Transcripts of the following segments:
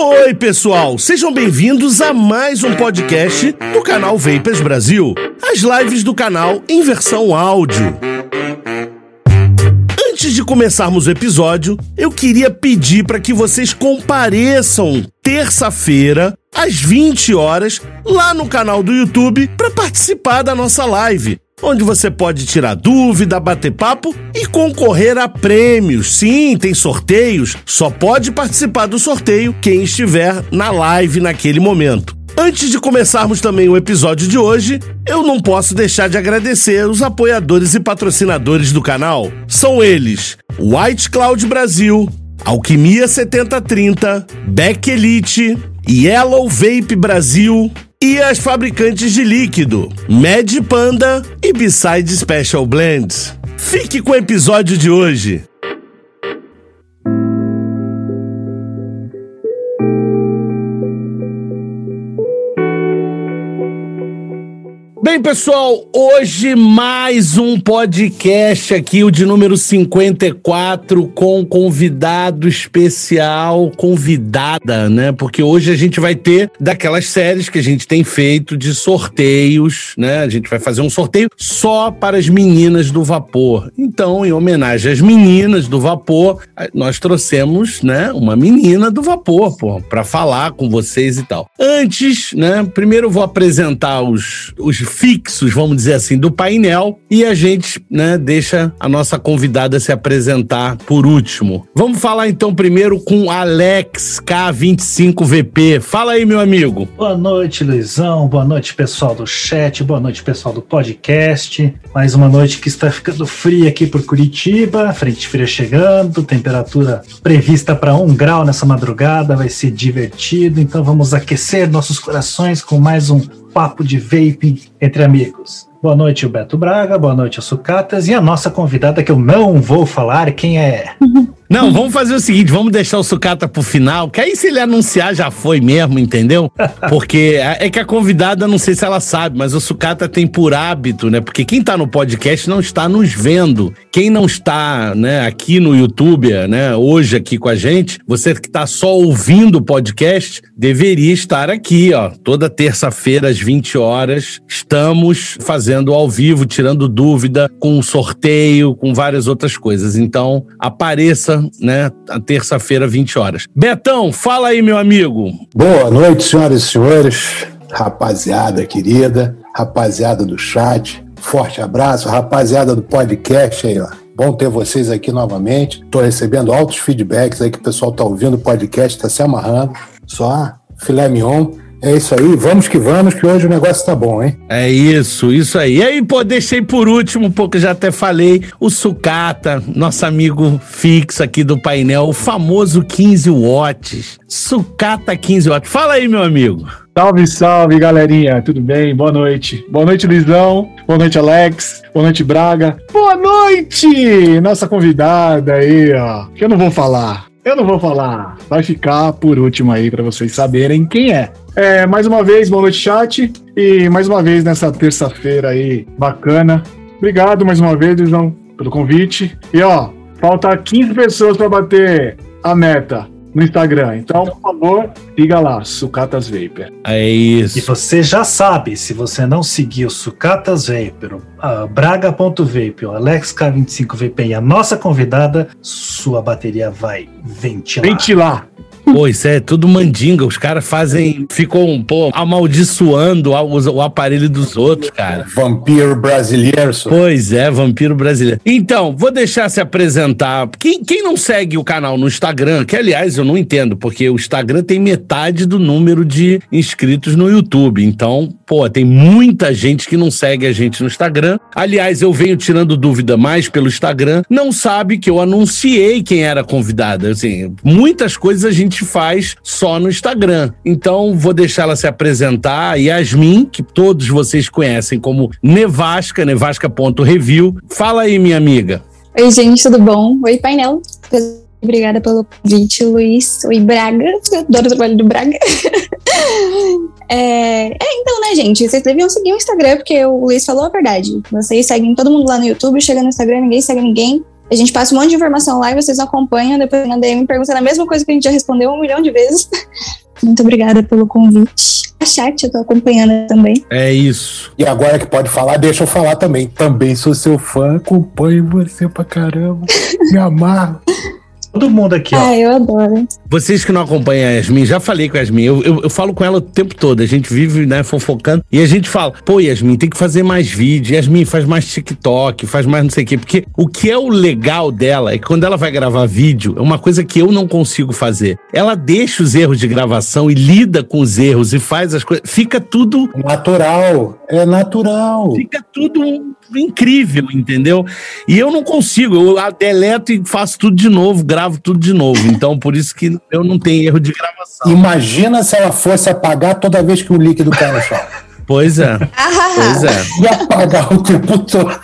Oi, pessoal, sejam bem-vindos a mais um podcast do canal Vapers Brasil. As lives do canal em versão áudio. Antes de começarmos o episódio, eu queria pedir para que vocês compareçam terça-feira às 20 horas lá no canal do YouTube para participar da nossa live onde você pode tirar dúvida, bater papo e concorrer a prêmios. Sim, tem sorteios, só pode participar do sorteio quem estiver na live naquele momento. Antes de começarmos também o episódio de hoje, eu não posso deixar de agradecer os apoiadores e patrocinadores do canal. São eles: White Cloud Brasil, Alquimia 7030, Beck Elite, Yellow Vape Brasil, e as fabricantes de líquido, Mad Panda e Beside Special Blends. Fique com o episódio de hoje. Bem, pessoal, hoje mais um podcast aqui, o de número 54, com convidado especial, convidada, né? Porque hoje a gente vai ter daquelas séries que a gente tem feito de sorteios, né? A gente vai fazer um sorteio só para as meninas do vapor. Então, em homenagem às meninas do vapor, nós trouxemos, né, uma menina do vapor, pô, para falar com vocês e tal. Antes, né, primeiro eu vou apresentar os, os fixos, vamos dizer assim, do painel e a gente, né, deixa a nossa convidada se apresentar por último. Vamos falar então primeiro com Alex K25VP. Fala aí, meu amigo. Boa noite, Luizão. Boa noite, pessoal do chat. Boa noite, pessoal do podcast. Mais uma noite que está ficando fria aqui por Curitiba. Frente fria chegando, temperatura prevista para um grau nessa madrugada. Vai ser divertido. Então vamos aquecer nossos corações com mais um papo de vaping entre amigos. Boa noite, Beto Braga, boa noite, Sucatas, e a nossa convidada que eu não vou falar quem é. Não, vamos fazer o seguinte, vamos deixar o sucata pro final, que aí se ele anunciar já foi mesmo, entendeu? Porque é que a convidada, não sei se ela sabe, mas o sucata tem por hábito, né? Porque quem tá no podcast não está nos vendo. Quem não está, né, aqui no YouTube, né, hoje aqui com a gente, você que tá só ouvindo o podcast, deveria estar aqui, ó. Toda terça-feira às 20 horas, estamos fazendo ao vivo, tirando dúvida, com sorteio, com várias outras coisas. Então, apareça né, terça-feira, 20 horas. Betão, fala aí, meu amigo. Boa noite, senhoras e senhores, rapaziada querida, rapaziada do chat. Forte abraço, rapaziada do podcast aí, ó. Bom ter vocês aqui novamente. Estou recebendo altos feedbacks aí que o pessoal tá ouvindo o podcast, está se amarrando. Só filé mignon. É isso aí, vamos que vamos, que hoje o negócio tá bom, hein? É isso, isso aí. E aí, pô, deixei por último, porque já até falei, o Sucata, nosso amigo fixo aqui do painel, o famoso 15 watts. Sucata 15 watts. Fala aí, meu amigo. Salve, salve, galerinha. Tudo bem? Boa noite. Boa noite, Luizão. Boa noite, Alex. Boa noite, Braga. Boa noite, nossa convidada aí, ó. Que eu não vou falar. Eu não vou falar. Vai ficar por último aí para vocês saberem quem é. É, mais uma vez, boa noite, chat. E mais uma vez nessa terça-feira aí bacana. Obrigado mais uma vez, João, pelo convite. E ó, falta 15 pessoas para bater a meta no Instagram. Então, por favor, siga lá, Sucatas Vapor. É isso. E você já sabe, se você não seguir o Sucatas Vapor, Braga.vape, o Alex K25VP e a nossa convidada, sua bateria vai ventilar. Ventilar. Pô, isso é tudo mandinga. Os caras fazem. Ficam, pô, amaldiçoando o, aparelho dos outros, cara. Vampiro brasileiro. Pois é, vampiro brasileiro. Então, vou deixar se apresentar. Quem, quem não segue o canal no Instagram, que aliás eu não entendo, porque o Instagram tem metade do número de inscritos no YouTube. Então, pô, tem muita gente que não segue a gente no Instagram. Aliás, eu venho tirando dúvida mais pelo Instagram. Não sabe que eu anunciei quem era convidada. Assim, muitas coisas a gente gente faz só no Instagram. Então, vou deixar ela se apresentar. Yasmin, que todos vocês conhecem como Nevasca, nevasca.review. Fala aí, minha amiga. Oi, gente, tudo bom? Oi, painel. Obrigada pelo convite, Luiz. Oi, Braga. Adoro o trabalho do Braga. é, é, então, né, gente? Vocês deviam seguir o Instagram, porque o Luiz falou a verdade. Vocês seguem todo mundo lá no YouTube, chega no Instagram, ninguém segue ninguém. A gente passa um monte de informação lá e vocês acompanham, depois na DM perguntando a mesma coisa que a gente já respondeu um milhão de vezes. Muito obrigada pelo convite. A chat eu tô acompanhando também. É isso. E agora que pode falar, deixa eu falar também. Também sou seu fã, acompanho você pra caramba. Me amarro. Todo mundo aqui, ó. Ah, eu adoro. Vocês que não acompanham a Yasmin, já falei com a Yasmin, eu, eu, eu falo com ela o tempo todo, a gente vive, né, fofocando, e a gente fala, pô, Yasmin, tem que fazer mais vídeo, Yasmin, faz mais TikTok, faz mais não sei o quê, porque o que é o legal dela é que quando ela vai gravar vídeo, é uma coisa que eu não consigo fazer. Ela deixa os erros de gravação e lida com os erros e faz as coisas, fica tudo, Natural. É natural. fica tudo incrível, entendeu? E eu não consigo, eu deleto e faço tudo de novo, gravo tudo de novo, então por isso que eu não tenho erro de gravação. Imagina se ela fosse apagar toda vez que o líquido cai no chão. Pois é, pois é. E apagar o tempo todo.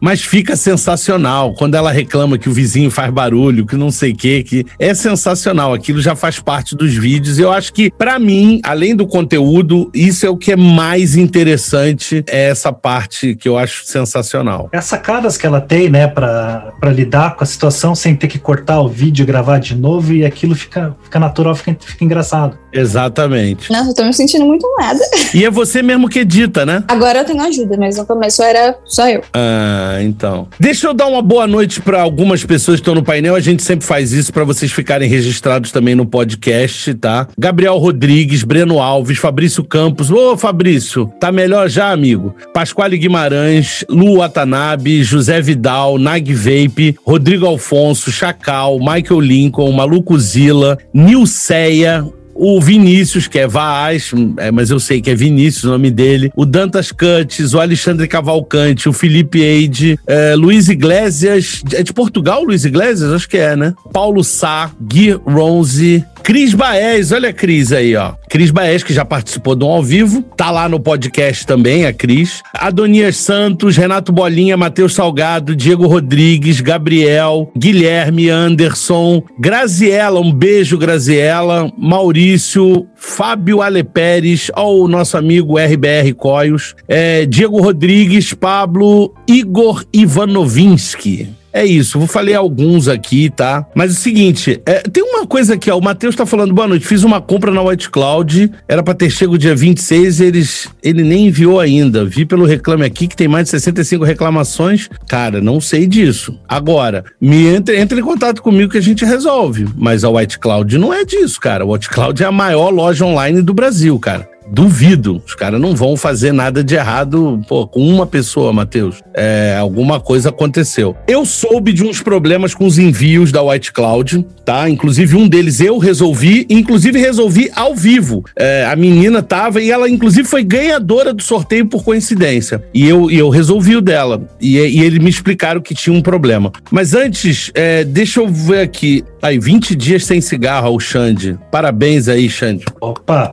Mas fica sensacional quando ela reclama que o vizinho faz barulho, que não sei o que, que é sensacional. Aquilo já faz parte dos vídeos. Eu acho que, pra mim, além do conteúdo, isso é o que é mais interessante, é essa parte que eu acho sensacional. As sacadas que ela tem, né, pra, pra lidar com a situação sem ter que cortar o vídeo, gravar de novo e aquilo fica, fica natural, fica, fica engraçado. Exatamente. Nossa, eu tô me sentindo muito nada. E é você mesmo que edita, né? Agora eu tenho ajuda, mas no começo era só eu. Ah, então. Deixa eu dar uma boa noite para algumas pessoas que estão no painel. A gente sempre faz isso para vocês ficarem registrados também no podcast, tá? Gabriel Rodrigues, Breno Alves, Fabrício Campos. Ô, Fabrício, tá melhor já, amigo? Pasquale Guimarães, Lu Watanabe, José Vidal, Nag Vape, Rodrigo Alfonso, Chacal, Michael Lincoln, Maluco Zila, Nilceia, o Vinícius, que é Vaz, é, mas eu sei que é Vinícius o nome dele, o Dantas Cuts, o Alexandre Cavalcante, o Felipe Eide, é, Luiz Iglesias, é de Portugal, Luiz Iglesias? Acho que é, né? Paulo Sá, Gui Ronzi, Cris Baez, olha a Cris aí, ó. Cris Baez, que já participou do ao vivo, tá lá no podcast também, a Cris. Adonias Santos, Renato Bolinha, Matheus Salgado, Diego Rodrigues, Gabriel, Guilherme, Anderson, Graziela, um beijo, Graziela, Maurício, Fábio Ale Pérez, ó, o nosso amigo RBR Coios, é, Diego Rodrigues, Pablo, Igor Ivanovinski. É isso, vou falei alguns aqui, tá? Mas é o seguinte, é, tem uma coisa aqui, ó. O Matheus tá falando, boa noite. Fiz uma compra na White Cloud, era pra ter chego dia 26, eles, ele nem enviou ainda. Vi pelo reclame aqui que tem mais de 65 reclamações. Cara, não sei disso. Agora, me entre, entre em contato comigo que a gente resolve. Mas a White Cloud não é disso, cara. A White Cloud é a maior loja online do Brasil, cara. Duvido. Os caras não vão fazer nada de errado pô, com uma pessoa, Matheus. É, alguma coisa aconteceu. Eu soube de uns problemas com os envios da White Cloud, tá? Inclusive, um deles eu resolvi, inclusive resolvi ao vivo. É, a menina tava e ela, inclusive, foi ganhadora do sorteio por coincidência. E eu, e eu resolvi o dela. E, e eles me explicaram que tinha um problema. Mas antes, é, deixa eu ver aqui. Aí, 20 dias sem cigarro, o Xande. Parabéns aí, Xande. Opa,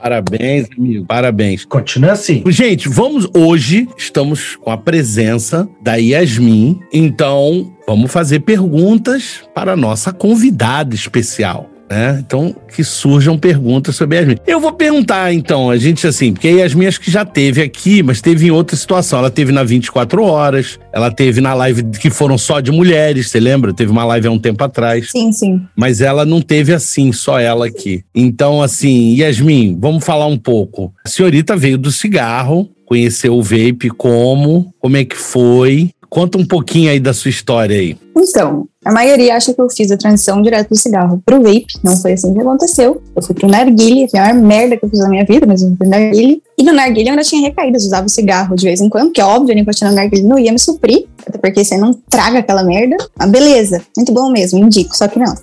Parabéns, amigo. Parabéns. continua assim. Gente, vamos hoje, estamos com a presença da Yasmin, então vamos fazer perguntas para a nossa convidada especial. Né? Então, que surjam perguntas sobre a Yasmin. Eu vou perguntar, então, a gente assim, porque a Yasmin acho que já teve aqui, mas teve em outra situação. Ela teve na 24 horas, ela teve na live que foram só de mulheres, você lembra? Teve uma live há um tempo atrás Sim, sim. mas ela não teve assim, só ela aqui. Então, assim, Yasmin, vamos falar um pouco. A senhorita veio do cigarro, conheceu o vape como, como é que foi? Conta um pouquinho aí da sua história aí. Então, a maioria acha que eu fiz a transição direto do cigarro pro vape. Não foi assim que aconteceu. Eu fui pro narguile, foi a maior merda que eu fiz na minha vida, mas eu fui pro narguile. E no narguile eu ainda tinha recaídas, usava o cigarro de vez em quando, que é óbvio, a nicotina no narguile não ia me suprir, até porque você não traga aquela merda. Mas beleza, muito bom mesmo, indico, só que não.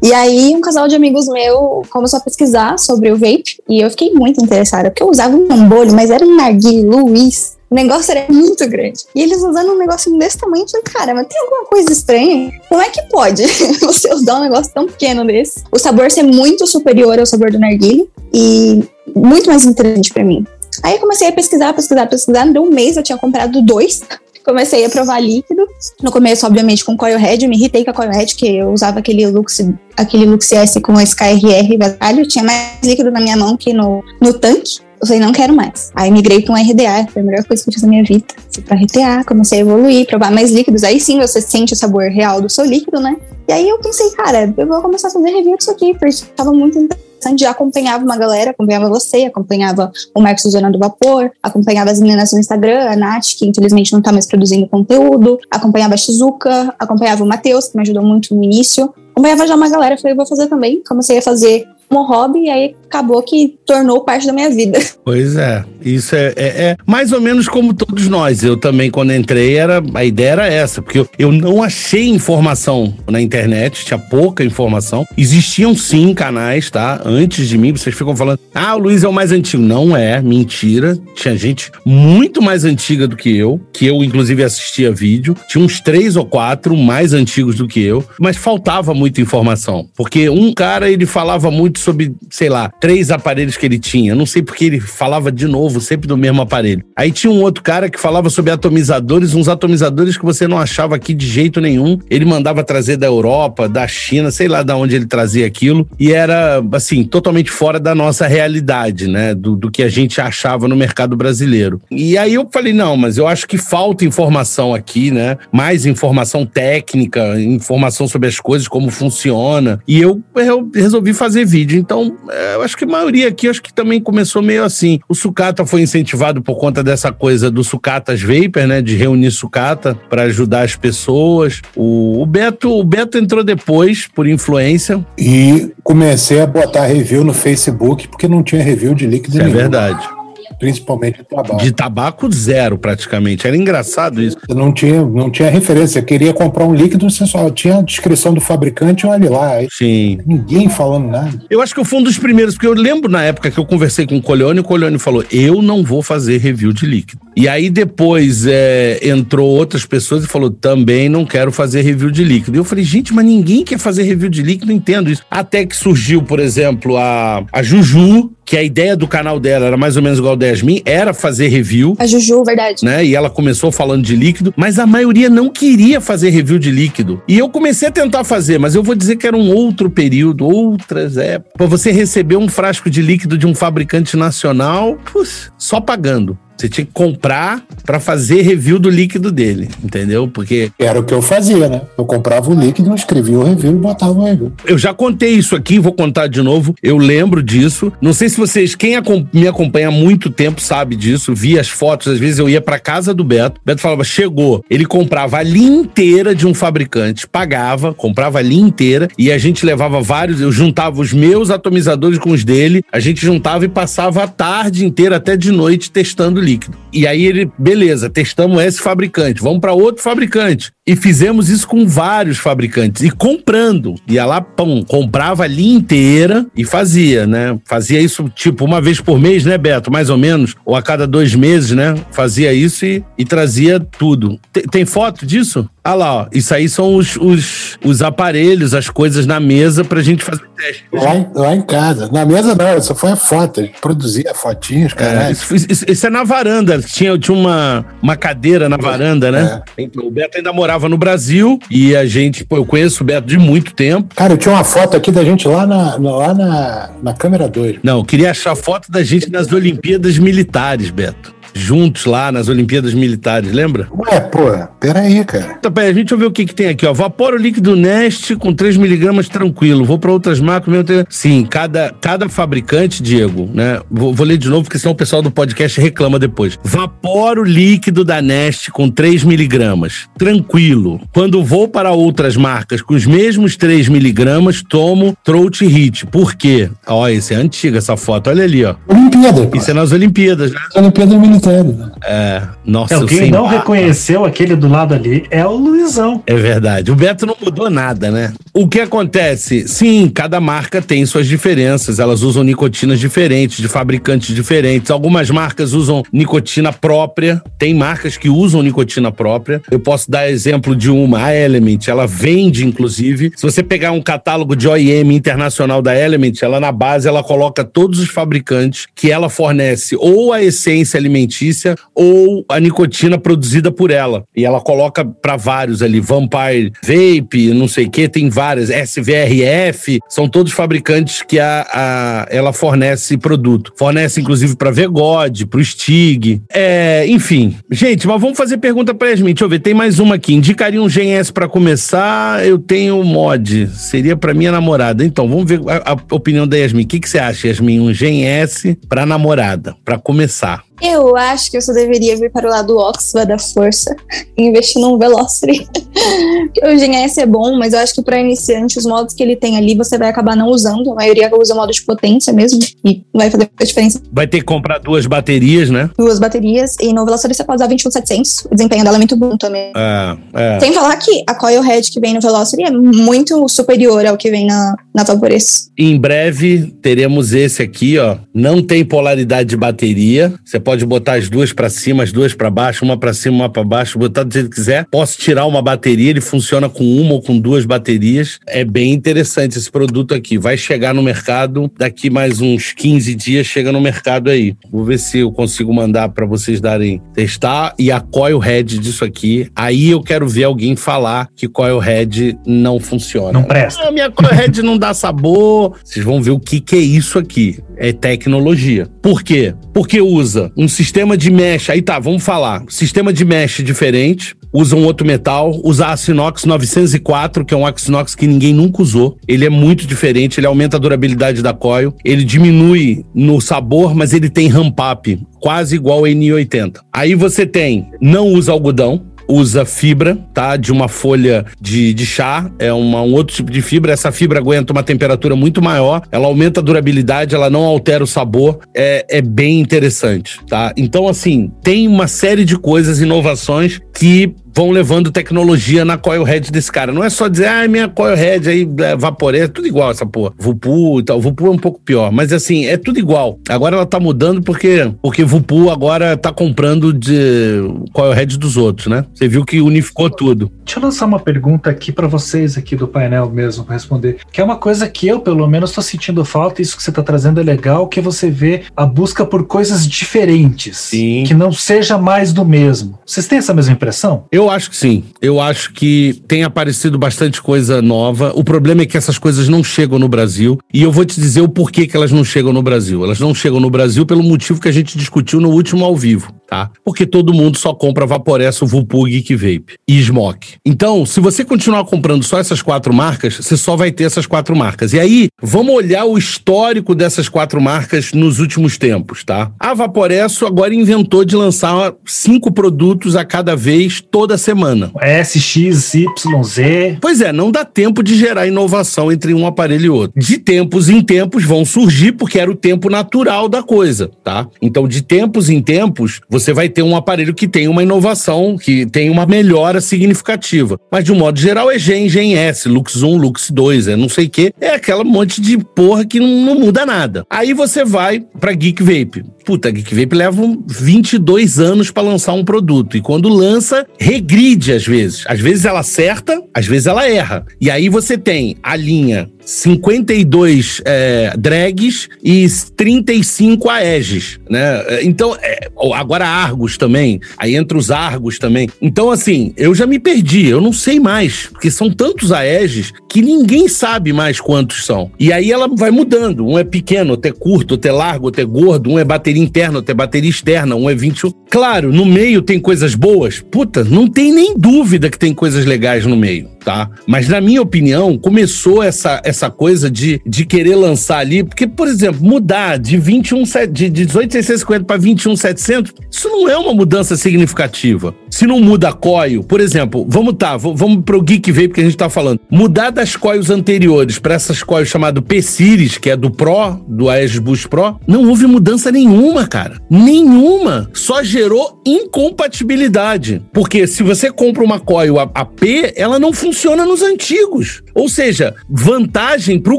E aí um casal de amigos meu começou a pesquisar sobre o vape, e eu fiquei muito interessada, porque eu usava um bolho, mas era um narguile Luiz. O negócio era muito grande. E eles usando um negocinho desse tamanho, eu falei, cara, mas tem alguma coisa estranha? Como é que pode você usar um negócio tão pequeno desse? O sabor ser muito superior ao sabor do narguile e muito mais interessante pra mim. Aí eu comecei a pesquisar, pesquisar, pesquisar. Deu um mês, eu tinha comprado dois. Comecei a provar líquido. No começo, obviamente, com Coil Red. Eu me irritei com a Red, que eu usava aquele Lux, aquele Lux S com SKRR velho. Tinha mais líquido na minha mão que no, no tanque. Eu falei, não quero mais. Aí migrei para um RDA, foi a melhor coisa que eu fiz na minha vida. Fui para RTA, comecei a evoluir, provar mais líquidos. Aí sim você sente o sabor real do seu líquido, né? E aí eu pensei, cara, eu vou começar a fazer review disso aqui, porque estava muito interessante. Já acompanhava uma galera, acompanhava você, acompanhava o Marcos Zona do Vapor, acompanhava as meninas no Instagram, a Nath, que infelizmente não tá mais produzindo conteúdo, acompanhava a Shizuka, acompanhava o Matheus, que me ajudou muito no início. Acompanhava já uma galera, falei, eu vou fazer também. Comecei a fazer como hobby e aí acabou que tornou parte da minha vida. Pois é, isso é, é, é, mais ou menos como todos nós. Eu também, quando entrei, era, a ideia era essa, porque eu, eu não achei informação na internet, tinha pouca informação. Existiam sim canais, tá? Antes de mim, vocês ficam falando, ah, o Luiz é o mais antigo. Não é, mentira. Tinha gente muito mais antiga do que eu, que eu, inclusive, assistia vídeo. Tinha uns três ou quatro mais antigos do que eu, mas faltava muita informação. Porque um cara, ele falava muito sobre, sei lá, três aparelhos que ele tinha. Não sei porque ele falava de novo, sempre do mesmo aparelho. Aí tinha um outro cara que falava sobre atomizadores, uns atomizadores que você não achava aqui de jeito nenhum. Ele mandava trazer da Europa, da China, sei lá de onde ele trazia aquilo. E era, assim, totalmente fora da nossa realidade, né? Do, do que a gente achava no mercado brasileiro. E aí eu falei, não, mas eu acho que falta informação aqui, né? Mais informação técnica, informação sobre as coisas, como funciona. E eu, eu resolvi fazer vídeo Então, é, eu acho que a maioria aqui, acho que também começou meio assim. O sucata foi incentivado por conta dessa coisa do sucatas vapor, né? De reunir sucata para ajudar as pessoas. O, o, Beto, o Beto entrou depois, por influência. E comecei a botar review no Facebook, porque não tinha review de líquido Isso é nenhum. É verdade principalmente de tabaco. De tabaco zero, praticamente. Era engraçado isso. Eu não tinha, não tinha referência. Eu queria comprar um líquido, você só tinha a descrição do fabricante, olha lá. Sim. Ninguém falando nada. Eu acho que eu fui um dos primeiros, porque eu lembro na época que eu conversei com o Colione, o Colione falou: eu não vou fazer review de líquido. E aí depois é, entrou outras pessoas e falou: também não quero fazer review de líquido. E eu falei, gente, mas ninguém quer fazer review de líquido, não entendo isso. Até que surgiu, por exemplo, a, a Juju, que a ideia do canal dela era mais ou menos igual a da Yasmin, era fazer review. A Juju, verdade. Né? E ela começou falando de líquido, mas a maioria não queria fazer review de líquido. E eu comecei a tentar fazer, mas eu vou dizer que era um outro período, outras épocas. Você receber um frasco de líquido de um fabricante nacional, pus, só pagando. Você tinha que comprar para fazer review do líquido dele, entendeu? Porque. Era o que eu fazia, né? Eu comprava o líquido, escrevia o review e botava o review. Eu já contei isso aqui, vou contar de novo. Eu lembro disso. Não sei se vocês, quem me acompanha há muito tempo, sabe disso. Vi as fotos, às vezes eu ia para casa do Beto. O Beto falava, chegou. Ele comprava a linha inteira de um fabricante, pagava, comprava a linha inteira e a gente levava vários. Eu juntava os meus atomizadores com os dele, a gente juntava e passava a tarde inteira, até de noite, testando líquido. E aí ele, beleza, testamos esse fabricante, vamos para outro fabricante. E fizemos isso com vários fabricantes. E comprando. Ia lá, pão, comprava a linha inteira e fazia, né? Fazia isso, tipo, uma vez por mês, né, Beto? Mais ou menos. Ou a cada dois meses, né? Fazia isso e, e trazia tudo. Tem foto disso? Ah lá, ó. Isso aí são os, os, os aparelhos, as coisas na mesa pra gente fazer teste. Lá, lá em casa. Na mesa não, só foi a foto. A gente produzia fotinhos, cara. É, isso, isso, isso, é na varanda. Tinha, tinha uma, uma cadeira na varanda, né? É. Então, o Beto ainda morava no Brasil e a gente, pô, eu conheço o Beto de muito tempo. Cara, eu tinha uma foto aqui da gente lá na, lá na, na câmera 2. Não, eu queria achar foto da gente nas Olimpíadas Militares, Beto juntos lá nas Olimpíadas Militares, lembra? Ué, pô, peraí, cara. Então, peraí, a gente vai ver o que, que tem aqui, ó. Vapor líquido Nest com 3mg tranquilo. Vou para outras marcas mesmo. Sim, cada, cada fabricante, Diego, né? Vou, vou, ler de novo, porque senão o pessoal do podcast reclama depois. Vaporo líquido da Nest com 3mg. Tranquilo. Quando vou para outras marcas com os mesmos 3mg, tomo Trout Hit. Por quê? Ó, esse é antiga essa foto. Olha ali, ó. Olimpíada. Isso é nas Olimpíadas, né? Olimpíada Né? É, nossa, é, Quem não reconheceu aquele do lado ali é o Luizão. É verdade. O Beto não mudou nada, né? O que acontece? Sim, cada marca tem suas diferenças. Elas usam nicotinas diferentes, de fabricantes diferentes. Algumas marcas usam nicotina própria. Tem marcas que usam nicotina própria. Eu posso dar exemplo de uma, a Element. Ela vende, inclusive. Se você pegar um catálogo de OEM internacional da Element, ela na base ela coloca todos os fabricantes que ela fornece ou a essência alimentar alimentícia ou a nicotina produzida por ela. E ela coloca para vários ali, Vampire Vape, não sei o que, tem várias, SVRF, são todos fabricantes que a, a ela fornece produto. Fornece inclusive para Vegode, para o Stig, é, enfim. Gente, mas vamos fazer pergunta para Yasmin. Deixa eu ver, tem mais uma aqui. Indicaria um GS para começar? Eu tenho mod, seria para minha namorada. Então, vamos ver a, a opinião da Yasmin. O que, que você acha, Yasmin? Um GS para namorada, para começar. Eu acho que você deveria vir para o lado Oxford da força e investir num Velocity. o GNS é bom, mas eu acho que para iniciante, os modos que ele tem ali, você vai acabar não usando. A maioria usa modo de potência mesmo e vai fazer a diferença. Vai ter que comprar duas baterias, né? Duas baterias. E no Velocity você pode usar 21700. O desempenho dela é muito bom também. É, é. Sem falar que a coil head que vem no Velocity é muito superior ao que vem na, na Taurus. Em breve teremos esse aqui, ó. Não tem polaridade de bateria. Você pode pode botar as duas para cima, as duas para baixo, uma para cima, uma para baixo, botar do jeito que quiser. Posso tirar uma bateria, ele funciona com uma ou com duas baterias. É bem interessante esse produto aqui. Vai chegar no mercado daqui mais uns 15 dias, chega no mercado aí. Vou ver se eu consigo mandar para vocês darem testar e a coil head disso aqui. Aí eu quero ver alguém falar que coil head não funciona. Não presta. Ah, minha coil head não dá sabor. Vocês vão ver o que que é isso aqui. É tecnologia. Por quê? Porque usa um sistema de mesh. Aí tá, vamos falar. Sistema de mesh diferente. Usa um outro metal. Usa aço inox 904, que é um aço inox que ninguém nunca usou. Ele é muito diferente. Ele aumenta a durabilidade da coil. Ele diminui no sabor, mas ele tem ramp up. Quase igual ao N80. Aí você tem, não usa algodão, usa fibra, tá? De uma folha de, de chá, é uma, um outro tipo de fibra. Essa fibra aguenta uma temperatura muito maior, ela aumenta a durabilidade, ela não altera o sabor, é, é bem interessante, tá? Então, assim, tem uma série de coisas, inovações que vão levando tecnologia na coil head desse cara. Não é só dizer, ah, minha coil head aí, é, vaporê, é tudo igual essa porra. Vupu e tal. Vupu é um pouco pior, mas assim, é tudo igual. Agora ela tá mudando porque porque Vupu agora tá comprando de coil head dos outros, né? Você viu que unificou tudo. Deixa eu lançar uma pergunta aqui para vocês aqui do painel mesmo para responder, que é uma coisa que eu, pelo menos, tô sentindo falta, isso que você tá trazendo é legal, que você vê a busca por coisas diferentes, Sim. que não seja mais do mesmo. Vocês têm essa mesma impressão? Eu acho que sim. Eu acho que tem aparecido bastante coisa nova. O problema é que essas coisas não chegam no Brasil. E eu vou te dizer o porquê que elas não chegam no Brasil. Elas não chegam no Brasil pelo motivo que a gente discutiu no último ao vivo, tá? Porque todo mundo só compra Vaporessa, Vupu, Geek Vape e Smoke. Então, se você continuar comprando só essas quatro marcas, você só vai ter essas quatro marcas. E aí, vamos olhar o histórico dessas quatro marcas nos últimos tempos, tá? A Vaporesso agora inventou de lançar cinco produtos a cada vez, toda semana. S, X, Y, Z. Pois é, não dá tempo de gerar inovação entre um aparelho e outro. De tempos em tempos vão surgir, porque era o tempo natural da coisa, tá? Então, de tempos em tempos, você vai ter um aparelho que tem uma inovação, que tem uma melhora significativa. Mas, de um modo geral, é Gen, Gen S, Lux 1, Lux 2, é não sei o quê. É aquela monte de porra que não, não muda nada. Aí você vai pra Geek Vape. Puta, Geek Vape leva 22 anos para lançar um produto. E quando lança, regride às vezes. Às vezes ela acerta, às vezes ela erra. E aí você tem a linha 52 é, drags e 35 aeges, né? Então, é, agora Argos também, aí entra os Argos também. Então, assim, eu já me perdi, eu não sei mais, porque são tantos aeges que ninguém sabe mais quantos são. E aí ela vai mudando, um é pequeno, outro é curto, outro é largo, outro é gordo, um é bateria interna, outro é bateria externa, um é 21. Claro, no meio tem coisas boas, puta, não tem nem dúvida que tem coisas legais no meio, tá? Mas na minha opinião, começou essa essa coisa de, de querer lançar ali, porque, por exemplo, mudar de 21 de 18,650 para 21,700, isso não é uma mudança significativa. Se não muda a coil, por exemplo, vamos tá, vamos pro Geek Vape que a gente tá falando. Mudar das coils anteriores para essas coils chamado P-Series, que é do Pro, do Aegis Boost Pro, não houve mudança nenhuma, cara. Nenhuma. Só gerou incompatibilidade. Porque se você compra uma coil AP, ela não funciona nos antigos. Ou seja, vantagem para o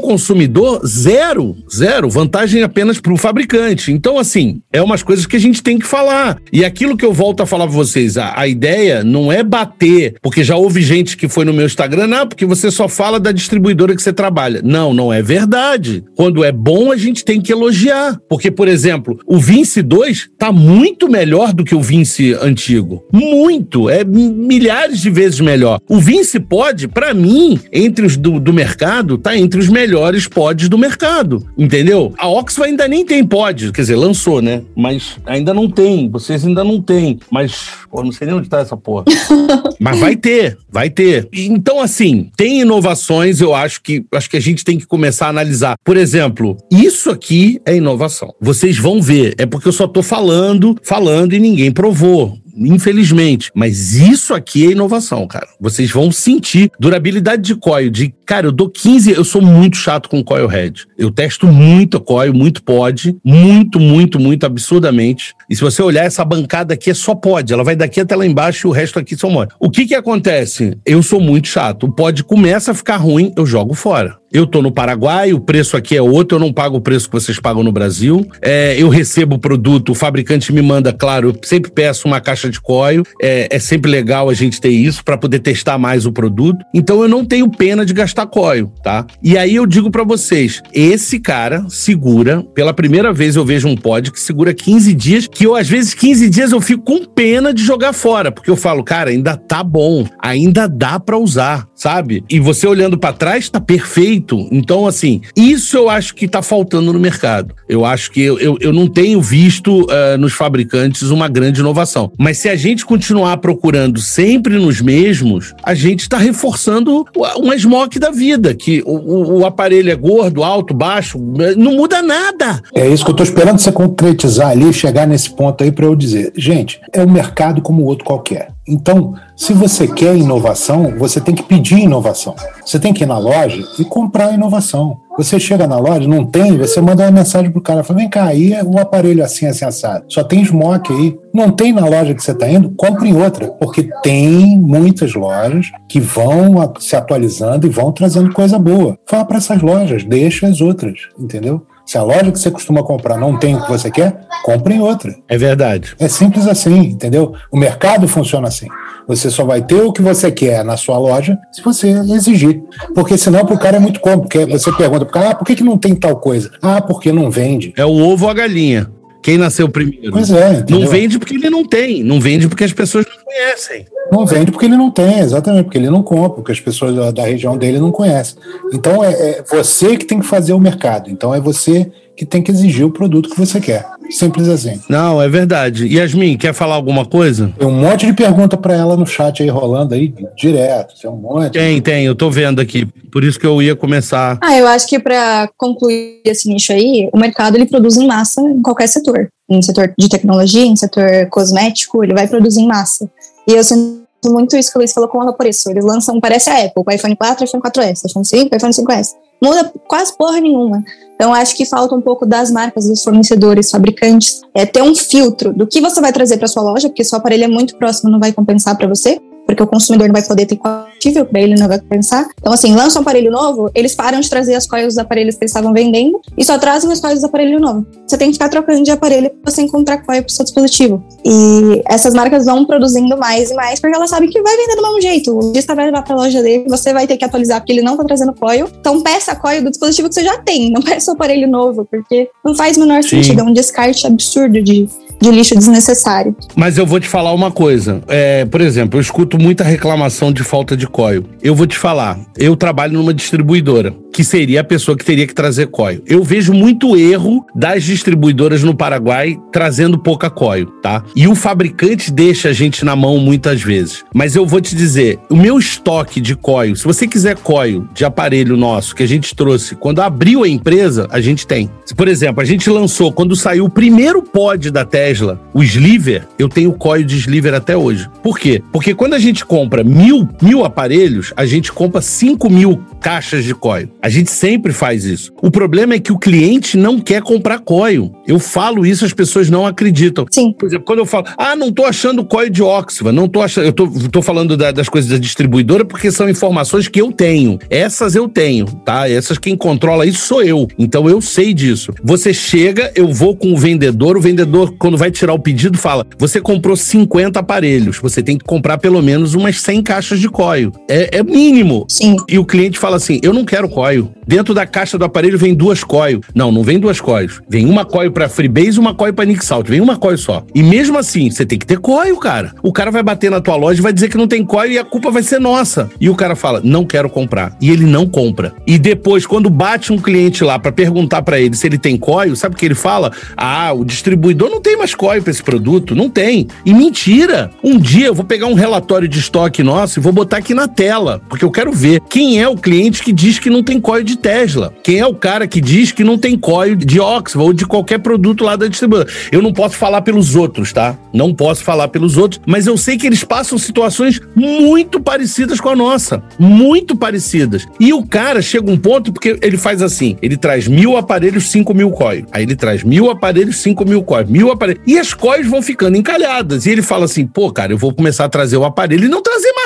consumidor zero, zero, vantagem apenas para o fabricante. Então, assim, é umas coisas que a gente tem que falar. E aquilo que eu volto a falar para vocês, a, ideia não é bater, porque já houve gente que foi no meu Instagram, não, porque você só fala da distribuidora que você trabalha. Não, não é verdade. Quando é bom, a gente tem que elogiar. Porque, por exemplo, o Vince 2 tá muito melhor do que o Vince antigo. Muito. É milhares de vezes melhor. O Vince Pod, para mim, entre os do, do mercado, tá entre os melhores pods do mercado. Entendeu? A Oxford ainda nem tem pod, quer dizer, lançou, né? Mas ainda não tem. Vocês ainda não têm. Mas, pô, não sei nem onde tá essa porra. Mas vai ter, vai ter. Então, assim, tem inovações, eu acho que acho que a gente tem que começar a analisar. Por exemplo, isso aqui é inovação. Vocês vão ver, é porque eu só tô falando, falando e ninguém provou infelizmente. Mas isso aqui é inovação, cara. Vocês vão sentir durabilidade de coil. De, cara, eu dou 15. Eu sou muito chato com coil head. Eu testo muito coil, muito pod. Muito, muito, muito absurdamente. E se você olhar, essa bancada aqui é só pod. Ela vai daqui até lá embaixo e o resto aqui são mod. O que que acontece? Eu sou muito chato. O pod começa a ficar ruim, eu jogo fora. Eu tô no Paraguai, o preço aqui é outro, eu não pago o preço que vocês pagam no Brasil. É, eu recebo o produto, o fabricante me manda, claro, eu sempre peço uma caixa de coio. É, é sempre legal a gente ter isso para poder testar mais o produto. Então eu não tenho pena de gastar coio, tá? E aí eu digo para vocês, esse cara segura, pela primeira vez eu vejo um pod que segura 15 dias, que eu às vezes 15 dias eu fico com pena de jogar fora, porque eu falo, cara, ainda tá bom, ainda dá para usar, sabe? E você olhando para trás tá perfeito. Então, assim, isso eu acho que está faltando no mercado. Eu acho que eu, eu, eu não tenho visto uh, nos fabricantes uma grande inovação. Mas se a gente continuar procurando sempre nos mesmos, a gente está reforçando uma smoke da vida, que o, o, o, aparelho é gordo, alto, baixo, não muda nada. É isso que eu estou esperando você concretizar ali, chegar nesse ponto aí para eu dizer. Gente, é um mercado como outro qualquer. Então, se você quer inovação, você tem que pedir inovação. Você tem que ir na loja e comprar inovação. Você chega na loja, não tem, você manda uma mensagem pro cara, fala, vem cá, aí é um aparelho assim, assim, assado. Só tem smoke aí. Não tem na loja que você está indo, compre em outra. Porque tem muitas lojas que vão se atualizando e vão trazendo coisa boa. Fala para essas lojas, deixa as outras, entendeu? Se a loja que você costuma comprar não tem o que você quer, compre em outra. É verdade. É simples assim, entendeu? O mercado funciona assim. Você só vai ter o que você quer na sua loja se você exigir. Porque senão para o cara é muito cômodo. Porque você pergunta para o cara, ah, por que, que não tem tal coisa? Ah, porque não vende. É o ovo ou a galinha. Quem nasceu primeiro? Pois é. Entendeu? Não vende porque ele não tem. Não vende porque as pessoas não conhecem. Não vende porque ele não tem, exatamente, porque ele não compra, porque as pessoas da, da região dele não conhecem. Então é, é você que tem que fazer o mercado. Então é você que tem que exigir o produto que você quer. Simples assim. Não, é verdade. Yasmin, quer falar alguma coisa? Tem um monte de pergunta para ela no chat aí rolando aí direto. Tem um monte. Tem, tem, eu tô vendo aqui. Por isso que eu ia começar. Ah, eu acho que para concluir esse nicho aí, o mercado ele produz em massa em qualquer setor. Em setor de tecnologia, em setor cosmético, ele vai produzir em massa. E eu sinto muito isso que o Luiz falou com o Vaporeço. Eles lançam, parece a Apple, o iPhone 4, iPhone 4S, iPhone 5, iPhone 5S. Muda quase porra nenhuma. Então, acho que falta um pouco das marcas, dos fornecedores, fabricantes, é ter um filtro do que você vai trazer para sua loja, porque seu aparelho é muito próximo, não vai compensar para você porque o consumidor não vai poder ter combustível para ele, não vai pensar. Então, assim, lança um aparelho novo, eles param de trazer as coisas dos aparelhos que eles estavam vendendo e só trazem as coisas do aparelho novo. Você tem que ficar trocando de aparelho para você encontrar coil para o seu dispositivo. E essas marcas vão produzindo mais e mais porque elas sabem que vai vender do mesmo jeito. O disco vai levar para a loja dele, você vai ter que atualizar porque ele não está trazendo coil. Então, peça a coil do dispositivo que você já tem, não peça o aparelho novo, porque não faz o menor Sim. sentido. É um descarte absurdo de de lixo desnecessário. Mas eu vou te falar uma coisa. É, por exemplo, eu escuto muita reclamação de falta de coio. Eu vou te falar, eu trabalho numa distribuidora, que seria a pessoa que teria que trazer coio. Eu vejo muito erro das distribuidoras no Paraguai trazendo pouca coio, tá? E o fabricante deixa a gente na mão muitas vezes. Mas eu vou te dizer, o meu estoque de coio, se você quiser coio de aparelho nosso que a gente trouxe, quando abriu a empresa, a gente tem. Por exemplo, a gente lançou, quando saiu o primeiro pod da Tesla, o Sliver, eu tenho coio de Sliver até hoje. Por quê? Porque quando a gente compra mil, mil aparelhos, a gente compra cinco mil caixas de coio. A gente sempre faz isso. O problema é que o cliente não quer comprar coio. Eu falo isso, as pessoas não acreditam. Sim. Por exemplo, quando eu falo, ah, não tô achando coio de Oxford, não tô achando. Eu tô, tô falando da, das coisas da distribuidora porque são informações que eu tenho. Essas eu tenho, tá? Essas quem controla isso sou eu. Então eu sei disso. Você chega, eu vou com o vendedor, o vendedor, quando quando vai tirar o pedido, fala: você comprou 50 aparelhos, você tem que comprar pelo menos umas 100 caixas de coio. É, é mínimo. Sim. E o cliente fala assim: eu não quero coio. Dentro da caixa do aparelho vem duas coio. Não, não vem duas coios. Vem uma coio pra Freebase e uma coio pra Nick Salt. Vem uma coio só. E mesmo assim, você tem que ter coio, cara. O cara vai bater na tua loja e vai dizer que não tem coio e a culpa vai ser nossa. E o cara fala: não quero comprar. E ele não compra. E depois, quando bate um cliente lá pra perguntar pra ele se ele tem coio, sabe o que ele fala? Ah, o distribuidor não tem mais coio pra esse produto. Não tem. E mentira. Um dia eu vou pegar um relatório de estoque nosso e vou botar aqui na tela, porque eu quero ver quem é o cliente que diz que não tem coio de Tesla. Quem é o cara que diz que não tem coio de Oxford ou de qualquer produto lá da distribuidora. Eu não posso falar pelos outros, tá? Não posso falar pelos outros, mas eu sei que eles passam situações muito parecidas com a nossa. Muito parecidas. E o cara chega um ponto, porque ele faz assim: ele traz mil aparelhos, cinco mil coio. Aí ele traz mil aparelhos, cinco mil coio. Mil aparelhos. E as coios vão ficando encalhadas. E ele fala assim: pô, cara, eu vou começar a trazer o aparelho e não trazer mais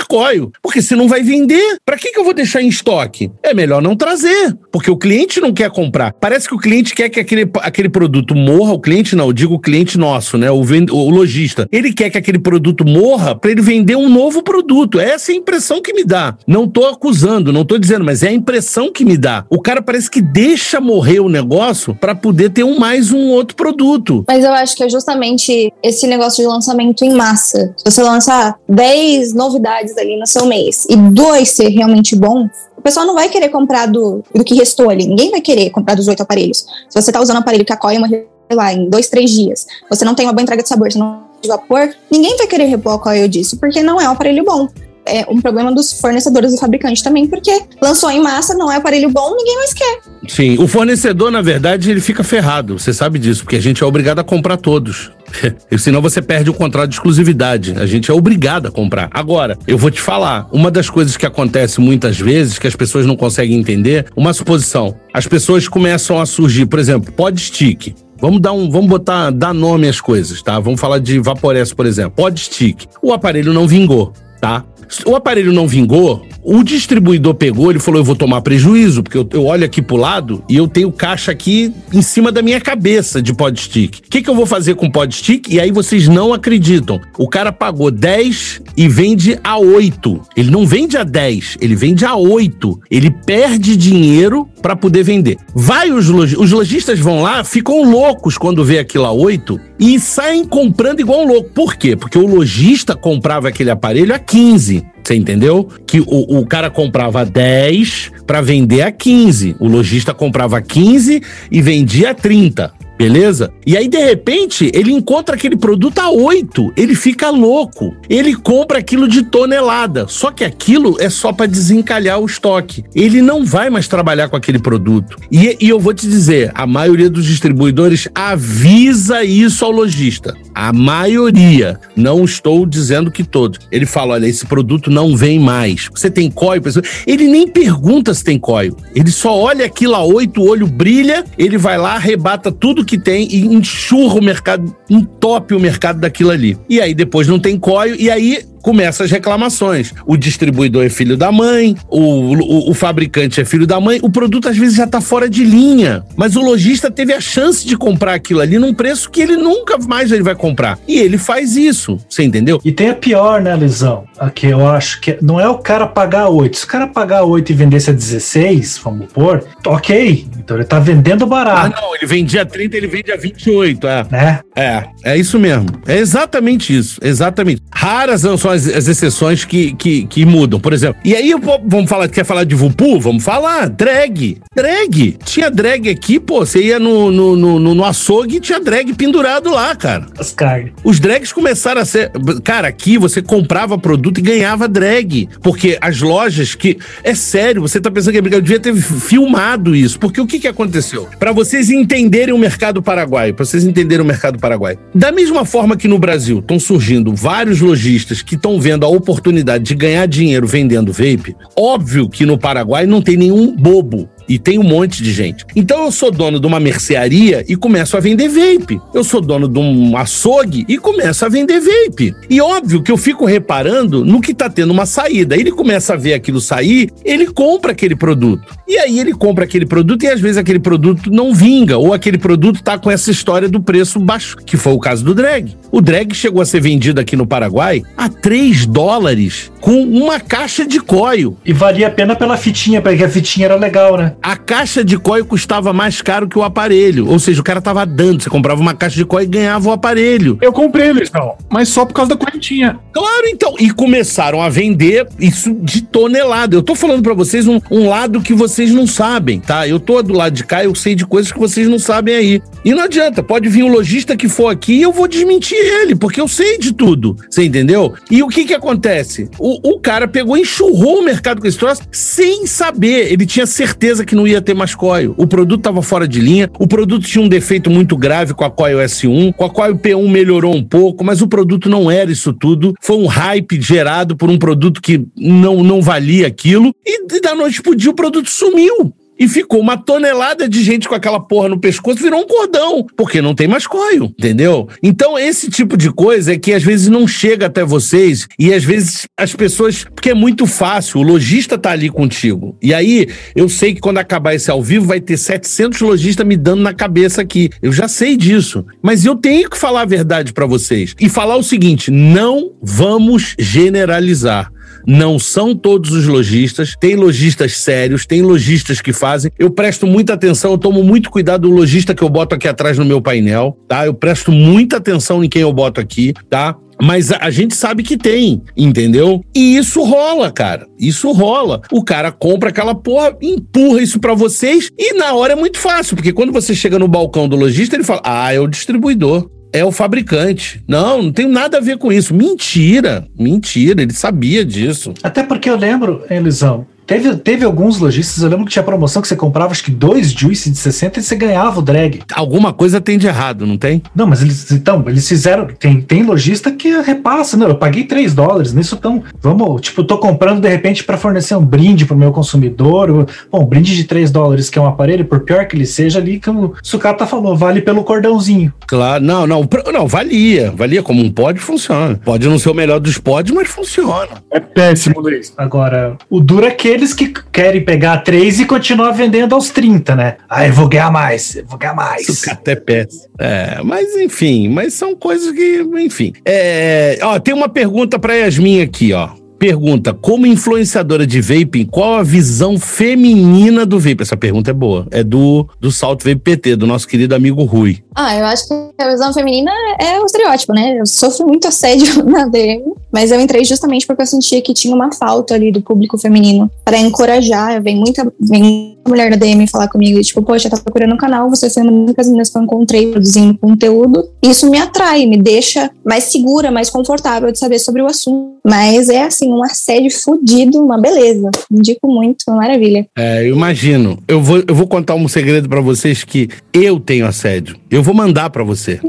Porque se não vai vender, pra que, que eu vou deixar em estoque? É melhor não trazer. Porque o cliente não quer comprar. Parece que o cliente quer que aquele, aquele produto morra. O cliente não, eu digo o cliente nosso, né? O, vend, o lojista. Ele quer que aquele produto morra para ele vender um novo produto. Essa é a impressão que me dá. Não tô acusando, não tô dizendo, mas é a impressão que me dá. O cara parece que deixa morrer o negócio para poder ter um mais um outro produto. Mas eu acho que é justamente esse negócio de lançamento em massa. Se você lançar 10 novidades ali no seu mês e dois ser realmente bom, o pessoal não vai querer comprar do, do que restou ali. Ninguém vai querer comprar dos oito aparelhos. Se você tá usando um aparelho que a coia morreu lá em dois, três dias, você não tem uma boa entrega de sabor, você não de vapor, ninguém vai querer repor a coil disso, porque não é um aparelho bom. É um problema dos fornecedores e fabricantes também, porque lançou em massa, não é aparelho bom, ninguém mais quer. Sim, o fornecedor, na verdade, ele fica ferrado. Você sabe disso, porque a gente é obrigado a comprar todos. Senão você perde o contrato de exclusividade. A gente é obrigado a comprar. Agora, eu vou te falar: uma das coisas que acontece muitas vezes, que as pessoas não conseguem entender, uma suposição. As pessoas começam a surgir, por exemplo, pod stick. Vamos dar um, vamos botar, dar nome às coisas, tá? Vamos falar de Vaporess, por exemplo. Pod stick. O aparelho não vingou, tá? O aparelho não vingou, o distribuidor pegou, ele falou: Eu vou tomar prejuízo, porque eu, eu olho aqui pro lado e eu tenho caixa aqui em cima da minha cabeça de podstick. O que, que eu vou fazer com podstick? E aí vocês não acreditam. O cara pagou 10 e vende a 8. Ele não vende a 10, ele vende a 8. Ele perde dinheiro para poder vender. Vai os, loj os lojistas vão lá, ficam loucos quando vê aquilo a 8 e saem comprando igual um louco. Por quê? Porque o lojista comprava aquele aparelho a 15. Você entendeu? Que o, o cara comprava 10 para vender a 15. O lojista comprava 15 e vendia a 30. Beleza? E aí, de repente, ele encontra aquele produto a 8. Ele fica louco. Ele compra aquilo de tonelada. Só que aquilo é só para desencalhar o estoque. Ele não vai mais trabalhar com aquele produto. E, e eu vou te dizer: a maioria dos distribuidores avisa isso ao lojista. A maioria. Não estou dizendo que todos. Ele fala: olha, esse produto não vem mais. Você tem coio? Ele nem pergunta se tem coio. Ele só olha aquilo a 8, o olho brilha, ele vai lá, arrebata tudo que tem e enxurra o mercado, entope o mercado daquilo ali. E aí depois não tem coio, e aí começam as reclamações. O distribuidor é filho da mãe, o, o, o, fabricante é filho da mãe, o produto às vezes já está fora de linha, mas o lojista teve a chance de comprar aquilo ali num preço que ele nunca mais ele vai comprar. E ele faz isso, você entendeu? E tem a pior, né, Lisão? Aqui eu acho que não é o cara pagar 8. Se o cara pagar 8 e vendesse a 16, vamos pôr, ok. Então ele tá vendendo barato. Ah, não, ele vendia 30, ele vende a 28, é. Né? É, é isso mesmo. É exatamente isso, exatamente. Raras são as, as exceções que, que, que, mudam, por exemplo. E aí, vamos falar, quer falar de Vupu? Vamos falar, drag. Drag. Tinha drag aqui, pô, você ia no, no, no, no açougue e tinha drag pendurado lá, cara. As carnes. Os drags começaram a ser... Cara, aqui você comprava produto e ganhava drag. Porque as lojas que... É sério, você tá pensando que eu devia ter filmado isso. Porque o que que aconteceu? Para vocês entenderem o mercado paraguaio, para vocês entenderem o mercado paraguaio. Da mesma forma que no Brasil estão surgindo vários lojistas que estão vendo a oportunidade de ganhar dinheiro vendendo vape, óbvio que no Paraguai não tem nenhum bobo E tem um monte de gente. Então eu sou dono de uma mercearia e começo a vender vape. Eu sou dono de um açougue e começo a vender vape. E óbvio que eu fico reparando no que tá tendo uma saída. Ele começa a ver aquilo sair, ele compra aquele produto. E aí ele compra aquele produto e às vezes aquele produto não vinga, ou aquele produto tá com essa história do preço baixo, que foi o caso do drag. O drag chegou a ser vendido aqui no Paraguai a 3 dólares com uma caixa de coio. E valia a pena pela fitinha, porque a fitinha era legal, né? A caixa de coio custava mais caro que o aparelho. Ou seja, o cara tava dando. Você comprava uma caixa de coio e ganhava o aparelho. Eu comprei não. Mas só por causa da correntinha. Claro, então. E começaram a vender isso de tonelada. Eu tô falando para vocês um, um, lado que vocês não sabem, tá? Eu tô do lado de cá, eu sei de coisas que vocês não sabem aí. E não adianta, pode vir o lojista que for aqui e eu vou desmentir ele, porque eu sei de tudo. Você entendeu? E o que que acontece? O, o cara pegou e enxurrou o mercado com esse troço sem saber. Ele tinha certeza que não ia ter mais coio. O produto tava fora de linha, o produto tinha um defeito muito grave com a coio S1, com a coio P1 melhorou um pouco, mas o produto não era isso tudo. Foi um hype gerado por um produto que não, não valia aquilo. E da noite pro dia o produto sumiu e ficou uma tonelada de gente com aquela porra no pescoço, virou um cordão, porque não tem mais coio, entendeu? Então, esse tipo de coisa é que às vezes não chega até vocês e às vezes as pessoas. Porque é muito fácil, o lojista tá ali contigo. E aí, eu sei que quando acabar esse ao vivo, vai ter 700 lojistas me dando na cabeça aqui. Eu já sei disso. Mas eu tenho que falar a verdade para vocês. E falar o seguinte: não vamos generalizar. Não são todos os lojistas, tem lojistas sérios, tem lojistas que fazem. Eu presto muita atenção, eu tomo muito cuidado do lojista que eu boto aqui atrás no meu painel, tá? Eu presto muita atenção em quem eu boto aqui, tá? Mas a, gente sabe que tem, entendeu? E isso rola, cara. Isso rola. O cara compra aquela porra, empurra isso para vocês e na hora é muito fácil, porque quando você chega no balcão do lojista, ele fala: "Ah, é o distribuidor" é o fabricante. Não, não tem nada a ver com isso. Mentira, mentira, ele sabia disso. Até porque eu lembro, Elisão, Teve, teve alguns lojistas, eu lembro que tinha promoção que você comprava acho que dois juice de 60 e você ganhava o drag. Alguma coisa tem de errado, não tem? Não, mas eles então, eles fizeram. Tem, tem lojista que repassa, não, eu paguei 3 dólares nisso, então vamos, tipo, eu tô comprando de repente para fornecer um brinde pro meu consumidor. Bom, um brinde de 3 dólares, que é um aparelho, por pior que ele seja ali, que o Sucata falou, vale pelo cordãozinho. Claro, não, não, não, valia, valia como um pod funciona. Pode não ser o melhor dos pods, mas funciona. É péssimo, Luiz. Agora, o duro é que aqueles que querem pegar três e continuar vendendo aos 30, né? Ah, eu vou ganhar mais, vou ganhar mais. Até péssimo. É, mas enfim, mas são coisas que, enfim. É, ó, tem uma pergunta para Yasmin aqui, ó. Pergunta: como influenciadora de vaping, qual a visão feminina do vape? Essa pergunta é boa. É do, do Salto Vape PT, do nosso querido amigo Rui. Ah, eu acho que a visão feminina é o estereótipo, né? Eu sofro muito assédio na DM, mas eu entrei justamente porque eu sentia que tinha uma falta ali do público feminino para encorajar. Vem muita, vem mulher da DM falar comigo, tipo, poxa, tá procurando um canal, você foi uma das meninas que eu encontrei produzindo conteúdo. Isso me atrai, me deixa mais segura, mais confortável de saber sobre o assunto. Mas é assim, um assédio fudido, uma beleza. Indico muito, uma maravilha. É, eu imagino. Eu vou, eu vou contar um segredo para vocês que eu tenho assédio. Eu vou mandar para você.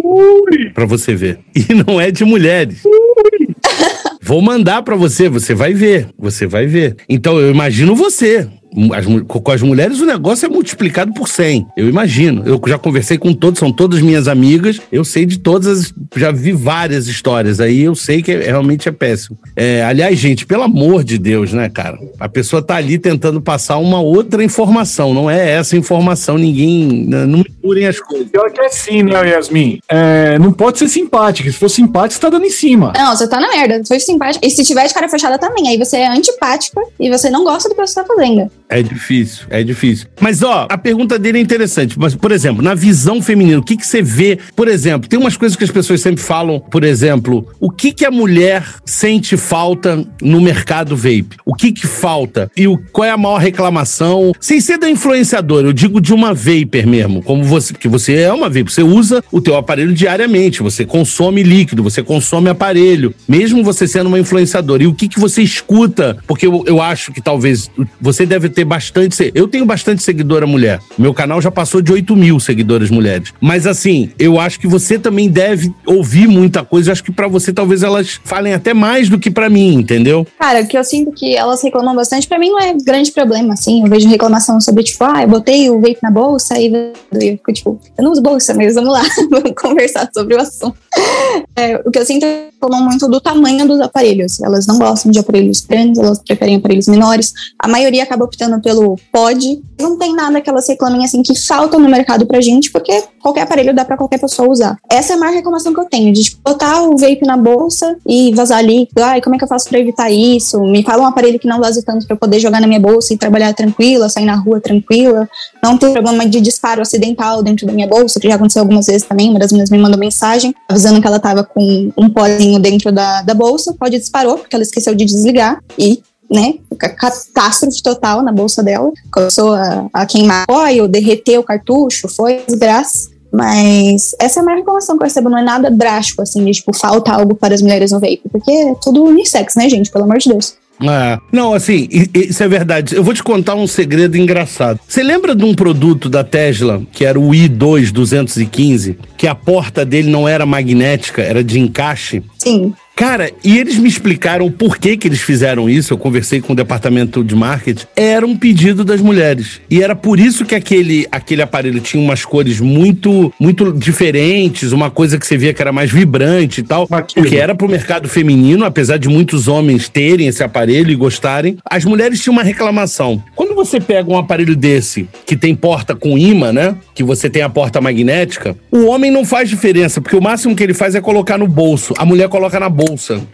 para você ver. E não é de mulheres. Vou mandar para você, você vai ver, você vai ver. Então eu imagino você, as, com as mulheres o negócio é multiplicado por 100, eu imagino. Eu já conversei com todos, são todas minhas amigas, eu sei de todas, já vi várias histórias aí, eu sei que é, realmente é péssimo. É, aliás, gente, pelo amor de Deus, né, cara? A pessoa tá ali tentando passar uma outra informação, não é essa informação, ninguém. Não misturem as coisas. Pior que é assim, né, Yasmin? É, não pode ser simpática. Se for simpática, você tá dando em cima. Não, você tá na merda. Foi simpática. E se tiver de cara fechada também, aí você é antipática e você não gosta do que você tá fazendo. É difícil, é difícil. Mas, ó, a pergunta dele é interessante. Mas, por exemplo, na visão feminina, o que, que você vê? Por exemplo, tem umas coisas que as pessoas sempre falam, por exemplo, o que, que a mulher sente falta no mercado vape? O que, que falta? E o, qual é a maior reclamação? Sem ser da influenciadora, eu digo de uma vapor mesmo, como você, porque você é uma vapor, você usa o teu aparelho diariamente, você consome líquido, você consome aparelho, mesmo você sendo uma influenciadora. E o que, que você escuta? Porque eu, eu acho que talvez você deve ter ter bastante. Eu tenho bastante seguidora mulher. Meu canal já passou de 8 mil seguidoras mulheres. Mas assim, eu acho que você também deve ouvir muita coisa. Eu acho que pra você talvez elas falem até mais do que pra mim, entendeu? Cara, o que eu sinto que elas reclamam bastante, pra mim não é grande problema, assim. Eu vejo reclamação sobre, tipo, ah, eu botei o vape na bolsa e eu fico, tipo, eu não uso bolsa, mas vamos lá, vamos conversar sobre o assunto. É, o que eu sinto é reclamam muito do tamanho dos aparelhos. Elas não gostam de aparelhos grandes, elas preferem aparelhos menores. A maioria acaba optando pelo pod. Não tem nada que elas reclamem, assim, que falta no mercado pra gente, porque qualquer aparelho dá pra qualquer pessoa usar. Essa é a maior reclamação que eu tenho, de tipo, botar o vape na bolsa e vazar líquido. Ai, como é que eu faço pra evitar isso? Me fala um aparelho que não vaze tanto pra eu poder jogar na minha bolsa e trabalhar tranquila, sair na rua tranquila. Não ter problema de disparo acidental dentro da minha bolsa, que já aconteceu algumas vezes também. Uma das minhas me mandou mensagem avisando que ela tava com um pozinho dentro da, da bolsa. O pod disparou, porque ela esqueceu de desligar e né, ca- catástrofe total na bolsa dela. Começou a, a queimar óleo, derreter o cartucho, foi desgraça. Mas essa é a maior reclamação que eu recebo, não é nada drástico, assim, de tipo, falta algo para as mulheres no vape, porque é tudo unissex, né, gente? Pelo amor de Deus. É. Não, assim, isso é verdade. Eu vou te contar um segredo engraçado. Você lembra de um produto da Tesla, que era o i2 215, que a porta dele não era magnética, era de encaixe? Sim. Cara, e eles me explicaram o porquê que eles fizeram isso. Eu conversei com o departamento de marketing. Era um pedido das mulheres. E era por isso que aquele, aquele aparelho tinha umas cores muito muito diferentes, uma coisa que você via que era mais vibrante e tal. Aquilo. Porque era pro mercado feminino, apesar de muitos homens terem esse aparelho e gostarem. As mulheres tinham uma reclamação. Quando você pega um aparelho desse, que tem porta com imã, né? Que você tem a porta magnética, o homem não faz diferença, porque o máximo que ele faz é colocar no bolso. A mulher coloca na bolsa.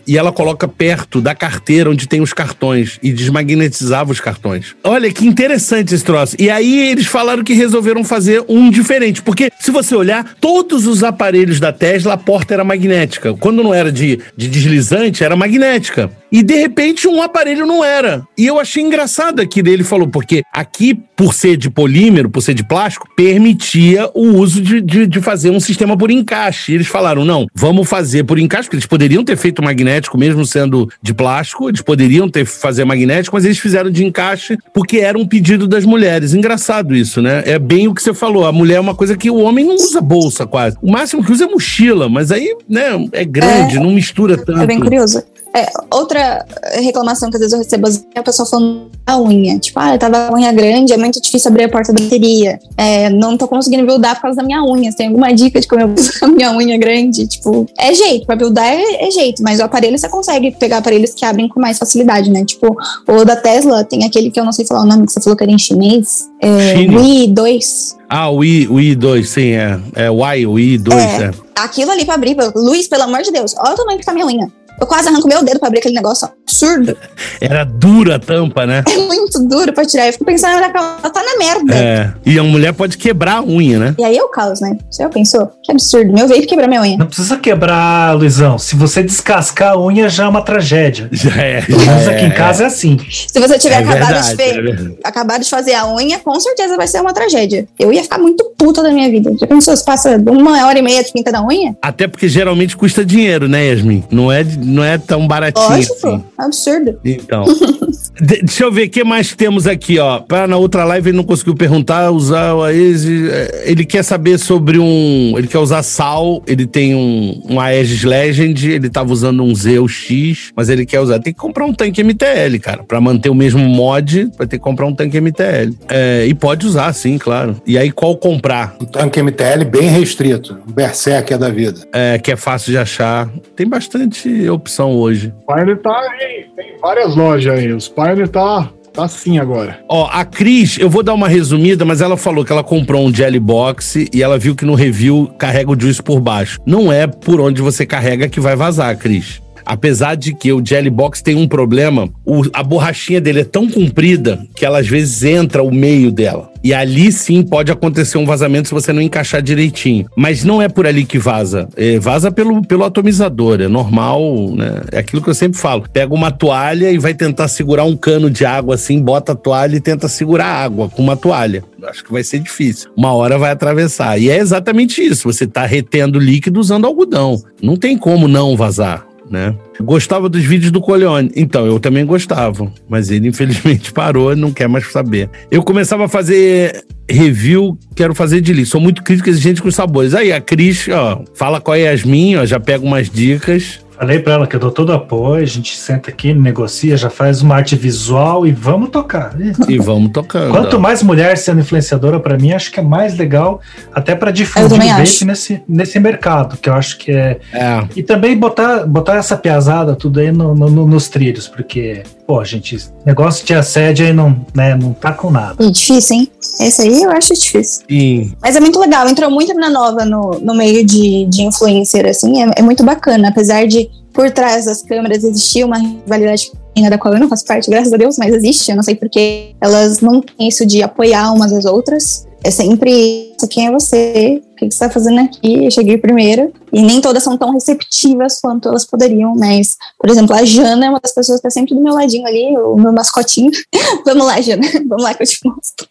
E ela coloca perto da carteira onde tem os cartões. E desmagnetizava os cartões. Olha que interessante esse troço. E aí eles falaram que resolveram fazer um diferente. Porque, se você olhar, todos os aparelhos da Tesla, a porta era magnética. Quando não era de, de deslizante, era magnética. E de repente um aparelho não era. E eu achei engraçado aquilo. Ele falou, porque aqui, por ser de polímero, por ser de plástico, permitia o uso de, de, de fazer um sistema por encaixe. E eles falaram, não, vamos fazer por encaixe, porque eles poderiam ter feito magnético, mesmo sendo de plástico, eles poderiam ter fazer magnético, mas eles fizeram de encaixe porque era um pedido das mulheres. Engraçado isso, né? É bem o que você falou. A mulher é uma coisa que o homem não usa bolsa quase. O máximo que usa é mochila, mas aí, né, é grande, não mistura tanto. É bem curioso. É, outra reclamação que às vezes eu recebo assim, é a pessoa falando da unha. Tipo, ah, eu tava com a unha grande, é muito difícil abrir a porta da bateria. É, não tô conseguindo buildar por causa da minha unha. Você tem alguma dica de como eu uso a minha unha grande? Tipo, é jeito, pra buildar é, é jeito, mas o aparelho você consegue pegar aparelhos que abrem com mais facilidade, né? Tipo, o da Tesla tem aquele que eu não sei falar o nome, que você falou que era em chinês. É. Wii 2. Ah, o, I, o I2, sim, é. É I, o I2, É. é. Aquilo ali pra abrir, Luiz, pelo amor de Deus, olha o tamanho que tá minha unha. Eu quase arranco meu dedo pra abrir aquele negócio absurdo. Era dura a tampa, né? É muito duro pra tirar. Eu fico pensando, ela tá na merda. É. E a mulher pode quebrar a unha, né? E aí é o caos, né? Você já pensou? Que absurdo. Meu vape quebrou minha unha. Não precisa quebrar, Luizão. Se você descascar a unha, já é uma tragédia. Já é. Pelo menos já aqui em é. casa é assim. Se você tiver É acabado, verdade, de fe- é acabado de fazer a unha, com certeza vai ser uma tragédia. Eu ia ficar muito puta da minha vida. Já pensou, se passa uma hora e meia de pinta da unha? Até porque geralmente custa dinheiro, né, Yasmin? Não é, não é tão baratinho Lógico. assim. Absurdo. Então. De- deixa eu ver o que mais temos aqui, ó. Pra, na outra live ele não conseguiu perguntar, usar o Aegis. eh, Ele quer saber sobre um. Ele quer usar sal, ele tem um, um Aegis Legend, ele tava usando um Zeus X, mas ele quer usar. Tem que comprar um tanque MTL, cara. Pra manter o mesmo mod, vai ter que comprar um tanque MTL. É, e pode usar, sim, claro. E aí, qual comprar? Um tanque MTL bem restrito. Um berserker da vida. É, que é fácil de achar. Tem bastante opção hoje. Pioneer tá aí, tem várias lojas aí. Os Pioneer tá, tá assim agora. Ó, a Cris, eu vou dar uma resumida, mas ela falou que ela comprou um Jelly Box e ela viu que no review carrega o juice por baixo. Não é por onde você carrega que vai vazar, Cris. Apesar de que o Jelly Box tem um problema, o- a borrachinha dele é tão comprida que ela às vezes entra o meio dela. E ali sim pode acontecer um vazamento se você não encaixar direitinho. Mas não é por ali que vaza. É, vaza pelo, pelo atomizador. É normal, né? É aquilo que eu sempre falo. Pega uma toalha e vai tentar segurar um cano de água assim, bota a toalha e tenta segurar a água com uma toalha. Acho que vai ser difícil. Uma hora vai atravessar. E é exatamente isso. Você tá retendo líquido usando algodão. Não tem como não vazar. Né? Gostava dos vídeos do Coleone. Então, eu também gostava. Mas ele, infelizmente, parou e não quer mais saber. Eu começava a fazer review, quero fazer de li. Sou muito crítico e exigente com os sabores. Aí, a Cris, ó, fala com a Yasmin, ó, já pega umas dicas. Falei pra ela que eu dou todo apoio, a gente senta aqui, negocia, já faz uma arte visual e vamos tocar. E vamos tocando. Quanto mais mulher sendo influenciadora, pra mim, acho que é mais legal, até pra difundir o vape nesse, nesse mercado, que eu acho que é. é. E também botar, botar essa piazada tudo aí no, no, nos trilhos, porque, pô, gente, negócio de assédio aí não, né, não tá com nada. É difícil, hein? Esse aí eu acho difícil. Sim. Mas é muito legal, entrou muita mina nova no, no meio de, de influencer, assim, é, é muito bacana, apesar de por trás das câmeras existia uma rivalidade da qual eu não faço parte, graças a Deus, mas existe, eu não sei porque elas não têm isso de apoiar umas às outras. É sempre quem é você, o que você está fazendo aqui, eu cheguei primeiro. E nem todas são tão receptivas quanto elas poderiam, mas, por exemplo, a Jana é uma das pessoas que está sempre do meu ladinho ali, o meu mascotinho. Vamos lá, Jana, vamos lá que eu te mostro.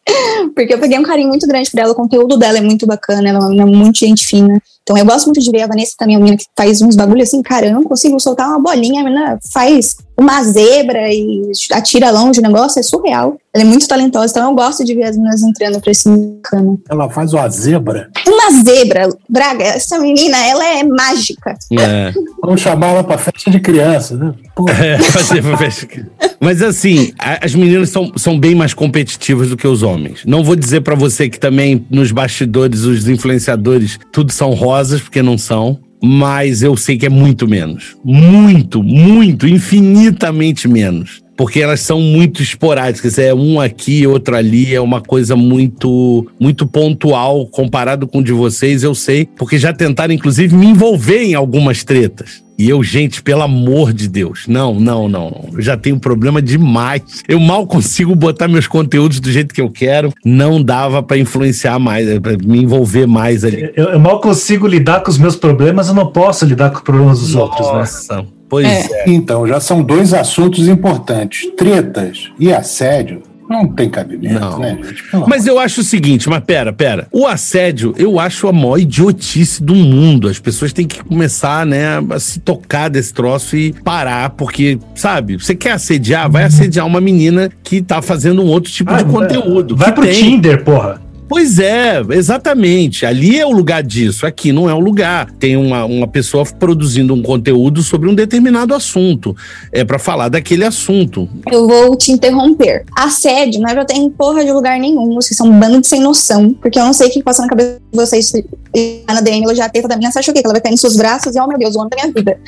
Porque eu peguei um carinho muito grande por ela, o conteúdo dela é muito bacana, ela é muito gente fina. Então eu gosto muito de ver a Vanessa também, uma menina que faz uns bagulhos assim, cara, eu não consigo soltar uma bolinha, a menina faz uma zebra e atira longe o negócio, é surreal. Ela é muito talentosa, então eu gosto de ver as meninas entrando pra esse bacana. Ela faz uma zebra. Uma zebra, Braga, essa menina, ela é mágica. É. Vamos chamar ela pra festa de criança, né? É, Mas assim, as meninas são, são bem mais competitivas do que os homens. Não vou dizer para você que também nos bastidores os influenciadores tudo são rosas, porque não são mas eu sei que é muito menos. Muito, muito, infinitamente menos. Porque elas são muito esporádicas, é um aqui, outro ali, é uma coisa muito muito pontual comparado com o de vocês, eu sei, porque já tentaram inclusive me envolver em algumas tretas. E eu, gente, pelo amor de Deus, não, não, não. Eu já tenho problema demais. Eu mal consigo botar meus conteúdos do jeito que eu quero. Não dava para influenciar mais, para me envolver mais ali. Eu, eu, mal consigo lidar com os meus problemas, eu não posso lidar com os problemas dos Nossa. outros, né? Pois é. é. Então, já são dois assuntos importantes: tretas e assédio não tem cabimento, não. né, gente? Pelo mas eu acho o seguinte, mas pera, pera. O assédio, eu acho a maior idiotice do mundo. As pessoas têm que começar, né, a se tocar desse troço e parar, porque, sabe, você quer assediar, vai assediar uma menina que tá fazendo um outro tipo ah, de conteúdo. Vai pro tem. Tinder, porra. Pois é, exatamente. Ali é o lugar disso, aqui não é o lugar. Tem uma, uma pessoa produzindo um conteúdo sobre um determinado assunto. É para falar daquele assunto. Eu vou te interromper. Assédio não é pra ter em porra de lugar nenhum. Vocês são um bando de sem noção. Porque eu não sei o que passa na cabeça de vocês. Na DM, ela já teve da minha, você acha o quê? Que ela vai cair nos seus braços e, oh meu Deus, o homem da minha vida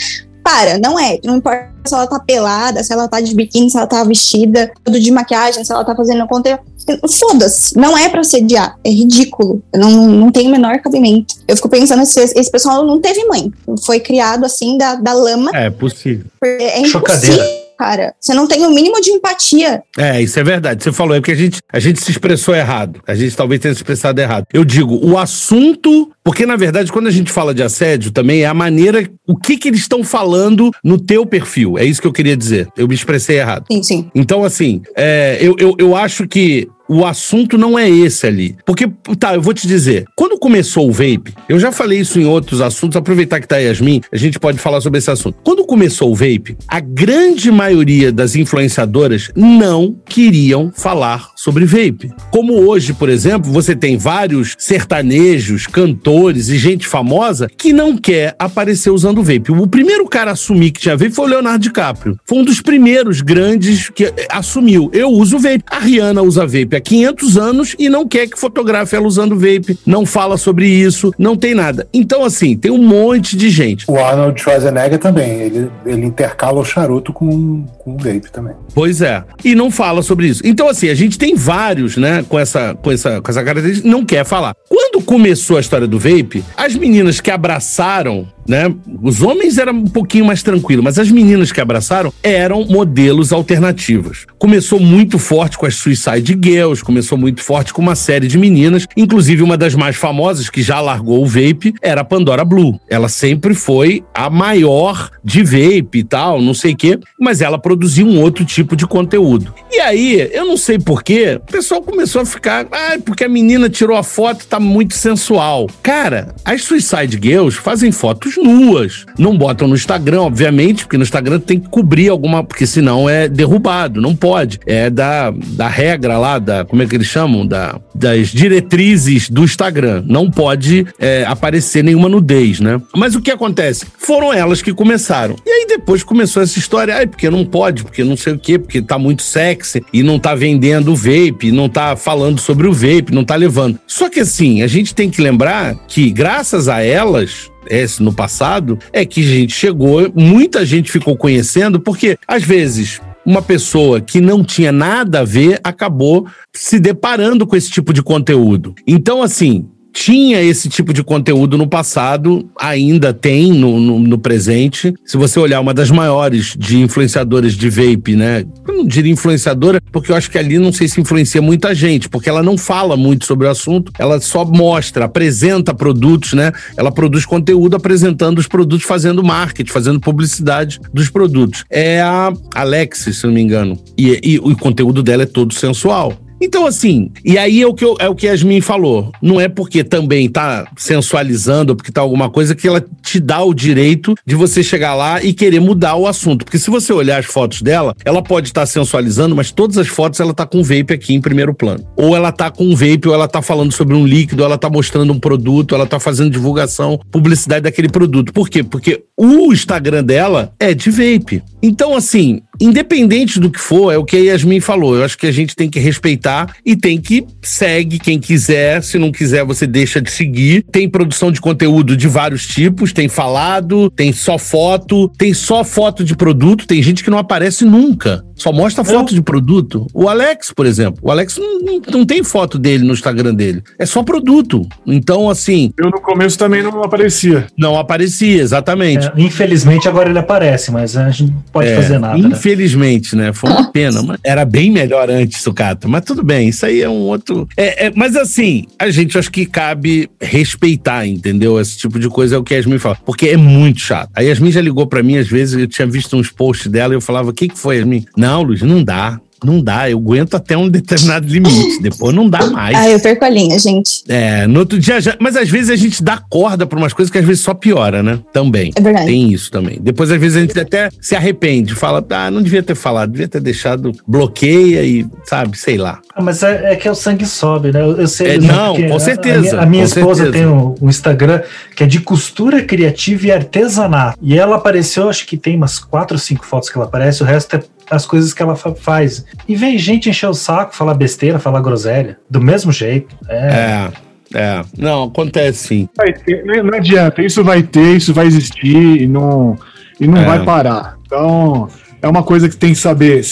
para, não é. Não importa se ela tá pelada, se ela tá de biquíni, se ela tá vestida, tudo de maquiagem, se ela tá fazendo conteúdo. Foda-se, não é pra sediar, é ridículo, não, não tem o menor cabimento. Eu fico pensando se esse pessoal não teve mãe, foi criado assim da, da lama. É possível. É impossível. Chocadeira cara. Você não tem o mínimo de empatia. É, isso é verdade. Você falou, é porque a gente, a gente se expressou errado. A gente talvez tenha se expressado errado. Eu digo, o assunto. Porque, na verdade, quando a gente fala de assédio, também é a maneira. O que, que eles estão falando no teu perfil. É isso que eu queria dizer. Eu me expressei errado. Sim, sim. Então, assim, é, eu, eu, eu acho que o assunto não é esse ali. Porque, tá, eu vou te dizer, quando começou o vape, eu já falei isso em outros assuntos, aproveitar que tá Yasmin, a gente pode falar sobre esse assunto. Quando começou o vape, a grande maioria das influenciadoras não queriam falar sobre vape. Como hoje, por exemplo, você tem vários sertanejos, cantores e gente famosa que não quer aparecer usando vape. O primeiro cara a assumir que tinha vape foi o Leonardo DiCaprio. Foi um dos primeiros grandes que assumiu. Eu uso vape. A Rihanna usa vape há 500 anos e não quer que fotografe ela usando vape, não fala sobre isso, não tem nada. Então, assim, tem um monte de gente. O Arnold Schwarzenegger também, ele, ele intercala o charuto com, com o vape também. Pois é, e não fala sobre isso. Então, assim, a gente tem vários, né, com essa, com essa, com essa característica, não quer falar. Quando começou a história do vape, as meninas que abraçaram né? Os homens eram um pouquinho mais tranquilos, mas as meninas que abraçaram eram modelos alternativos. Começou muito forte com as Suicide Girls, começou muito forte com uma série de meninas, inclusive uma das mais famosas que já largou o vape era a Pandora Blue. Ela sempre foi a maior de vape e tal, não sei o quê, mas ela produzia um outro tipo de conteúdo. E aí, eu não sei porquê, o pessoal começou a ficar, ah, porque a menina tirou a foto, tá muito sensual. Cara, as Suicide Girls fazem fotos nuas. Não botam no Instagram, obviamente, porque no Instagram tem que cobrir alguma, porque senão é derrubado, não pode. É da, da regra lá, da, como é que eles chamam? Da, das diretrizes do Instagram. Não pode é, aparecer nenhuma nudez, né? Mas o que acontece? Foram elas que começaram. E aí depois começou essa história, ai, porque não pode, porque não sei o quê, porque tá muito sexy e não tá vendendo vape, não tá falando sobre o vape, não tá levando. Só que assim, a gente tem que lembrar que graças a elas, esse no passado, é que gente chegou, muita gente ficou conhecendo, porque às vezes uma pessoa que não tinha nada a ver acabou se deparando com esse tipo de conteúdo. Então, assim, tinha esse tipo de conteúdo no passado, ainda tem no, no, no, presente. Se você olhar uma das maiores de influenciadoras de vape, né? Eu não diria influenciadora, porque eu acho que ali não sei se influencia muita gente, porque ela não fala muito sobre o assunto, ela só mostra, apresenta produtos, né? Ela produz conteúdo apresentando os produtos, fazendo marketing, fazendo publicidade dos produtos. É a Alexis, se não me engano. E, e o conteúdo dela é todo sensual. Então, assim, e aí é o que, eu, é o que Yasmin falou. Não é porque também tá sensualizando, porque tá alguma coisa, que ela te dá o direito de você chegar lá e querer mudar o assunto. Porque se você olhar as fotos dela, ela pode estar tá sensualizando, mas todas as fotos ela tá com vape aqui em primeiro plano. Ou ela tá com vape, ou ela tá falando sobre um líquido, ela tá mostrando um produto, ela tá fazendo divulgação, publicidade daquele produto. Por quê? Porque o Instagram dela é de vape. Então, assim, independente do que for, é o que a Yasmin falou. Eu acho que a gente tem que respeitar e tem que segue quem quiser. Se não quiser, você deixa de seguir. Tem produção de conteúdo de vários tipos, tem falado, tem só foto, tem só foto de produto, tem gente que não aparece nunca. Só mostra foto de produto. O Alex, por exemplo. O Alex não, não, não, tem foto dele no Instagram dele. É só produto. Então, assim. Eu no começo também não aparecia. Não aparecia, exatamente. É, infelizmente agora ele aparece, mas a gente pode é, fazer nada. Né? Infelizmente, né? né? Foi uma pena. Mas era bem melhor antes, Sucata. Mas tudo bem, isso aí é um outro. É, é, mas assim, a gente acho que cabe respeitar, entendeu? Esse tipo de coisa é o que a Yasmin fala. Porque é muito chato. A Yasmin já ligou para mim, às vezes, eu tinha visto uns posts dela e eu falava: o que, que foi, Yasmin? Não, não, Luiz, não dá. Não dá, eu aguento até um determinado limite, depois não dá mais. Ah, eu perco a linha, gente. É, no outro dia já. Mas às vezes a gente dá corda pra umas coisas que às vezes só piora, né? Também. É verdade. Tem isso também. Depois às vezes a gente até se arrepende, fala, ah, não devia ter falado, devia ter deixado, bloqueia e, sabe, sei lá. Ah, mas é, é, que o sangue sobe, né? Eu, sei. É, não, com certeza. A, a minha, com esposa certeza. tem um, um, Instagram que é de costura criativa e artesanato. E ela apareceu, acho que tem umas quatro ou cinco fotos que ela aparece, o resto é as coisas que ela fa faz. E vem gente encher o saco, falar besteira, falar groselha, do mesmo jeito. É. é. É, não, acontece sim. Ter, não adianta, isso vai ter, isso vai existir e não, e não é. vai parar. Então, é uma coisa que tem que saber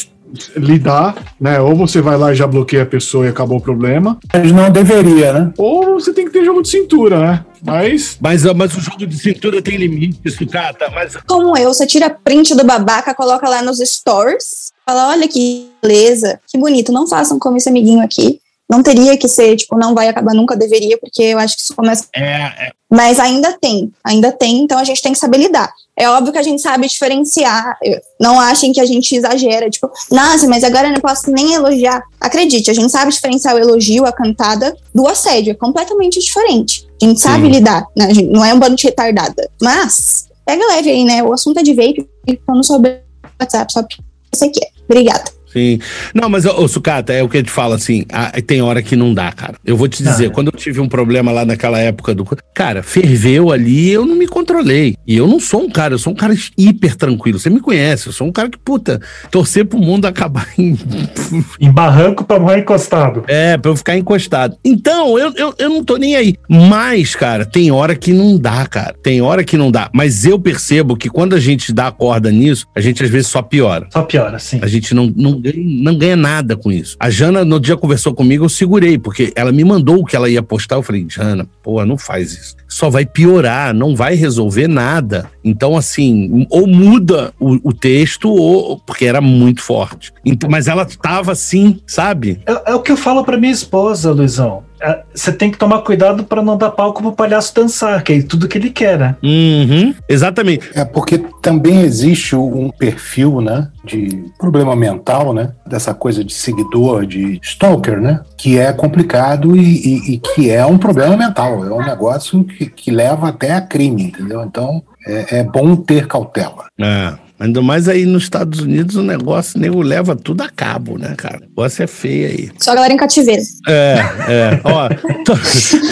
lidar, né? Ou você vai lá e já bloqueia a pessoa e acabou o problema. Mas não deveria, né? Ou você tem que ter jogo de cintura, né? Mas. Mas, mas o jogo de cintura tem limite, sucata. Mas... Como eu, você tira print do babaca, coloca lá nos stores, fala: olha que beleza, que bonito, não façam como esse amiguinho aqui. Não teria que ser, tipo, não vai acabar nunca, deveria, porque eu acho que isso começa. É, é. Mas ainda tem, ainda tem, então a gente tem que saber lidar. É óbvio que a gente sabe diferenciar. Não achem que a gente exagera, tipo, nossa, mas agora eu não posso nem elogiar. Acredite, a gente sabe diferenciar o elogio, a cantada, do assédio. É completamente diferente. A gente sabe Sim. lidar, né? não é um bando de retardada. Mas, pega leve aí, né? O assunto é de vape, falando sobre WhatsApp, só porque você quer. Obrigada. Sim. Não, mas, ô, Sucata, é o que eu te falo, assim, a, tem hora que não dá, cara. Eu vou te dizer, ah, quando eu tive um problema lá naquela época do. Cara, ferveu ali eu não me controlei. E eu não sou um cara, eu sou um cara hiper tranquilo. Você me conhece, eu sou um cara que, puta, torcer pro mundo acabar em. em barranco pra morrer encostado. É, pra eu ficar encostado. Então, eu, eu, eu não tô nem aí. Mas, cara, tem hora que não dá, cara. Tem hora que não dá. Mas eu percebo que quando a gente dá a corda nisso, a gente às vezes só piora. Só piora, sim. A gente não, não não ganha nada com isso. A Jana, no dia conversou comigo, eu segurei, porque ela me mandou o que ela ia postar. Eu falei, Jana, pô, não faz isso. Só vai piorar, não vai resolver nada. Então, assim, ou muda o, o texto, ou porque era muito forte. Então, mas ela tava assim, sabe? É, é o que eu falo para minha esposa, Luizão você tem que tomar cuidado para não dar palco pro palhaço dançar, que é tudo que ele quer, né? Uhum, exatamente. É porque também existe um perfil, né, de problema mental, né, dessa coisa de seguidor, de stalker, né, que é complicado e, e, e que é um problema mental, é um negócio que, que leva até a crime, entendeu? Então, é, é bom ter cautela. É. Ainda mais aí nos Estados Unidos o negócio, nego leva tudo a cabo, né, cara? O negócio é feio aí. Só a galera em cativeiro. É, é. Ó, tô,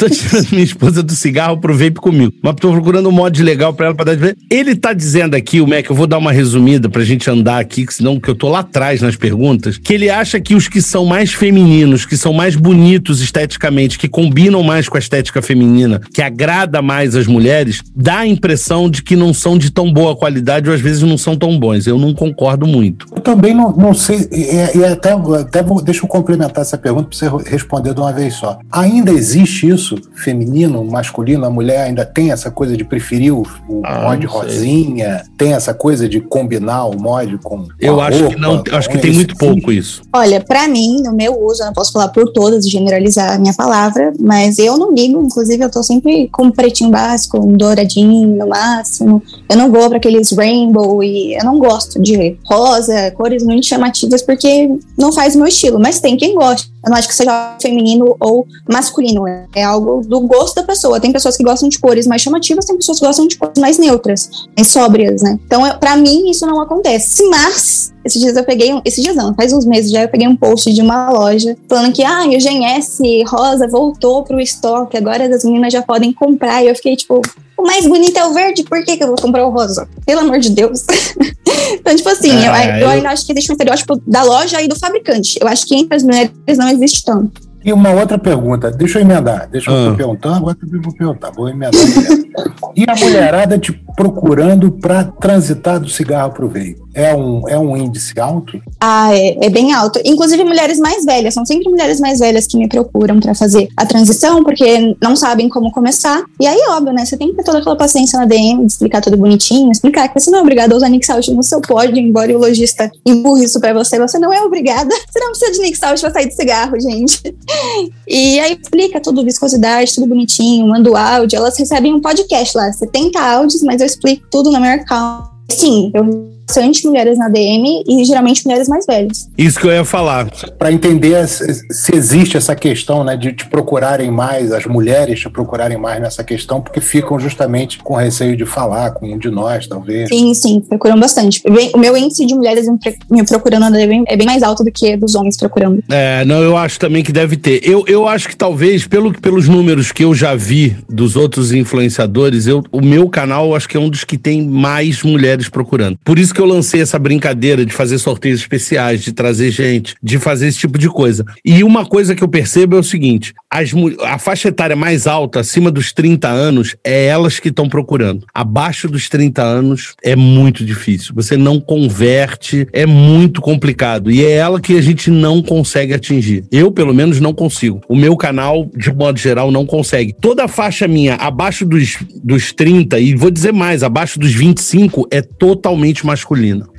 tô tirando minha esposa do cigarro pro vape comigo. Mas tô procurando um mod legal pra ela pra dar de ver. Ele tá dizendo aqui, o Mac, eu vou dar uma resumida pra gente andar aqui, que senão que eu tô lá atrás nas perguntas, que ele acha que os que são mais femininos, que são mais bonitos esteticamente, que combinam mais com a estética feminina, que agrada mais as mulheres, dá a impressão de que não são de tão boa qualidade ou às vezes não são tão bons. Eu não concordo muito. Eu também não, não sei, e, e até, até vou, deixa eu complementar essa pergunta para você responder de uma vez só. Ainda existe isso, feminino, masculino? A mulher ainda tem essa coisa de preferir o, o Ah, mod rosinha? Tem essa coisa de combinar o mod com. Eu a acho roupa, que não, com acho que tem muito pouco isso. Olha, pra mim, no meu uso, eu não posso falar por todas e generalizar a minha palavra, mas eu não ligo, inclusive eu tô sempre com um pretinho básico, um douradinho no máximo. Eu não vou pra aqueles rainbow e eu não gosto de rosa, cores muito chamativas, porque não faz o meu estilo, mas tem quem gosta. Eu não acho que seja feminino ou masculino, é algo do gosto da pessoa. Tem pessoas que gostam de cores mais chamativas, tem pessoas que gostam de cores mais neutras, mais sóbrias, né? Então, pra mim, isso não acontece. Mas, esses dias eu peguei, um, esses dias não, faz uns meses já eu peguei um post de uma loja falando que, ah, o GNS Rosa voltou pro estoque, agora as meninas já podem comprar. E eu fiquei tipo, o mais bonito é o verde, por que, que eu vou comprar o rosa? Pelo amor de Deus. então, tipo assim, É, eu, eu eu- ainda acho que existe um estereótipo da loja e do fabricante. Eu acho que entre as mulheres não existe tanto. E uma outra pergunta, deixa eu emendar, deixa eu Ah. tô perguntando, agora eu vou perguntar, vou emendar. e a mulherada te procurando para transitar do cigarro pro veio? É um, é um índice alto? Ah, é, é bem alto. Inclusive mulheres mais velhas, são sempre mulheres mais velhas que me procuram pra fazer a transição, porque não sabem como começar. E aí, óbvio, né? Você tem que ter toda aquela paciência na DM, explicar tudo bonitinho, explicar que você não é obrigado a usar Nick Salt no seu pódio, embora o lojista empurre isso pra você, você não é obrigada. Você não precisa de Nick Salt pra sair de cigarro, gente. E aí explica tudo, viscosidade, tudo bonitinho, manda o áudio. Elas recebem um podcast lá, 70 áudios, mas eu explico tudo na maior calma. Sim, eu bastante mulheres na DM e geralmente mulheres mais velhas. Isso que eu ia falar. Para entender se, existe essa questão né, de te procurarem mais, as mulheres te procurarem mais nessa questão, porque ficam justamente com receio de falar com um de nós, talvez. Sim, sim, procuram bastante. Bem, O meu índice de mulheres me procurando na DM é bem mais alto do que dos homens procurando. É, não, eu acho também que deve ter. Eu, eu acho que talvez, pelo, pelos números que eu já vi dos outros influenciadores, eu, o meu canal eu acho que é um dos que tem mais mulheres procurando. Por isso que eu lancei essa brincadeira de fazer sorteios especiais, de trazer gente, de fazer esse tipo de coisa. E uma coisa que eu percebo é o seguinte: as, a faixa etária mais alta, acima dos 30 anos, é elas que estão procurando. Abaixo dos 30 anos é muito difícil. Você não converte, é muito complicado. E é ela que a gente não consegue atingir. Eu, pelo menos, não consigo. O meu canal, de modo geral, não consegue. Toda a faixa minha abaixo dos, dos 30, e vou dizer mais, abaixo dos 25, é totalmente masculina.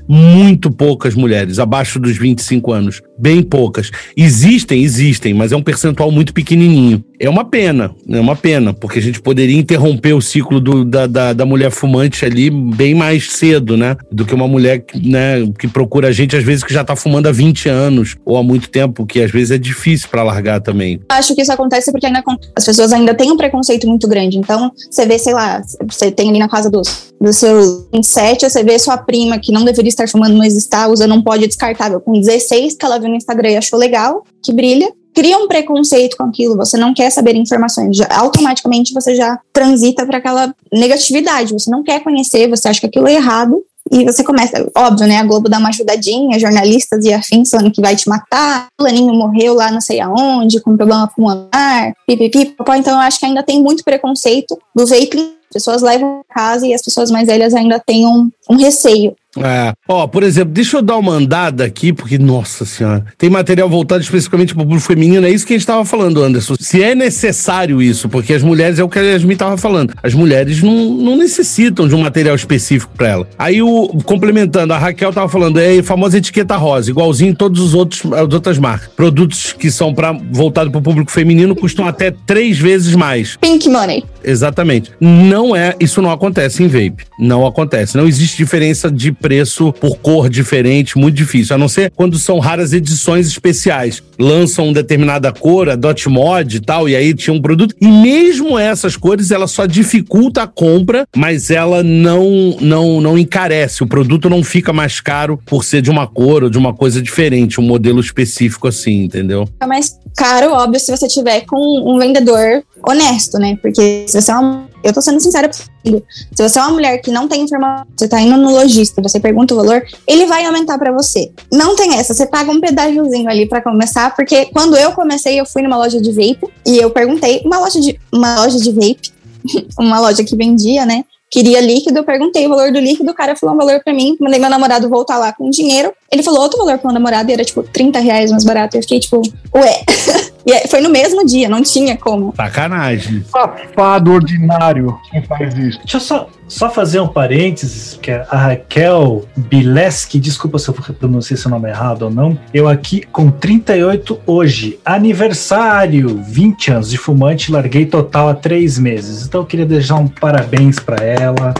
Muito poucas mulheres abaixo dos 25 anos. Bem poucas. Existem, existem, mas é um percentual muito pequenininho. É uma pena, é uma pena, porque a gente poderia interromper o ciclo do- da, da, da mulher fumante ali bem mais cedo, né? Do que uma mulher né, que procura a gente, às vezes, que já tá fumando há 20 anos ou há muito tempo, que às vezes é difícil para largar também. Acho que isso acontece porque ainda as pessoas ainda têm um preconceito muito grande. Então, você vê, sei lá, você tem ali na casa dos, dos seus 27, você vê sua prima que não deveria estar fumando, mas está usando um pó de descartável com 16, que ela no Instagram e achou legal, que brilha. Cria um preconceito com aquilo, você não quer saber informações, já- automaticamente você já transita para aquela negatividade, você não quer conhecer, você acha que aquilo é errado, e você começa, óbvio, né? A Globo dá uma ajudadinha, jornalistas e afins falando que vai te matar. Fulaninho morreu lá não sei aonde, com problema pulmonar, pipipi. Então eu acho que ainda tem muito preconceito do vaping. As pessoas levam a casa e as pessoas mais velhas ainda têm um, um receio. É. Ó, por exemplo, deixa eu dar uma andada aqui, porque, nossa senhora, tem material voltado especificamente para o público feminino, é isso que a gente estava falando, Anderson. Se é necessário isso, porque as mulheres, é o que a Yasmin estava falando, as mulheres não, não necessitam de um material específico para ela. Aí, o, complementando, a Raquel estava falando, é a famosa etiqueta rosa, igualzinho em outros, as outras marcas. Produtos que são para voltado para o público feminino custam até três vezes mais. Pink money. Exatamente. Não é, isso não acontece em vape. Não acontece. Não existe diferença de preço por cor diferente, muito difícil. A não ser quando são raras edições especiais. Lançam uma determinada cor, a dot mod e tal, e aí tinha um produto. E mesmo essas cores, ela só dificulta a compra, mas ela não, não, não encarece. O produto não fica mais caro por ser de uma cor ou de uma coisa diferente, um modelo específico assim, entendeu? Fica mais caro, óbvio, se você tiver com um vendedor honesto, né? Porque se você é uma. Eu tô sendo sincera contigo. Se você é uma mulher que não tem informação, você tá indo no lojista, você pergunta o valor, ele vai aumentar para você. Não tem essa, você paga um pedágiozinho ali para começar, porque quando eu comecei, eu fui numa loja de vape e eu perguntei, uma loja de, uma loja de vape, uma loja que vendia, né? Queria líquido, eu perguntei o valor do líquido, o cara falou um valor para mim, mandei meu namorado voltar lá com dinheiro. Ele falou outro valor pro meu namorado e era tipo 30 reais mais barato. Eu fiquei tipo, ué. E foi no mesmo dia, não tinha como. Sacanagem. Safado ordinário quem faz isso. Deixa eu só, só fazer um parênteses, que a Raquel Bileski, desculpa se eu pronunciei seu nome errado ou não, eu aqui com 38 hoje, aniversário, 20 anos de fumante, larguei total há três meses. Então eu queria deixar um parabéns para ela.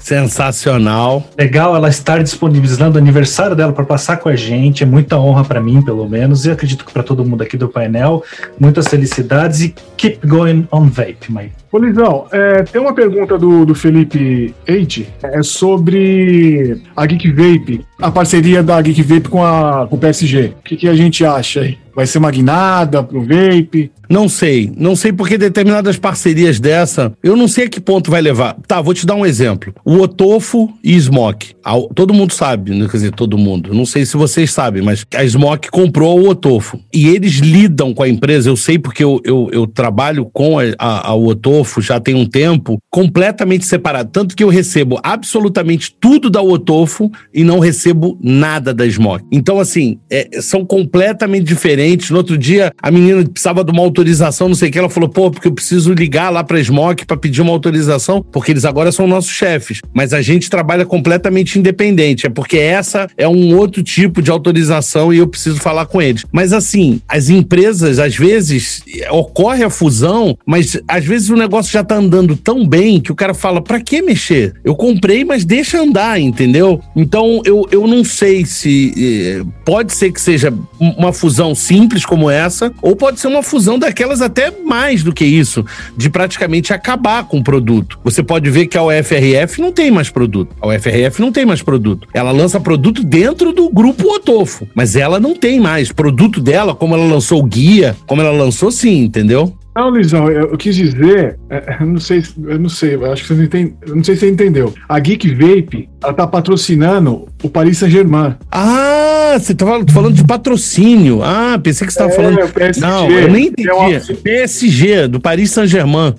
Sensacional. Legal ela estar disponibilizando o aniversário dela para passar com a gente. É muita honra para mim, pelo menos, e acredito que para todo mundo aqui do painel. Muitas felicidades e keep going on vape, Mike. Ô, Lisão, é, tem uma pergunta do, do Felipe Eide, é sobre a Geek Vape, a parceria da Geek Vape com, a, com o PSG. O que, que a gente acha aí? Vai ser magnada pro vape? Não sei. Não sei porque determinadas parcerias dessa, eu não sei a que ponto vai levar. Tá, vou te dar um exemplo. O Otofo e Smoke. Ao- Todo mundo sabe, né? quer dizer, todo mundo. Não sei se vocês sabem, mas a Smoke comprou o Otofo. E eles lidam com a empresa, eu sei porque eu, eu, eu trabalho com a, a, a Otofo já tem um tempo, completamente separado. Tanto que eu recebo absolutamente tudo da Otofo e não recebo nada da Smoke. Então, assim, é, são completamente diferentes. No outro dia, a menina precisava de uma autorização, não sei o que, ela falou, pô, porque eu preciso ligar lá pra Smoke pra pedir uma autorização, porque eles agora são nossos chefes. Mas a gente trabalha completamente independente. É porque essa é um outro tipo de autorização e eu preciso falar com eles. Mas assim, as empresas, às vezes, ocorre a fusão, mas às vezes o negócio já tá andando tão bem que o cara fala, pra que mexer? Eu comprei, mas deixa andar, entendeu? Então eu, eu não sei se. eh, pode ser que seja uma fusão simples como essa, ou pode ser uma fusão daquelas até mais do que isso, de praticamente acabar com o produto. Você pode ver que a UFRF não tem mais produto. A UFRF não tem mais produto. Ela lança produto dentro do grupo Otofo, mas ela não tem mais. Produto dela, como ela lançou o guia, como ela lançou, sim, entendeu? Não, Lisão, eu, quis dizer, é, eu não sei, eu não sei, eu acho que você não entende, não sei se você entendeu. A Geek Vape, ela tá patrocinando o Paris Saint-Germain. Ah, você tava falando de patrocínio. Ah, pensei que você tava É, falando. PSG, Não, eu nem entendi. é uma- PSG, do Paris Saint-Germain.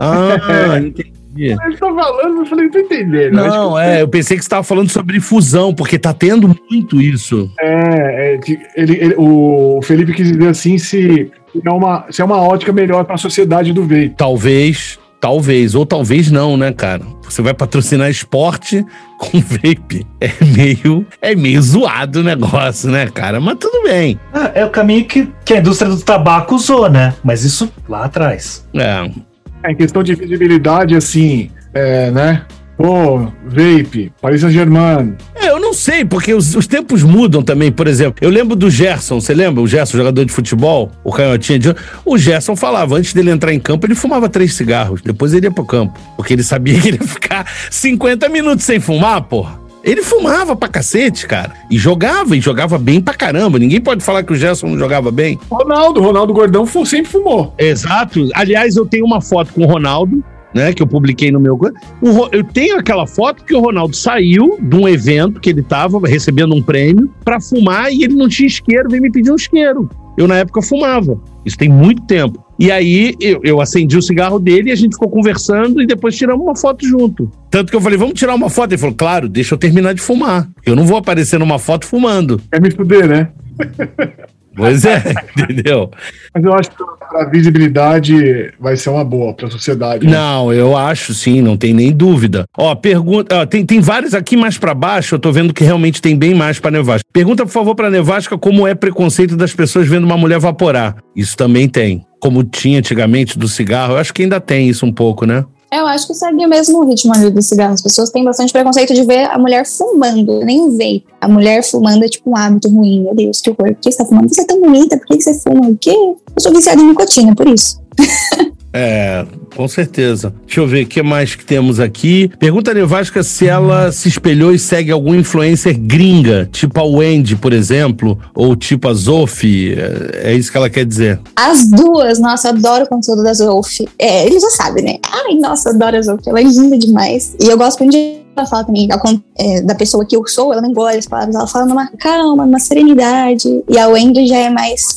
Ah, entendi. Ele tá falando, eu falei, não tô entendendo. Não, Acho que- é, eu pensei que você tava falando sobre fusão, porque tá tendo muito isso. É, é ele, ele- o Felipe quis dizer assim se é uma, se é uma ótica melhor para a sociedade do vape. Talvez, talvez, ou talvez não, né, cara? Você vai patrocinar esporte com vape. É meio, é meio zoado o negócio, né, cara? Mas tudo bem. Ah, é o caminho que, que a indústria do tabaco usou, né? Mas isso lá atrás. É, É, em questão de visibilidade, assim, é, né? Pô, vape, Paris Saint-Germain. É, eu não sei, porque os, os tempos mudam também. Por exemplo, eu lembro do Gerson, você lembra? O Gerson, jogador de futebol, o canhotinha de. O Gerson falava, antes dele entrar em campo, ele fumava três cigarros. Depois ele ia pro campo. Porque ele sabia que ele ia ficar 50 minutos sem fumar, porra. Ele fumava pra cacete, cara. E jogava, e jogava bem pra caramba. Ninguém pode falar que o Gerson não jogava bem. Ronaldo, Ronaldo Gordão sempre fumou. Exato. Aliás, eu tenho uma foto com o Ronaldo, né? Que eu publiquei no meu. O eu tenho aquela foto que o Ronaldo saiu de um evento que ele tava recebendo um prêmio pra fumar e ele não tinha isqueiro, veio me pedir um isqueiro. Eu, na época, fumava. Isso tem muito tempo. E aí eu, eu acendi o cigarro dele e a gente ficou conversando e depois tiramos uma foto junto. Tanto que eu falei, vamos tirar uma foto. Ele falou, claro, deixa eu terminar de fumar. Eu não vou aparecer numa foto fumando. É me fuder, né? Pois é, entendeu? Mas eu acho que para visibilidade vai ser uma boa para a sociedade. Né? Não, eu acho sim, não tem nem dúvida. Ó, pergunta, ó, tem, tem vários aqui mais para baixo, eu tô vendo que realmente tem bem mais para Nevasca. Pergunta, por favor, para Nevasca como é preconceito das pessoas vendo uma mulher vaporar. Isso também tem. Como tinha antigamente do cigarro, eu acho que ainda tem isso um pouco, né? Eu acho que segue o mesmo ritmo ali do cigarro. As pessoas têm bastante preconceito de ver a mulher fumando, nem o. A mulher fumando é tipo um hábito ruim. Meu Deus, que horror. Por que você tá fumando? Você é tão bonita, por que você fuma? O quê? Eu sou viciada em nicotina, por isso. É, com certeza. Deixa eu ver o que mais que temos aqui. Pergunta a Nevasca se ela se espelhou e segue algum influencer gringa, tipo a Wendy, por exemplo, ou tipo a Zofi. É, é isso que ela quer dizer. As duas, nossa, adoro o conteúdo da Zofi. É, ele já sabe, né? Ai, nossa, adoro a Zofi. Ela é linda demais. E eu gosto muito de ela fala também é, da pessoa que eu sou, ela não engole as palavras, ela fala numa calma, numa serenidade. E a Wendy já é mais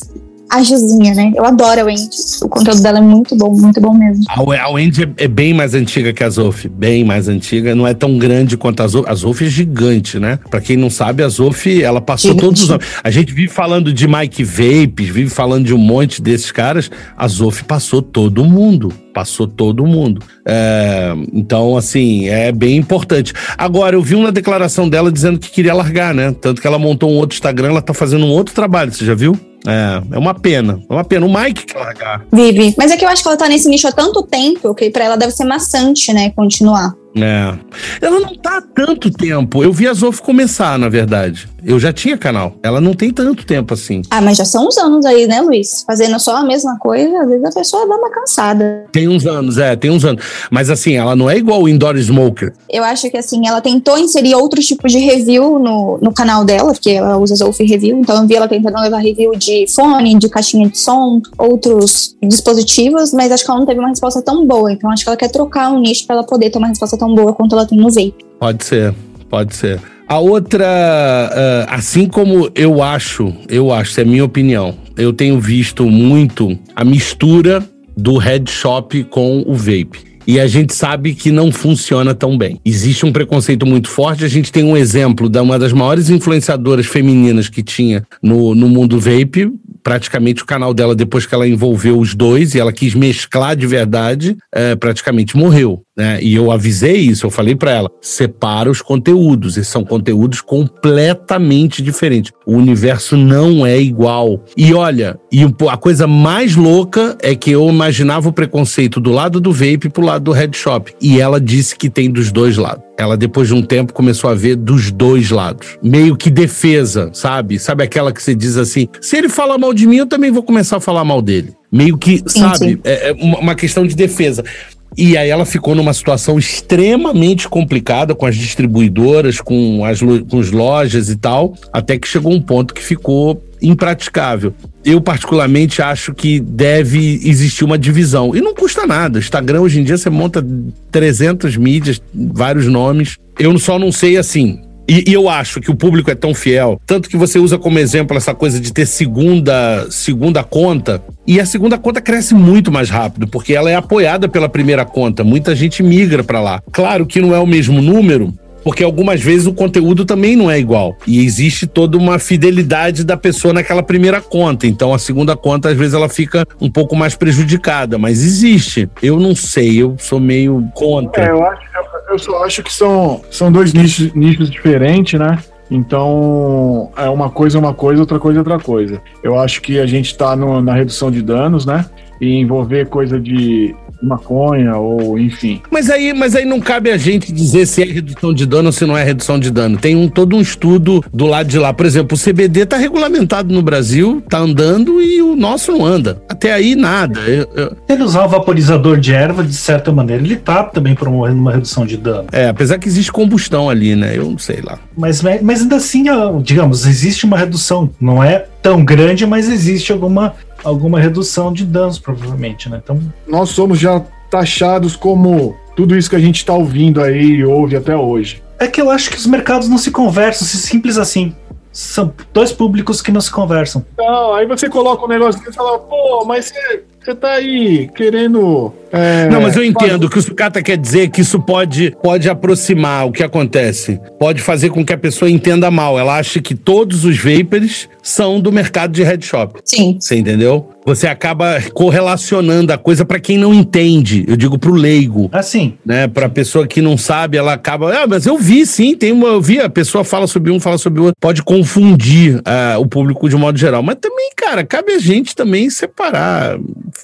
a Gizinha, né? Eu adoro a Wendy. O conteúdo dela é muito bom, muito bom mesmo. A, Wendy é, é, bem mais antiga que a Zof, bem mais antiga. Não é tão grande quanto a Zof. A Zof é gigante, né? Pra quem não sabe, a Zof, ela passou gigante. todos os anos. A gente vive falando de Mike Vapes, vive falando de um monte desses caras. A Zof passou todo mundo passou todo mundo. É, então, assim, é bem importante. Agora, eu vi uma declaração dela dizendo que queria largar, né? Tanto que ela montou um outro Instagram, ela tá fazendo um outro trabalho, você já viu? É, é uma pena. É uma pena. O Mike quer largar. Vive. Mas é que eu acho que ela tá nesse nicho há tanto tempo que pra ela deve ser maçante, né? Continuar. É. Ela não tá há tanto tempo. Eu vi a Zof começar, na verdade. Eu já tinha canal. Ela não tem tanto tempo assim. Ah, mas já são uns anos aí, né, Luiz? Fazendo só a mesma coisa, às vezes a pessoa dá uma cansada. Tem uns anos, é, tem uns anos. Mas assim, ela não é igual o Indoor Smoker. Eu acho que assim, ela tentou inserir outros tipos de review no, no canal dela, porque ela usa Zof Review, então eu vi ela tentando levar review de fone, de caixinha de som, outros dispositivos, mas acho que ela não teve uma resposta tão boa. Então acho que ela quer trocar um nicho para ela poder ter uma resposta tão boa quanto ela tem no vape. Pode ser, pode ser. A outra, uh, assim como eu acho, eu acho, é a minha opinião, eu tenho visto muito a mistura do head shop com o vape. E a gente sabe que não funciona tão bem. Existe um preconceito muito forte. A gente tem um exemplo da uma das maiores influenciadoras femininas que tinha no, no mundo vape, praticamente o canal dela, depois que ela envolveu os dois e ela quis mesclar de verdade, é, praticamente morreu. Né? E eu avisei isso, eu falei para ela: separa os conteúdos, esses são conteúdos completamente diferentes. O universo não é igual. E olha, e a coisa mais louca é que eu imaginava o preconceito do lado do vape pro lado do head shop. E ela disse que tem dos dois lados ela depois de um tempo começou a ver dos dois lados. Meio que defesa, sabe? Sabe aquela que você diz assim: se ele fala mal de mim, eu também vou começar a falar mal dele. Meio que, sim, sabe? Sim. É, é uma questão de defesa. E aí ela ficou numa situação extremamente complicada com as distribuidoras, com as, com as lojas e tal, até que chegou um ponto que ficou impraticável. Eu, particularmente, acho que deve existir uma divisão. E não custa nada. Instagram, hoje em dia, você monta 300 mídias, vários nomes. Eu só não sei, assim, e, e, eu acho que o público é tão fiel, tanto que você usa como exemplo essa coisa de ter segunda, segunda conta, e a segunda conta cresce muito mais rápido, porque ela é apoiada pela primeira conta. Muita gente migra para lá. Claro que não é o mesmo número, porque algumas vezes o conteúdo também não é igual. E existe toda uma fidelidade da pessoa naquela primeira conta. Então a segunda conta, às vezes, ela fica um pouco mais prejudicada, mas existe. Eu não sei, eu sou meio contra. É, eu, acho, eu só acho que são, são dois nichos, nichos diferentes, né? Então, é uma coisa é uma coisa, outra coisa é outra coisa. Eu acho que a gente está na redução de danos, né? E envolver coisa de maconha ou enfim. Mas aí, mas aí não cabe a gente dizer se é redução de dano ou se não é redução de dano. Tem um, todo um estudo do lado de lá. Por exemplo, o CBD está regulamentado no Brasil, está andando e o nosso não anda. Até aí nada. Eu, eu... Ele usar o vaporizador de erva, de certa maneira, ele está também promovendo uma redução de dano. É, apesar que existe combustão ali, né? Eu não sei lá. Mas, mas ainda assim, digamos, existe uma redução. Não é tão grande, mas existe alguma alguma redução de danos, provavelmente, né? Então. Nós somos já taxados como tudo isso que a gente está ouvindo aí e ouve até hoje. É que eu acho que os mercados não se conversam, simples assim. São dois públicos que não se conversam. Não, aí você coloca um negócio e fala, pô, mas você, você tá aí querendo É, não, mas eu entendo que o sucata quer dizer que isso pode, pode aproximar o que acontece. Pode fazer com que a pessoa entenda mal. Ela acha que todos os vapers são do mercado de headshop. Sim. Você entendeu? Você acaba correlacionando a coisa para quem não entende. Eu digo pro leigo. Assim. Né? Pra pessoa que não sabe, ela acaba. Ah, mas eu vi sim, tem uma. Eu vi, a pessoa fala sobre um, fala sobre o outro. Pode confundir uh, o público de modo geral. Mas também, cara, cabe a gente também separar,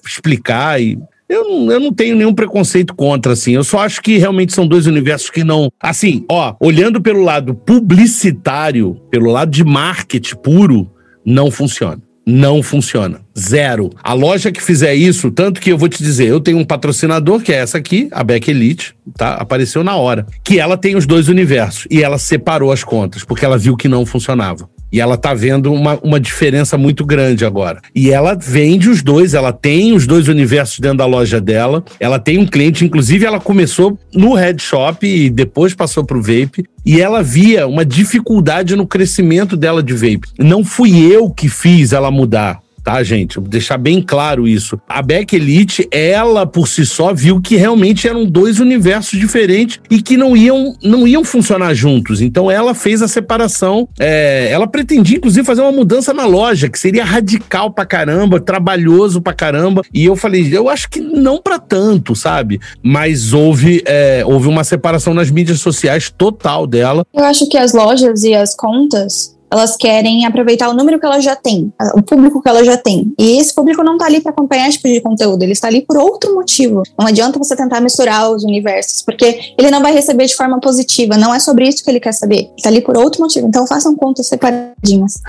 explicar e eu não, eu não tenho nenhum preconceito contra, assim. Eu só acho que realmente são dois universos que não. Assim, ó, olhando pelo lado publicitário, pelo lado de marketing puro, não funciona. Não funciona. Zero. A loja que fizer isso, tanto que eu vou te dizer, eu tenho um patrocinador, que é essa aqui, a Beck Elite, tá? Apareceu na hora. Que ela tem os dois universos. E ela separou as contas, porque ela viu que não funcionava. E ela tá vendo uma, uma diferença muito grande agora. E ela vende os dois, ela tem os dois universos dentro da loja dela. Ela tem um cliente, inclusive ela começou no Head Shop e depois passou pro Vape. E ela via uma dificuldade no crescimento dela de vape. Não fui eu que fiz ela mudar tá, gente? Vou deixar bem claro isso. A Beck Elite, ela por si só viu que realmente eram dois universos diferentes e que não iam, não iam funcionar juntos. Então ela fez a separação. É, ela pretendia, inclusive, fazer uma mudança na loja, que seria radical pra caramba, trabalhoso pra caramba. E eu falei, eu acho que não para tanto, sabe? Mas houve, é, houve uma separação nas mídias sociais total dela. Eu acho que as lojas e as contas elas querem aproveitar o número que elas já têm, o público que elas já têm. E esse público não está ali para acompanhar esse tipo de conteúdo, ele está ali por outro motivo. Não adianta você tentar misturar os universos, porque ele não vai receber de forma positiva, não é sobre isso que ele quer saber. Está ali por outro motivo. Então façam contas separadinhas.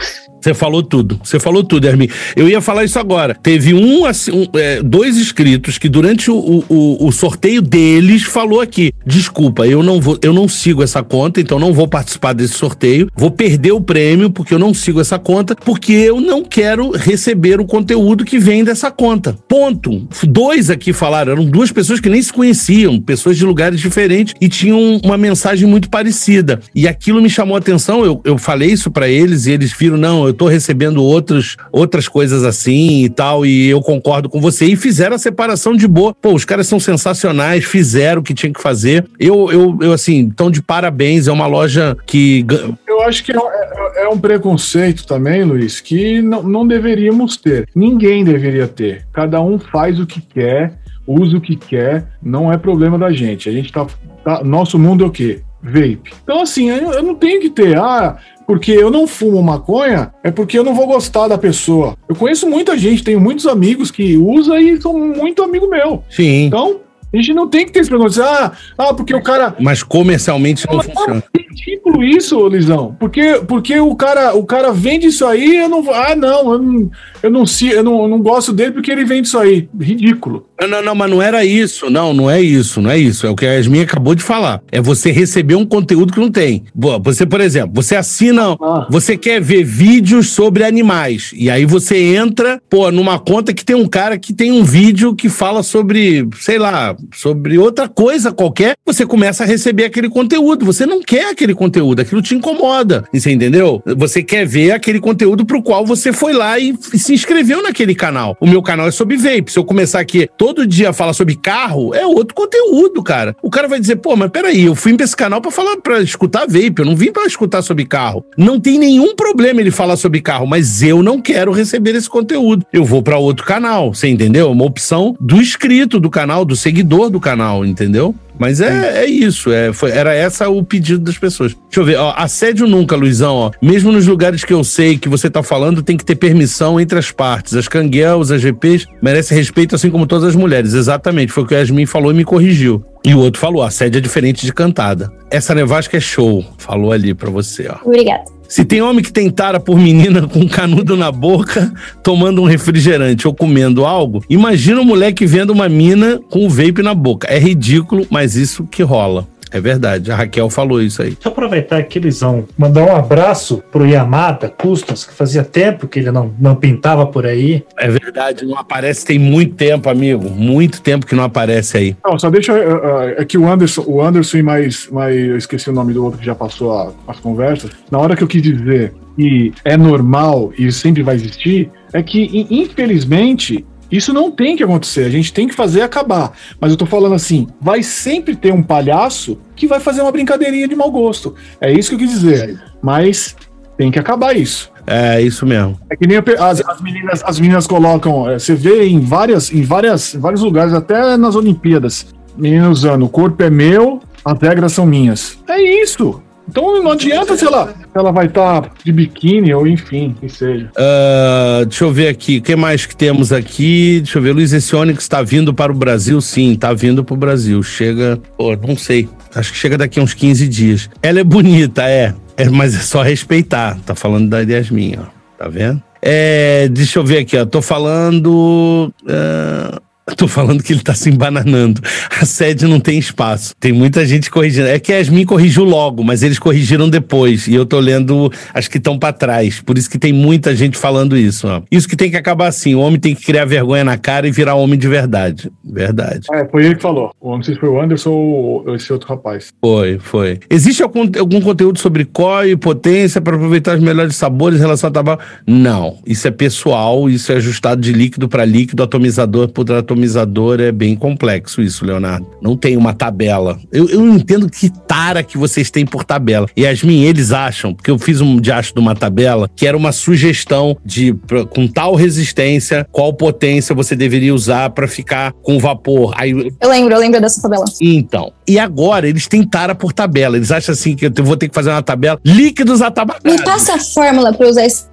Você falou tudo. Você falou tudo, Hermin. Eu ia falar isso agora. Teve um, assim, um é, dois inscritos que durante o, o, o, sorteio deles falou aqui: desculpa, eu não vou, eu não sigo essa conta, então não vou participar desse sorteio. Vou perder o prêmio porque eu não sigo essa conta, porque eu não quero receber o conteúdo que vem dessa conta. Ponto. Dois aqui falaram, eram duas pessoas que nem se conheciam, pessoas de lugares diferentes e tinham uma mensagem muito parecida. E aquilo me chamou a atenção. Eu, eu falei isso para eles e eles viram: não, eu tô recebendo outros, outras coisas assim e tal, e eu concordo com você. E fizeram a separação de boa. Pô, os caras são sensacionais, fizeram o que tinha que fazer. Eu, eu, eu assim, estão de parabéns. É uma loja que. Eu acho que é, é, é um preconceito também, Luiz, que não, não deveríamos ter. Ninguém deveria ter. Cada um faz o que quer, usa o que quer, não é problema da gente. A gente tá. tá nosso mundo é o quê? vape. Então, assim, eu, não tenho que ter, ah, porque eu não fumo maconha, é porque eu não vou gostar da pessoa. Eu conheço muita gente, tenho muitos amigos que usa e são muito amigo meu. Sim. Então, a gente não tem que ter esse preconceito. Ah, ah, porque o cara. Mas comercialmente não, não funciona. É ridículo isso, Lisão. Porque, porque o, cara, o cara vende isso aí, eu não. Ah, não, eu não, eu não, eu não, eu não gosto dele porque ele vende isso aí. Ridículo. Não, não, não, mas não era isso. Não, não é isso, não é isso. É o que a Yasmin acabou de falar. É você receber um conteúdo que não tem. Você, por exemplo, você assina, ah. você quer ver vídeos sobre animais. E aí você entra, pô, numa conta que tem um cara que tem um vídeo que fala sobre, sei lá, sobre outra coisa qualquer. Você começa a receber aquele conteúdo. Você não quer aquele conteúdo, aquilo te incomoda. Você entendeu? Você quer ver aquele conteúdo pro qual você foi lá e se inscreveu naquele canal. O meu canal é sobre vape. Se eu começar aqui todo dia a falar sobre carro, é outro conteúdo, cara. O cara vai dizer, pô, mas peraí, eu fui pra esse canal pra falar, para escutar vape, eu não vim para escutar sobre carro. Não tem nenhum problema ele falar sobre carro, mas eu não quero receber esse conteúdo. Eu vou para outro canal, você entendeu? Uma opção do inscrito do canal, do seguidor do canal, entendeu? Mas é, é isso, é, foi, era essa o pedido das pessoas. Deixa eu ver, ó, assédio nunca, Luizão, ó. Mesmo nos lugares que eu sei que você tá falando, tem que ter permissão entre as partes. As canguels, as GPs, merecem respeito assim como todas as mulheres. Exatamente, foi o que o Yasmin falou e me corrigiu. E o outro falou, assédio é diferente de cantada. Essa nevasca é show, falou ali pra você, ó. Obrigada. Se tem homem que tem tara por menina com canudo na boca, tomando um refrigerante ou comendo algo, imagina um moleque vendo uma mina com o vape na boca. É ridículo, mas isso que rola. É verdade, a Raquel falou isso aí. Deixa eu aproveitar aqui, Lisão, mandar um abraço pro Yamada Customs, que fazia tempo que ele não, não pintava por aí. É verdade, não aparece tem muito tempo, amigo. Muito tempo que não aparece aí. Não, só deixa. Uh, é que o Anderson, o Anderson e mais, mais. Eu esqueci o nome do outro que já passou a, as conversas. Na hora que eu quis dizer que é normal e sempre vai existir, é que, infelizmente, Isso não tem que acontecer. A gente tem que fazer acabar. Mas eu tô falando assim: vai sempre ter um palhaço que vai fazer uma brincadeirinha de mau gosto. É isso que eu quis dizer. Mas tem que acabar isso. É isso mesmo. É que nem as, as meninas, as meninas colocam. É, você vê em várias, em várias, em vários lugares, até nas Olimpíadas, meninas usando o corpo é meu, as regras são minhas. É isso. Então não adianta se ela, ela vai estar tá de biquíni ou enfim, que seja. Uh, deixa eu ver aqui, o que mais que temos aqui? Deixa eu ver, Luiz, esse Onix está vindo para o Brasil? Sim, está vindo para o Brasil. Chega, pô, não sei, acho que chega daqui a uns 15 dias. Ela é bonita, é. É, mas é só respeitar. Tá falando da Yasmin, ó. Tá vendo? É, deixa eu ver aqui, ó. Tô falando. Uh, Tô falando que ele tá se embananando. A sede não tem espaço. Tem muita gente corrigindo. É que a Yasmin corrigiu logo, mas eles corrigiram depois. E eu tô lendo as que estão para trás. Por isso que tem muita gente falando isso. Ó. Isso que tem que acabar assim. O homem tem que criar vergonha na cara e virar homem de verdade. Verdade. É, foi ele que falou. Não sei se foi o Anderson ou esse outro rapaz. Foi, foi. Existe algum, algum conteúdo sobre COI e potência para aproveitar os melhores sabores em relação ao tabaco? Não. Isso é pessoal, isso é ajustado de líquido para líquido, atomizador por atomizador atomizador é bem complexo isso, Leonardo. Não tem uma tabela. Eu, eu não entendo que tara que vocês têm por tabela. Yasmin, eles acham, porque eu fiz um diacho de uma tabela que era uma sugestão de com tal resistência, qual potência você deveria usar para ficar com vapor. Aí, eu lembro, eu lembro dessa tabela. Então, e agora eles têm tara por tabela. Eles acham assim que eu vou ter que fazer uma tabela líquidos atabacados. Me passa a fórmula para usar esse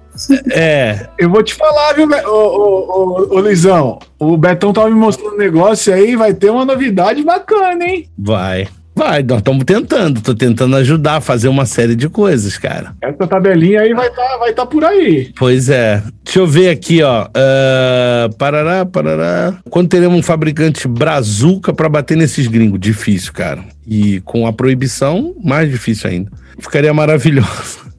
é. Eu vou te falar, viu, ô, ô, ô, ô, Lisão? O Betão tava me mostrando um negócio aí, vai ter uma novidade bacana, hein? Vai. Vai, nós estamos tentando, tô tentando ajudar a fazer uma série de coisas, cara. Essa tabelinha aí vai estar tá, vai tá por aí. Pois é. Deixa eu ver aqui, ó. Uh, parará, parará. Quando teremos um fabricante brazuca para bater nesses gringos? Difícil, cara. E com a proibição, mais difícil ainda. Ficaria maravilhoso.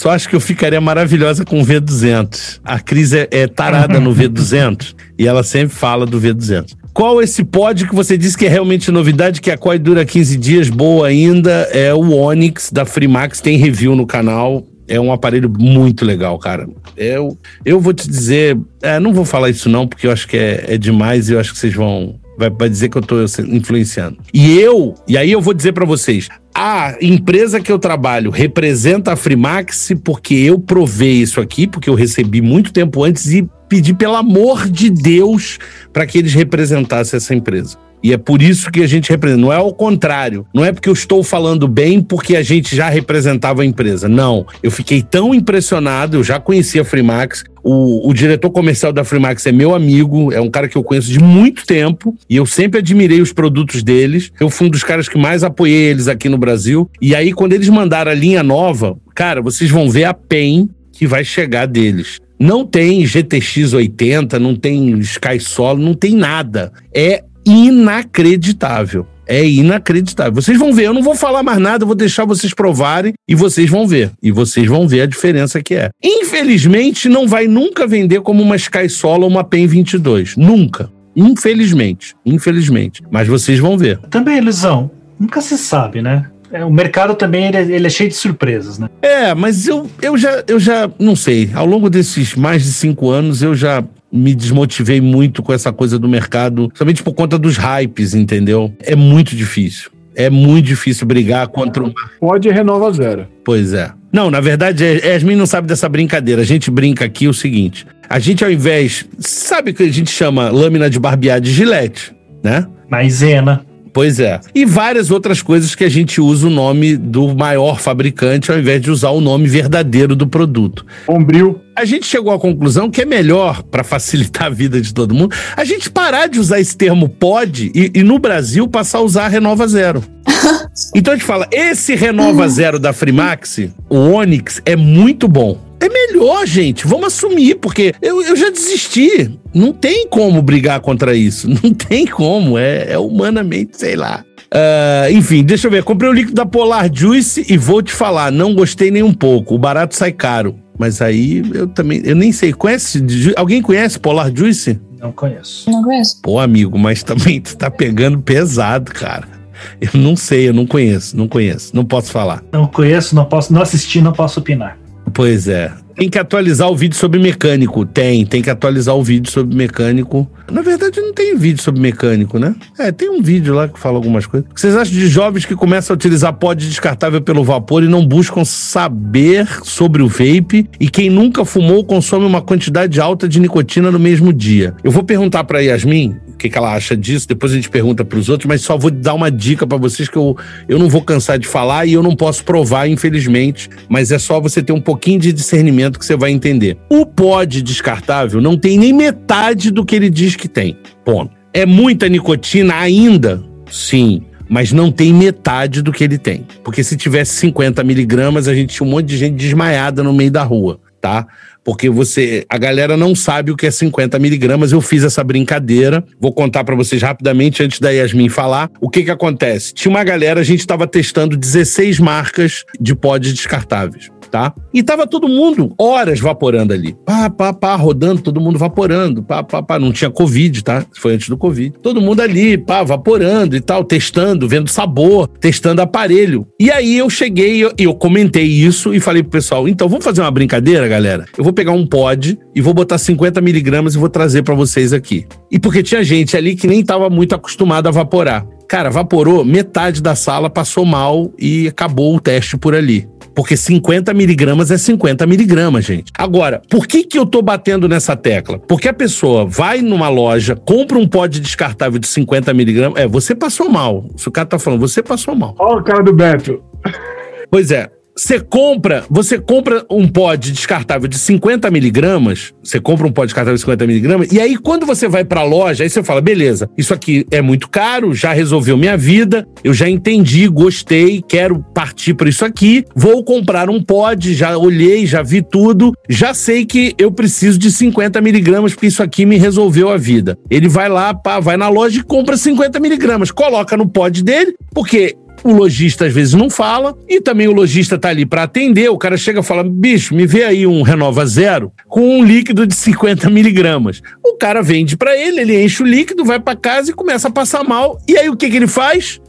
Só acho que eu ficaria maravilhosa com o V200. A Cris é, é tarada no V200 e ela sempre fala do V200. Qual esse pod que você disse que é realmente novidade, que a COI dura 15 dias, boa ainda? É o Onix da Freemax, tem review no canal. É um aparelho muito legal, cara. Eu, eu vou te dizer, é, não vou falar isso não, porque eu acho que é, é demais e eu acho que vocês vão vai, vai dizer que eu estou influenciando. E eu, e aí eu vou dizer para vocês, a empresa que eu trabalho representa a Frimax porque eu provei isso aqui, porque eu recebi muito tempo antes e pedi pelo amor de Deus para que eles representassem essa empresa. E é por isso que a gente representa. Não é o contrário. Não é porque eu estou falando bem porque a gente já representava a empresa. Não. Eu fiquei tão impressionado, eu já conhecia a Freemax. O, o, diretor comercial da Freemax é meu amigo, é um cara que eu conheço de muito tempo e eu sempre admirei os produtos deles. Eu fui um dos caras que mais apoiei eles aqui no Brasil. E aí, quando eles mandaram a linha nova, cara, vocês vão ver a PEN que vai chegar deles. Não tem GTX 80, não tem Sky Solo, não tem nada. É inacreditável. É inacreditável. Vocês vão ver, eu não vou falar mais nada, eu vou deixar vocês provarem e vocês vão ver. E vocês vão ver a diferença que é. Infelizmente, não vai nunca vender como uma Sky Solo ou uma PEN 22. Nunca. Infelizmente. Infelizmente. Mas vocês vão ver. Também, Elisão, nunca se sabe, né? É, o mercado também ele é, ele é, cheio de surpresas, né? É, mas eu, eu, já, eu já não sei. Ao longo desses mais de cinco anos, eu já me desmotivei muito com essa coisa do mercado, somente por conta dos hypes, entendeu? É muito difícil. É muito difícil brigar contra uma. Pode renova zero. Pois é. Não, na verdade, Yasmin não sabe dessa brincadeira. A gente brinca aqui o seguinte: a gente, ao invés. Sabe que a gente chama lâmina de barbear de gilete, né? Maisena. Pois é. E várias outras coisas que a gente usa o nome do maior fabricante ao invés de usar o nome verdadeiro do produto. Bombril. A gente chegou à conclusão que é melhor, para facilitar a vida de todo mundo, a gente parar de usar esse termo pode e, e no Brasil passar a usar a Renova Zero. então a gente fala, esse Renova Zero da Frimax, o Onix, é muito bom é melhor, gente. Vamos assumir, porque eu, eu já desisti. Não tem como brigar contra isso. Não tem como. É, é humanamente, sei lá. Uh, enfim, deixa eu ver. Comprei o líquido da Polar Juice e vou te falar, não gostei nem um pouco. O barato sai caro. Mas aí eu também. Eu nem sei. Conhece? Alguém conhece Polar Juice? Não conheço. Não conheço. Pô, amigo, mas também tu tá pegando pesado, cara. Eu não sei, eu não conheço, não conheço, não posso falar. Não conheço, não posso, não assisti, não posso opinar. Pois é. Tem que atualizar o vídeo sobre mecânico. Tem, tem que atualizar o vídeo sobre mecânico. Na verdade, não tem vídeo sobre mecânico, né? É, tem um vídeo lá que fala algumas coisas. O que vocês acham de jovens que começam a utilizar pod descartável pelo vapor e não buscam saber sobre o vape? E quem nunca fumou consome uma quantidade alta de nicotina no mesmo dia. Eu vou perguntar para Yasmin que, que ela acha disso, depois a gente pergunta para os outros, mas só vou dar uma dica para vocês que eu, eu não vou cansar de falar e eu não posso provar, infelizmente, mas é só você ter um pouquinho de discernimento que você vai entender. O pod descartável não tem nem metade do que ele diz que tem. Ponto. É muita nicotina ainda? Sim. Mas não tem metade do que ele tem. Porque se tivesse 50 miligramas, a gente tinha um monte de gente desmaiada no meio da rua, tá? Porque você a galera não sabe o que é 50 miligramas. Eu fiz essa brincadeira, vou contar para vocês rapidamente antes da Yasmin falar. O que que acontece? Tinha uma galera, a gente estava testando 16 marcas de pods descartáveis tá? E tava todo mundo horas vaporando ali. Pá, pá, pá, rodando, todo mundo vaporando. Pá, pá, pá. Não tinha Covid, tá? Foi antes do Covid. Todo mundo ali, pá, vaporando e tal, testando, vendo sabor, testando aparelho. E aí eu cheguei e eu, eu comentei isso e falei pro pessoal: então vamos fazer uma brincadeira, galera? Eu vou pegar um pod e vou botar 50 miligramas e vou trazer para vocês aqui. E porque tinha gente ali que nem tava muito acostumada a vaporar. Cara, vaporou, metade da sala passou mal e acabou o teste por ali. Porque 50 miligramas é 50 miligramas, gente. Agora, por que, que eu tô batendo nessa tecla? Porque a pessoa vai numa loja, compra um pó de descartável de 50 miligramas. É, você passou mal. Se o cara tá falando, você passou mal. Olha o cara do Beto. Pois é. Você compra, você compra um pod descartável de 50 miligramas, você compra um pod descartável de 50 miligramas, e aí quando você vai pra loja, aí você fala, beleza, isso aqui é muito caro, já resolveu minha vida, eu já entendi, gostei, quero partir para isso aqui, vou comprar um pod, já olhei, já vi tudo, já sei que eu preciso de 50 miligramas, porque isso aqui me resolveu a vida. Ele vai lá, pá, vai na loja e compra 50 miligramas, coloca no pod dele, porque o lojista às vezes não fala e também o lojista tá ali para atender. O cara chega e fala: bicho, me vê aí um Renova Zero com um líquido de 50 miligramas. O cara vende para ele, ele enche o líquido, vai para casa e começa a passar mal. E aí o que, que ele faz?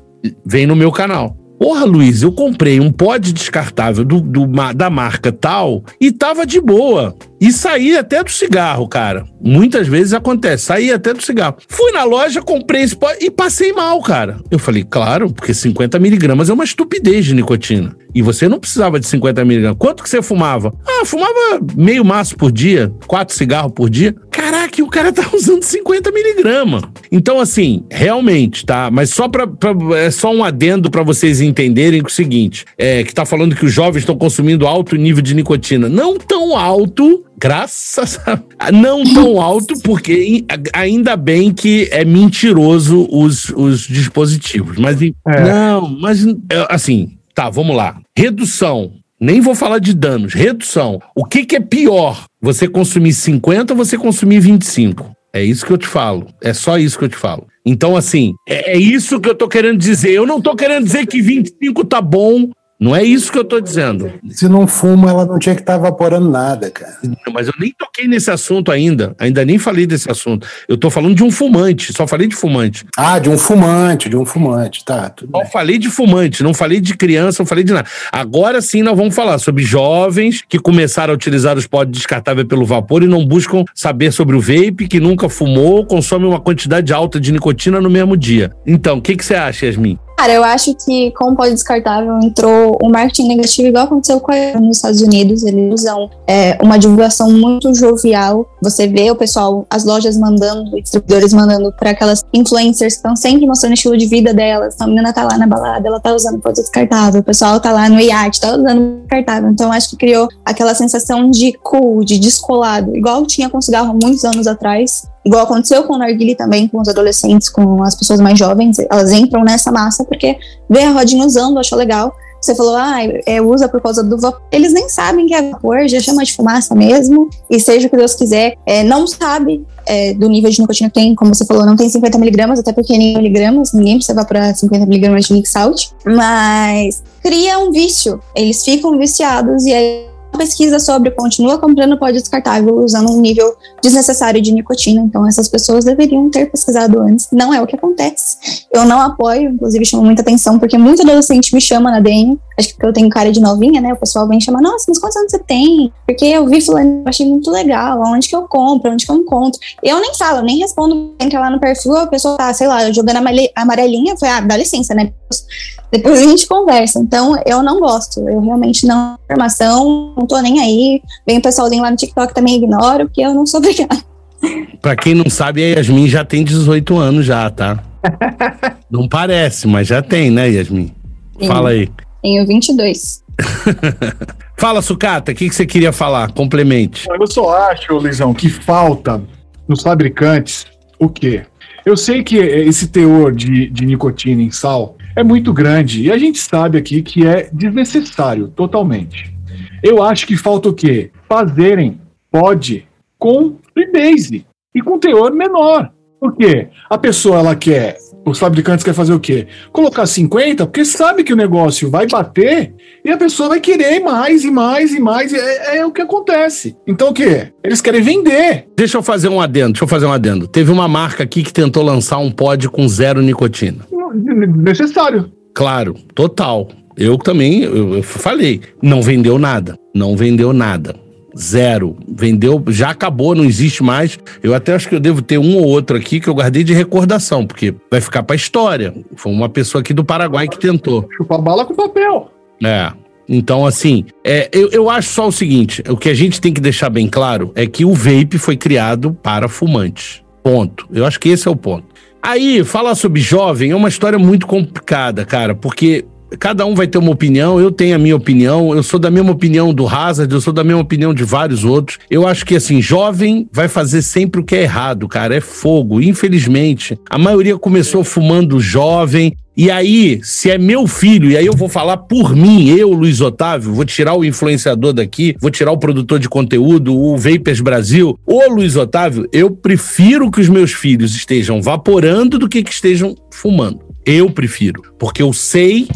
Vem no meu canal. Porra, Luiz, eu comprei um pod descartável do, do, da marca tal e tava de boa. E saí até do cigarro, cara. Muitas vezes acontece, saí até do cigarro. Fui na loja, comprei esse pod e passei mal, cara. Eu falei, claro, porque 50 miligramas é uma estupidez de nicotina. E você não precisava de 50 miligramas. Quanto que você fumava? Ah, fumava meio maço por dia, quatro cigarros por dia. Caraca, o cara tá usando 50 miligramas. Então, assim, realmente, tá? Mas só pra, pra é só um adendo para vocês entenderem o seguinte: é que tá falando que os jovens estão consumindo alto nível de nicotina. Não tão alto graças a não tão alto, porque ainda bem que é mentiroso os, os dispositivos. Mas é. não, mas assim, Tá, vamos lá. Redução. Nem vou falar de danos. Redução. O que, que é pior? Você consumir 50 ou você consumir 25? É isso que eu te falo. É só isso que eu te falo. Então, assim, é, é isso que eu tô querendo dizer. Eu não tô querendo dizer que 25 tá bom não é isso que eu estou dizendo. Se não fuma, ela não tinha que estar tá evaporando nada, cara. Mas eu nem toquei nesse assunto ainda. Ainda nem falei desse assunto. Eu estou falando de um fumante. Só falei de fumante. Ah, de um fumante, de um fumante. Tá, tudo Só bem. falei de fumante. Não falei de criança, não falei de nada. Agora sim nós vamos falar sobre jovens que começaram a utilizar os pods descartáveis pelo vapor e não buscam saber sobre o vape, que nunca fumou, consome uma quantidade alta de nicotina no mesmo dia. Então, o que, que você acha, Yasmin? Cara, eu acho que com o pó descartável entrou o marketing negativo, igual aconteceu com a nos Estados Unidos. Eles usam é, uma divulgação muito jovial. Você vê o pessoal, as lojas mandando, distribuidores mandando para aquelas influencers que estão sempre mostrando o estilo de vida delas. A menina tá lá na balada, ela tá usando pó descartável. O pessoal tá lá no iate, tá usando descartável. Então, acho que criou aquela sensação de cool, de descolado, igual tinha com cigarro muitos anos atrás. Igual aconteceu com o Narguile também, com os adolescentes, com as pessoas mais jovens, elas entram nessa massa porque vê a rodinha usando, achou legal. Você falou, ah, é, usa por causa do vapor. Eles nem sabem que é vapor, já chama de fumaça mesmo, e seja o que Deus quiser. É, não sabe é, do nível de nicotina que tem, como você falou, não tem 50 miligramas, até porque nem miligramas, ninguém precisa evaporar 50 miligramas de Nick Salt, mas cria um vício. Eles ficam viciados e aí pesquisa sobre continua comprando pó descartável usando um nível desnecessário de nicotina. Então, essas pessoas deveriam ter pesquisado antes. Não é o que acontece. Eu não apoio, inclusive chama muita atenção, porque muito adolescente me chama na DM acho que porque eu tenho cara de novinha, né? O pessoal vem chamar, nossa, mas quantos anos você tem? Porque eu vi fulano, achei muito legal, onde que eu compro, onde que eu encontro. Eu nem falo, nem respondo, entra lá no perfil, a pessoa tá, sei lá, jogando amarelinha, foi, ah, dá licença, né? Depois a gente conversa. Então, eu não gosto, eu realmente não informação, não tô nem aí. Vem o pessoalzinho lá no TikTok também ignoro, porque eu não sou obrigada. Pra quem não sabe, a Yasmin já tem 18 anos já, tá? não parece, mas já tem, né, Yasmin? Sim. Fala aí. Tenho 22. Fala, Sucata, o que, que você queria falar? Complemente. Eu só acho, Lisão, que falta nos fabricantes o quê? Eu sei que esse teor de, de nicotina em sal é muito grande e a gente sabe aqui que é desnecessário totalmente. Eu acho que falta o quê? Fazerem pod com freebase e com teor menor. Por quê? A pessoa ela quer os fabricantes querem fazer o quê? Colocar 50, porque sabe que o negócio vai bater e a pessoa vai querer mais e mais e mais. É, é, o que acontece. Então o quê? Eles querem vender. Deixa eu fazer um adendo, deixa eu fazer um adendo. Teve uma marca aqui que tentou lançar um pod com zero nicotina. Necessário. Claro, total. Eu também, eu, eu falei, não vendeu nada. Não vendeu nada. Zero. Vendeu, já acabou, não existe mais. Eu até acho que eu devo ter um ou outro aqui que eu guardei de recordação, porque vai ficar pra história. Foi uma pessoa aqui do Paraguai que tentou. Chupa bala com papel. É. Então, assim, é, eu, eu acho só o seguinte: o que a gente tem que deixar bem claro é que o vape foi criado para fumantes. Ponto. Eu acho que esse é o ponto. Aí, falar sobre jovem é uma história muito complicada, cara, porque cada um vai ter uma opinião, eu tenho a minha opinião, eu sou da mesma opinião do Hazard, eu sou da mesma opinião de vários outros. Eu acho que, assim, jovem vai fazer sempre o que é errado, cara, é fogo. Infelizmente, a maioria começou fumando jovem, e aí, se é meu filho, e aí eu vou falar por mim, eu, Luiz Otávio, vou tirar o influenciador daqui, vou tirar o produtor de conteúdo, o Vapers Brasil. Ô, Luiz Otávio, eu prefiro que os meus filhos estejam vaporando do que que estejam fumando. Eu prefiro, porque eu sei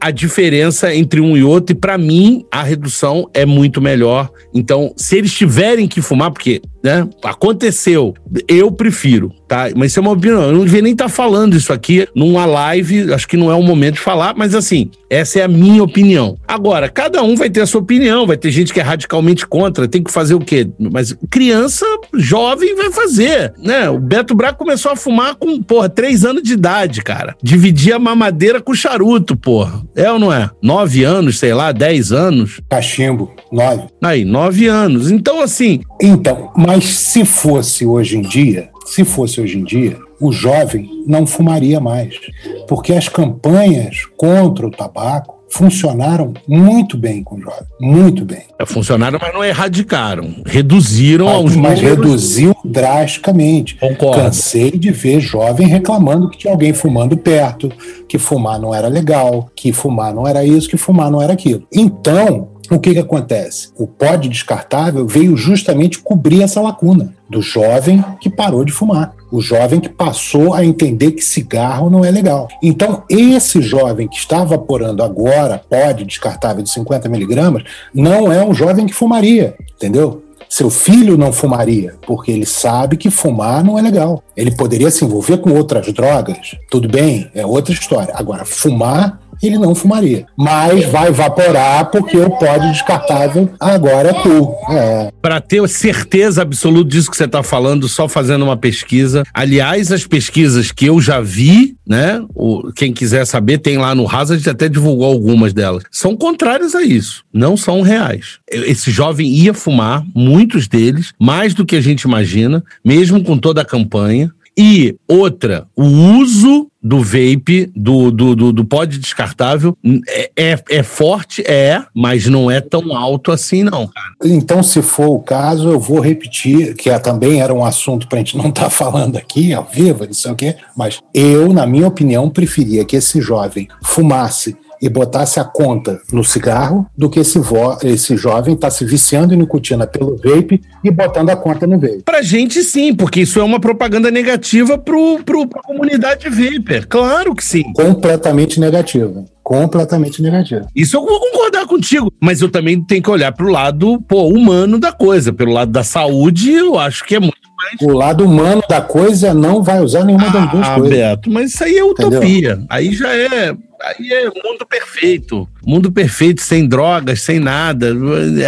a diferença entre um e outro, e para mim a redução é muito melhor. Então, se eles tiverem que fumar, porque né, aconteceu, eu prefiro, tá? Mas isso é uma opinião. Eu não devia nem estar tá falando isso aqui numa live, acho que não é o momento de falar, mas assim, essa é a minha opinião. Agora, cada um vai ter a sua opinião, vai ter gente que é radicalmente contra, tem que fazer o quê? Mas criança jovem vai fazer, né? O Beto Braco começou a fumar com, porra, três anos de idade, cara. Dividia a mamadeira com charuto, porra. É ou não é? Nove anos, sei lá, dez anos. Cachimbo, nove. Aí, nove anos. Então, assim. Então, mas se fosse hoje em dia, se fosse hoje em dia, o jovem não fumaria mais, porque as campanhas contra o tabaco funcionaram muito bem com o jovem, muito bem. É, funcionaram, mas não erradicaram, reduziram mas, aos Mas números... reduziu drasticamente. Concordo. Cansei de ver jovem reclamando que tinha alguém fumando perto, que fumar não era legal, que fumar não era isso, que fumar não era aquilo. Então, o que, que acontece? O pod descartável veio justamente cobrir essa lacuna do jovem que parou de fumar, o jovem que passou a entender que cigarro não é legal. Então, esse jovem que está vaporando agora pod descartável de 50 miligramas não é um jovem que fumaria, entendeu? Seu filho não fumaria, porque ele sabe que fumar não é legal. Ele poderia se envolver com outras drogas, tudo bem, é outra história. Agora, fumar ele não fumaria. Mas vai evaporar porque o pó de descartável agora é cool. É. Para ter certeza absoluta disso que você está falando, só fazendo uma pesquisa. Aliás, as pesquisas que eu já vi, né? Quem quiser saber, tem lá no Hazard, até divulgou algumas delas. São contrárias a isso. Não são reais. Esse jovem ia fumar, muitos deles, mais do que a gente imagina, mesmo com toda a campanha. E outra, o uso do vape, do, do, do, do pod descartável, é, é, forte, é, mas não é tão alto assim, não. Então, se for o caso, eu vou repetir, que é, também era um assunto para a gente não estar tá falando aqui, ao vivo, não sei o quê, mas eu, na minha opinião, preferia que esse jovem fumasse e botasse a conta no cigarro do que esse, esse jovem está se viciando em nicotina pelo vape e botando a conta no vape. Pra gente sim, porque isso é uma propaganda negativa pro, pro, pra comunidade vapor. Claro que sim. Completamente negativa completamente negativa. Isso eu vou concordar contigo, mas eu também tenho que olhar para o lado pô, humano da coisa, pelo lado da saúde, eu acho que é muito mais. O lado humano da coisa não vai usar nenhuma ah, das duas coisas. Beto, mas isso aí é utopia. Entendeu? Aí já é aí é mundo perfeito. mundo perfeito, sem drogas, sem nada.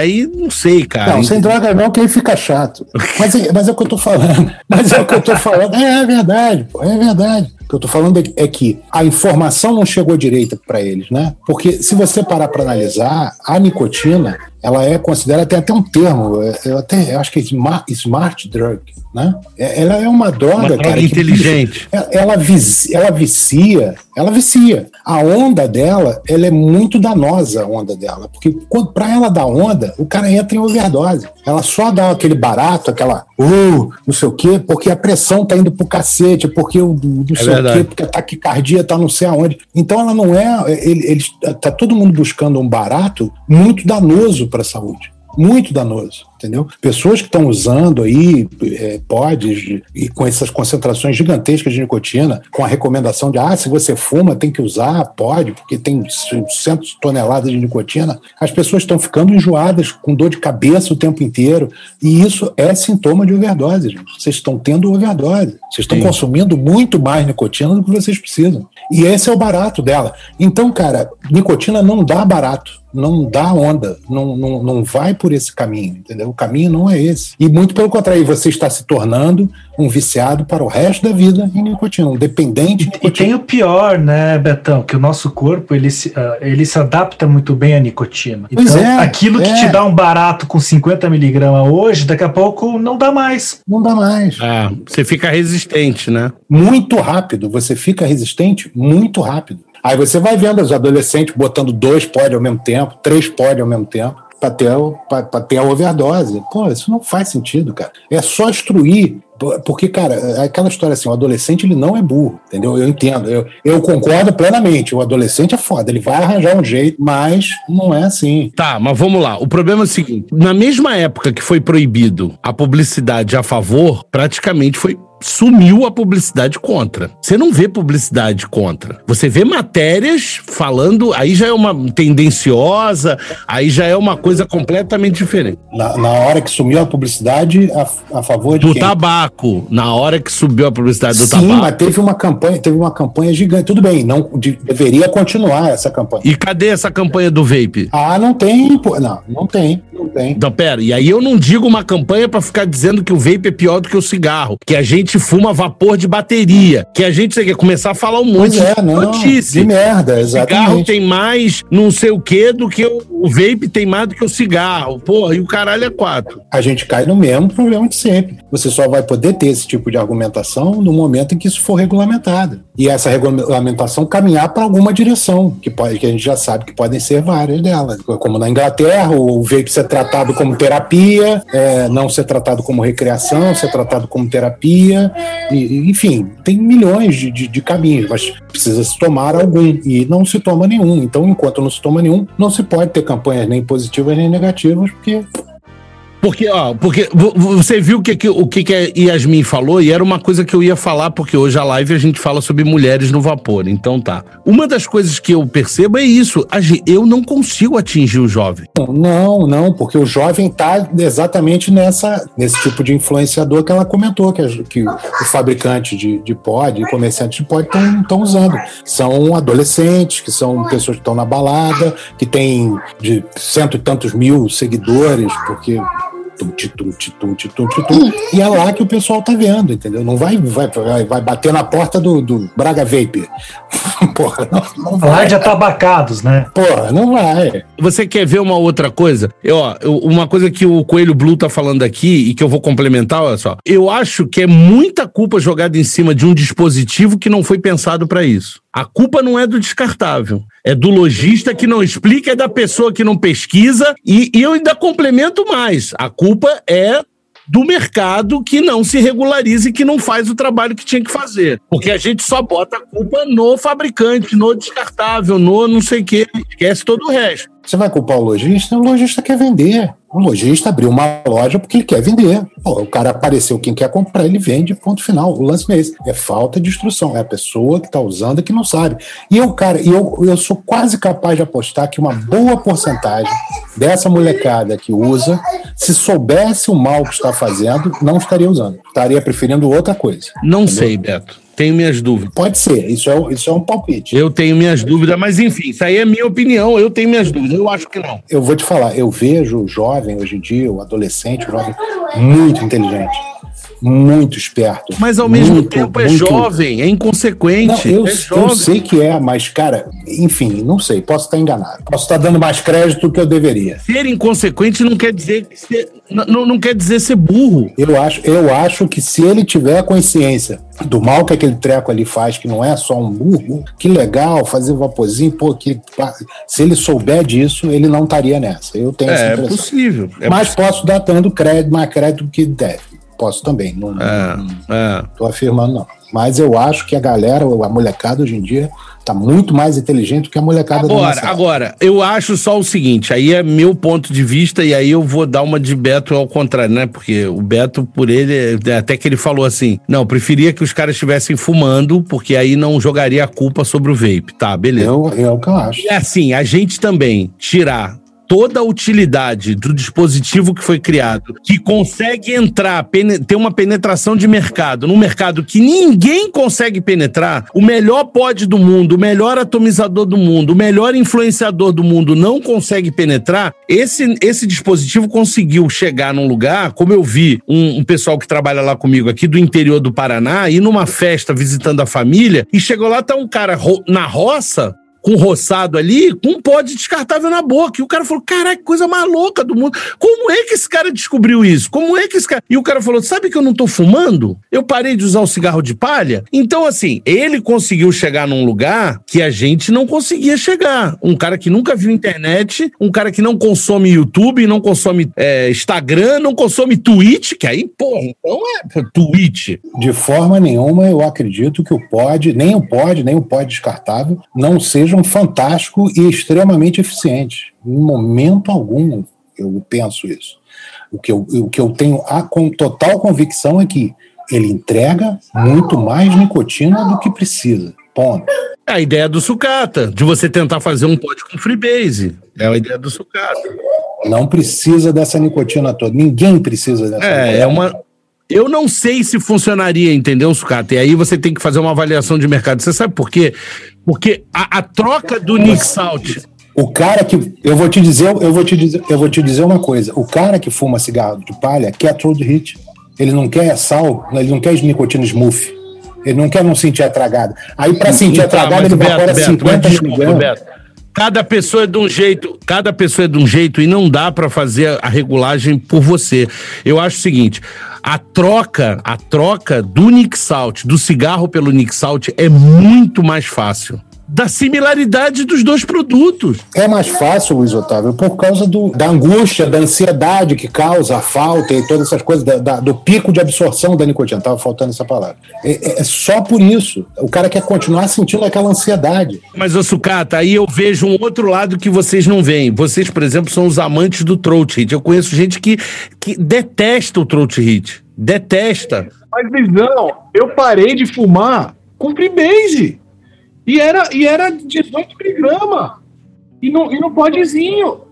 Aí não sei, cara. Não, sem drogas não, que aí fica chato. Mas, é- mas é o que eu tô falando. Mas é o que eu tô falando. É, é verdade, pô, é verdade. O que eu tô falando é, é que a informação não chegou direita para eles, né? Porque se você parar para analisar, a nicotina, ela é considerada, tem até um termo, é- eu até eu acho que é smart, smart drug, né? É- Ela é uma droga, Uma droga cara, que, inteligente. ela, ela, vis- ela vicia, ela vicia. A onda dela, ela é muito danosa, a onda dela. Porque pra ela dar onda, o cara entra em overdose. Ela só dá aquele barato, aquela, uh, não sei o quê, porque a pressão tá indo pro cacete, porque o não sei o verdade. quê, porque a taquicardia tá não sei aonde. Então ela não é, ele, eles, tá todo mundo buscando um barato muito danoso para a saúde. Muito danoso, entendeu? Pessoas que estão usando aí é, pods e com essas concentrações gigantescas de nicotina, com a recomendação de, ah, se você fuma, tem que usar pod, porque tem centos de toneladas de nicotina, as pessoas estão ficando enjoadas, com dor de cabeça o tempo inteiro, e isso é sintoma de overdose, gente. Vocês estão tendo overdose. Vocês estão Sim. consumindo muito mais nicotina do que vocês precisam. E esse é o barato dela. Então, cara, nicotina não dá barato não dá onda, não, não, não vai por esse caminho, entendeu? O caminho não é esse. E muito pelo contrário, você está se tornando um viciado para o resto da vida em nicotina, um dependente de E nicotina. tem o pior, né, Betão? Que o nosso corpo ele se, ah, ele se adapta muito bem à nicotina. Pois Então, é, aquilo que é. te dá um barato com 50 miligramas hoje, daqui a pouco não dá mais. Não dá mais. Ah, você fica resistente, né? Muito rápido, você fica resistente muito rápido. Aí você vai vendo os adolescentes botando dois pódios ao mesmo tempo, três pódios ao mesmo tempo, para ter, pra- ter a overdose. Pô, isso não faz sentido, cara. É só instruir. Porque, cara, é aquela história assim, o adolescente ele não é burro, entendeu? Eu entendo, eu, eu concordo plenamente. O adolescente é foda, ele vai arranjar um jeito, mas não é assim. Tá, mas vamos lá. O problema é o seguinte: na mesma época que foi proibido a publicidade a favor, praticamente foi. Sumiu a publicidade contra. Você não vê publicidade contra. Você vê matérias falando. Aí já é uma tendenciosa, aí já é uma coisa completamente diferente. Na, na hora que sumiu a publicidade, a, a favor de Do quem? tabaco, na hora que subiu a publicidade do Sim, tabaco. mas teve uma campanha, teve uma campanha gigante. Tudo bem, não de- deveria continuar essa campanha. E cadê essa campanha do vape? Ah, não tem, pô. Não, não tem, não tem. Então, pera, e aí eu não digo uma campanha pra ficar dizendo que o vape é pior do que o cigarro, que a gente fuma vapor de bateria, que a gente sei que começar a falar um monte é, de não. notícia. De merda, O cigarro exatamente. tem mais não sei o que do que o, o vape tem mais do que o cigarro. Porra, e o caralho é quatro. A gente cai no mesmo problema de sempre. Você só vai poder ter esse tipo de argumentação no momento em que isso for regulamentado. E essa regulamentação caminhar para alguma direção, que, pode, que a gente já sabe que podem ser várias delas. Como na Inglaterra, o vape ser tratado como terapia, é, não ser tratado como recreação, ser tratado como terapia. E, enfim, tem milhões de, de, de caminhos, mas precisa se tomar algum. E não se toma nenhum. Então, enquanto não se toma nenhum, não se pode ter campanhas nem positivas nem negativas, porque Porque, ó, porque vo- vo- você viu o que, que- o que, que a Yasmin falou e era uma coisa que eu ia falar, porque hoje a live a gente fala sobre mulheres no vapor. Então tá. Uma das coisas que eu percebo é isso. Eu não consigo atingir o jovem. Não, não, porque o jovem está exatamente nessa, nesse tipo de influenciador que ela comentou, que, a- que o fabricante de, de pod, comerciante de pod estão usando. São adolescentes, que são pessoas que estão na balada, que tem de cento e tantos mil seguidores, porque. Tum, titum, titum, titum, e é lá que o pessoal tá vendo, entendeu? Não vai, vai, vai, bater na porta do, do Braga Vape. Porra, não, não vai. de atabacados, né? Porra, não vai. Você quer ver uma outra coisa? Eu, ó, uma coisa que o Coelho Blue tá falando aqui e que eu vou complementar, olha só. Eu acho que é muita culpa jogada em cima de um dispositivo que não foi pensado para isso. A culpa não é do descartável, é do lojista que não explica, é da pessoa que não pesquisa e, e eu ainda complemento mais. A culpa é do mercado que não se regulariza e que não faz o trabalho que tinha que fazer. Porque a gente só bota a culpa no fabricante, no descartável, no não sei o quê, esquece todo o resto. Você vai culpar o lojista? O lojista quer vender. O lojista abriu uma loja porque ele quer vender. Pô, o cara apareceu, quem quer comprar, ele vende, ponto final. O lance é esse. É falta de instrução. É a pessoa que está usando que não sabe. E eu, cara, eu, eu sou quase capaz de apostar que uma boa porcentagem dessa molecada que usa, se soubesse o mal que está fazendo, não estaria usando. Estaria preferindo outra coisa. Não sei, Beto. Tenho minhas dúvidas. Pode ser, isso é, isso é um palpite. Eu tenho minhas dúvidas, mas enfim, isso aí é minha opinião. Eu tenho minhas dúvidas. Eu acho que não. Eu vou te falar, eu vejo o jovem hoje em dia, o adolescente, o jovem, muito inteligente muito esperto. Mas ao mesmo muito, tempo é muito... jovem, é inconsequente. Não, eu, é eu, sei que é, mas, cara, enfim, não sei, posso estar enganado. Posso estar dando mais crédito do que eu deveria. Ser inconsequente não quer dizer ser, não, não quer dizer ser burro. Eu acho, eu acho que se ele tiver consciência do mal que aquele treco ali faz, que não é só um burro, que legal, fazer vaporzinho, pô, que, se ele souber disso, ele não estaria nessa. Eu tenho é, essa impressão. É possível. É mas possível. posso dar dando crédito, mais crédito do que deve. Posso também. Não, é, não, é. tô afirmando, não. Mas eu acho que a galera, a molecada hoje em dia, tá muito mais inteligente do que a molecada agora, da Agora, eu acho só o seguinte, aí é meu ponto de vista, e aí eu vou dar uma de Beto ao contrário, né? Porque o Beto, por ele, até que ele falou assim: não, preferia que os caras estivessem fumando, porque aí não jogaria a culpa sobre o vape. Tá, beleza. Eu, é o que eu acho. E assim, a gente também tirar toda a utilidade do dispositivo que foi criado, que consegue entrar, ter uma penetração de mercado, num mercado que ninguém consegue penetrar, o melhor pod do mundo, o melhor atomizador do mundo, o melhor influenciador do mundo não consegue penetrar, esse, esse dispositivo conseguiu chegar num lugar, como eu vi um, um pessoal que trabalha lá comigo aqui do interior do Paraná, ir numa festa visitando a família, e chegou lá, tá um cara ro na roça, com roçado ali, com um pó de descartável na boca. E o cara falou: caraca, coisa maluca do mundo. Como é que esse cara descobriu isso? Como é que esse cara. E o cara falou: sabe que eu não tô fumando? Eu parei de usar o cigarro de palha? Então, assim, ele conseguiu chegar num lugar que a gente não conseguia chegar. Um cara que nunca viu internet, um cara que não consome YouTube, não consome é, Instagram, não consome Twitch, que aí, porra, então é Twitch. De forma nenhuma, eu acredito que o pod, nem o pod, nem o pod descartável, não seja sejam fantástico e extremamente eficientes. Em momento algum eu penso isso. O que eu, o que eu tenho a com total convicção é que ele entrega muito mais nicotina do que precisa. Ponto. É a ideia do sucata, de você tentar fazer um pote com freebase. É a ideia do sucata. Não precisa dessa nicotina toda. Ninguém precisa dessa. É, nicotina. é uma. Eu não sei se funcionaria, entendeu, sucata? E aí você tem que fazer uma avaliação de mercado. Você sabe por quê? Porque a, a troca do Nick Salt. O cara que. Eu vou te dizer, eu vou te dizer, eu vou te dizer uma coisa. O cara que fuma cigarro de palha quer Troll Hit. Ele não quer sal, ele não quer nicotina smooth. Ele não quer não sentir a tragada. Aí, para sentir a tragada, ele evapora 50 miligramas. Cada pessoa é de um jeito, cada pessoa é de um jeito e não dá para fazer a regulagem por você. Eu acho o seguinte, a troca, a troca do Nick Salt, do cigarro pelo Nick Salt é muito mais fácil da similaridade dos dois produtos. É mais fácil, Luiz Otávio, por causa do, da angústia, da ansiedade que causa a falta e todas essas coisas, da, da, do pico de absorção da nicotina. Estava faltando essa palavra. É, é, é, só por isso. O cara quer continuar sentindo aquela ansiedade. Mas, ô Sucata, aí eu vejo um outro lado que vocês não veem. Vocês, por exemplo, são os amantes do throat hit. Eu conheço gente que, que detesta o throat hit. Detesta. Mas, visão, eu parei de fumar com freebase. E era, e era 18 miligramas. E no, e no podezinho.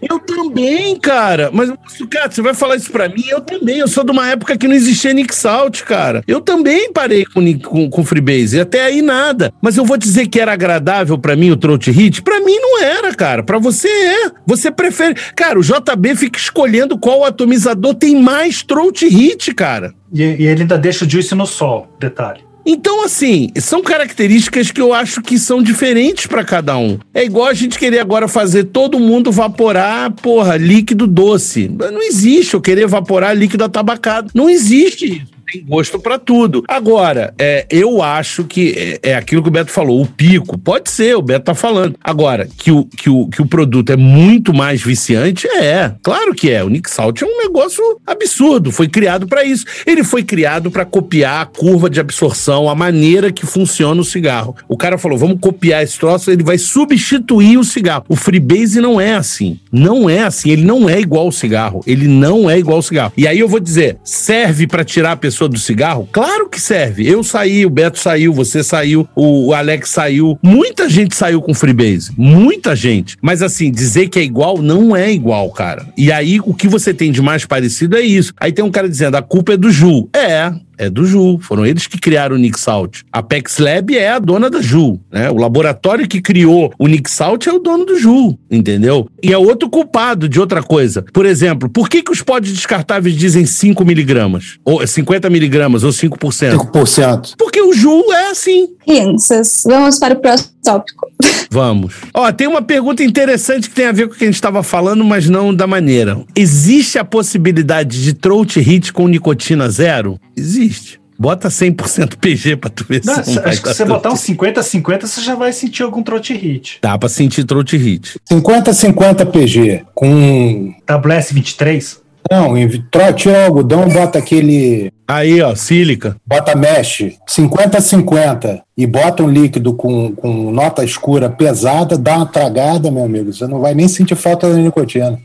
Eu também, cara. Mas, cara, você vai falar isso pra mim? Eu também. Eu sou de uma época que não existia Nick Salt, cara. Eu também parei com, com, com Freebase. E até aí nada. Mas eu vou dizer que era agradável para mim o Throat Hit? Pra mim não era, cara. Pra você é. Você prefere. Cara, o JB fica escolhendo qual atomizador tem mais Throat Hit, cara. E, e ele ainda deixa o Juice no sol, detalhe. Então, assim, são características que eu acho que são diferentes para cada um. É igual a gente querer agora fazer todo mundo vaporar, porra, líquido doce. Não existe eu querer evaporar líquido atabacado. Não existe isso tem gosto para tudo. Agora, é, eu acho que é, é, aquilo que o Beto falou, o pico, pode ser, o Beto tá falando. Agora, que o, que o, que o produto é muito mais viciante, é, claro que é. O Nick Salt é um negócio absurdo, foi criado para isso. Ele foi criado para copiar a curva de absorção, a maneira que funciona o cigarro. O cara falou, vamos copiar esse troço, ele vai substituir o cigarro. O Freebase não é assim. Não é assim, ele não é igual ao cigarro. Ele não é igual ao cigarro. E aí eu vou dizer, serve para tirar a pessoa pessoa do cigarro? Claro que serve. Eu saí, o Beto saiu, você saiu, o Alex saiu. Muita gente saiu com Freebase. Muita gente. Mas assim, dizer que é igual, não é igual, cara. E aí, o que você tem de mais parecido é isso. Aí tem um cara dizendo, a culpa é do Ju. É, é do Ju. Foram eles que criaram o Nick Salt. A Pex Lab é a dona da Ju, né? O laboratório que criou o Nick Salt é o dono do Ju, entendeu? E é outro culpado de outra coisa. Por exemplo, por que, que os pods descartáveis dizem 5 miligramas? Ou 50 miligramas, ou 5%? 5%. Porque o Ju é assim. Crianças, vamos para o próximo tópico. Vamos. Ó, tem uma pergunta interessante que tem a ver com o que a gente estava falando, mas não da maneira. Existe a possibilidade de throat hit com nicotina zero? Existe. Bota 100% PG pra tu ver Não, se acho que se você botar um throat 50-50, você já vai sentir algum trote hit. Dá pra sentir throat hit. 50-50 PG. Com. WS 23? Não, em- tro- tira o algodão, bota aquele. Aí, ó, sílica. Bota mesh. 50-50. E bota um líquido com, com nota escura pesada, dá uma tragada, meu amigo. Você não vai nem sentir falta da nicotina.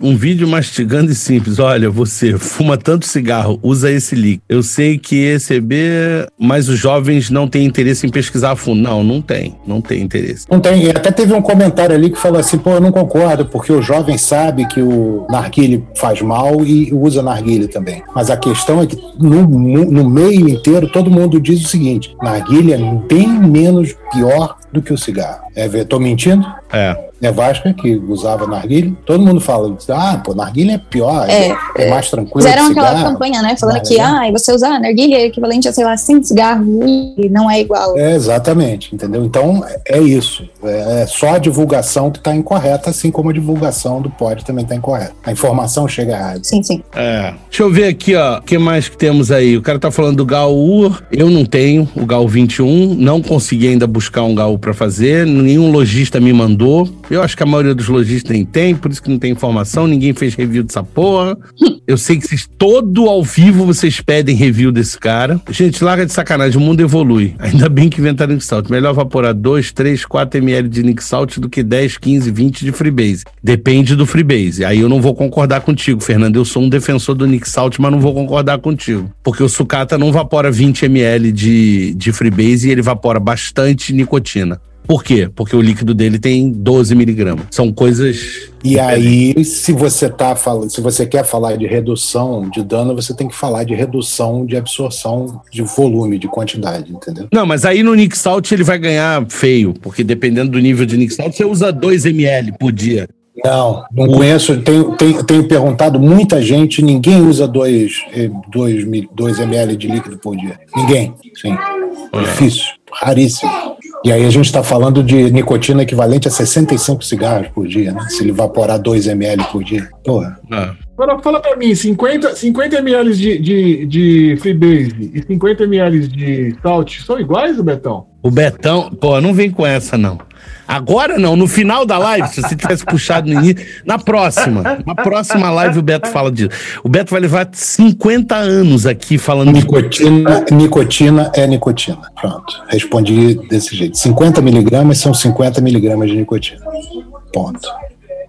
Um vídeo mastigando e simples. Olha, você fuma tanto cigarro, usa esse líquido. Eu sei que esse é B, mas os jovens não têm interesse em pesquisar a fundo. Não, não tem. Não tem interesse. Não tem. e Até teve um comentário ali que falou assim: pô, eu não concordo, porque o jovem sabe que o narguile faz mal e usa narguile também. Mas a questão é que no, no meio inteiro todo mundo diz o seguinte: narguile é bem menos pior do que o cigarro. É, tô mentindo? É. Nevasca, que usava narguile, todo mundo fala, ah, pô, narguile é pior, é, É, é mais tranquilo Fizeram que aquela cigarro. campanha, né? Falando Ah, que, é? ah, você usar narguilha é equivalente a, sei lá, cinco cigarros e não é igual. É, exatamente, entendeu? Então, é isso. É, é só a divulgação que está incorreta, assim como a divulgação do pod também está incorreta. A informação chega errada. Sim, sim. É. Deixa eu ver aqui, ó. O que mais que temos aí? O cara tá falando do GAU. Eu não tenho o GAU 21. Não consegui ainda buscar um GAU pra fazer. Nenhum lojista me mandou. Eu acho que a maioria dos lojistas nem tem, por isso que não tem informação. Ninguém fez review dessa porra. Eu sei que vocês, todo ao vivo, vocês pedem review desse cara. Gente, larga de sacanagem. O mundo evolui. Ainda bem que inventaram Nick Salt. Melhor evaporar 2, 3, 4 ml de Nick Salt do que 10, 15, 20 de Freebase. Depende do Freebase. Aí eu não vou concordar contigo, Fernando. Eu sou um defensor do Nick Salt, mas não vou concordar contigo. Porque o sucata não evapora 20 ml de, de Freebase e ele evapora bastante nicotina. Por quê? Porque o líquido dele tem 12 miligramas. São coisas. E aí, se você tá falando, se você quer falar de redução de dano, você tem que falar de redução de absorção de volume, de quantidade, entendeu? Não, mas aí no Nick Salt ele vai ganhar feio, porque dependendo do nível de Nick Salt, você usa 2 ml por dia. Não, não conheço. Tenho, tenho, tenho perguntado muita gente, ninguém usa 2 dois, mil- dois ml de líquido por dia. Ninguém. Sim. Difícil. Raríssimo. E aí a gente está falando de nicotina equivalente a 65 cigarros por dia, né? Se ele evaporar 2 ml por dia. Porra. Ah. Agora fala pra mim, 50, 50 ml de, de, de Freebase e 50 ml de Salt são iguais, Betão? O Betão, pô, não vem com essa, não. Agora não, no final da live, se você tivesse puxado no início, na próxima, na próxima live o Beto fala disso. O Beto vai levar 50 anos aqui falando de Nicotina, nicotina é nicotina. Pronto. Respondi desse jeito. 50 miligramas são 50 miligramas de nicotina. Ponto.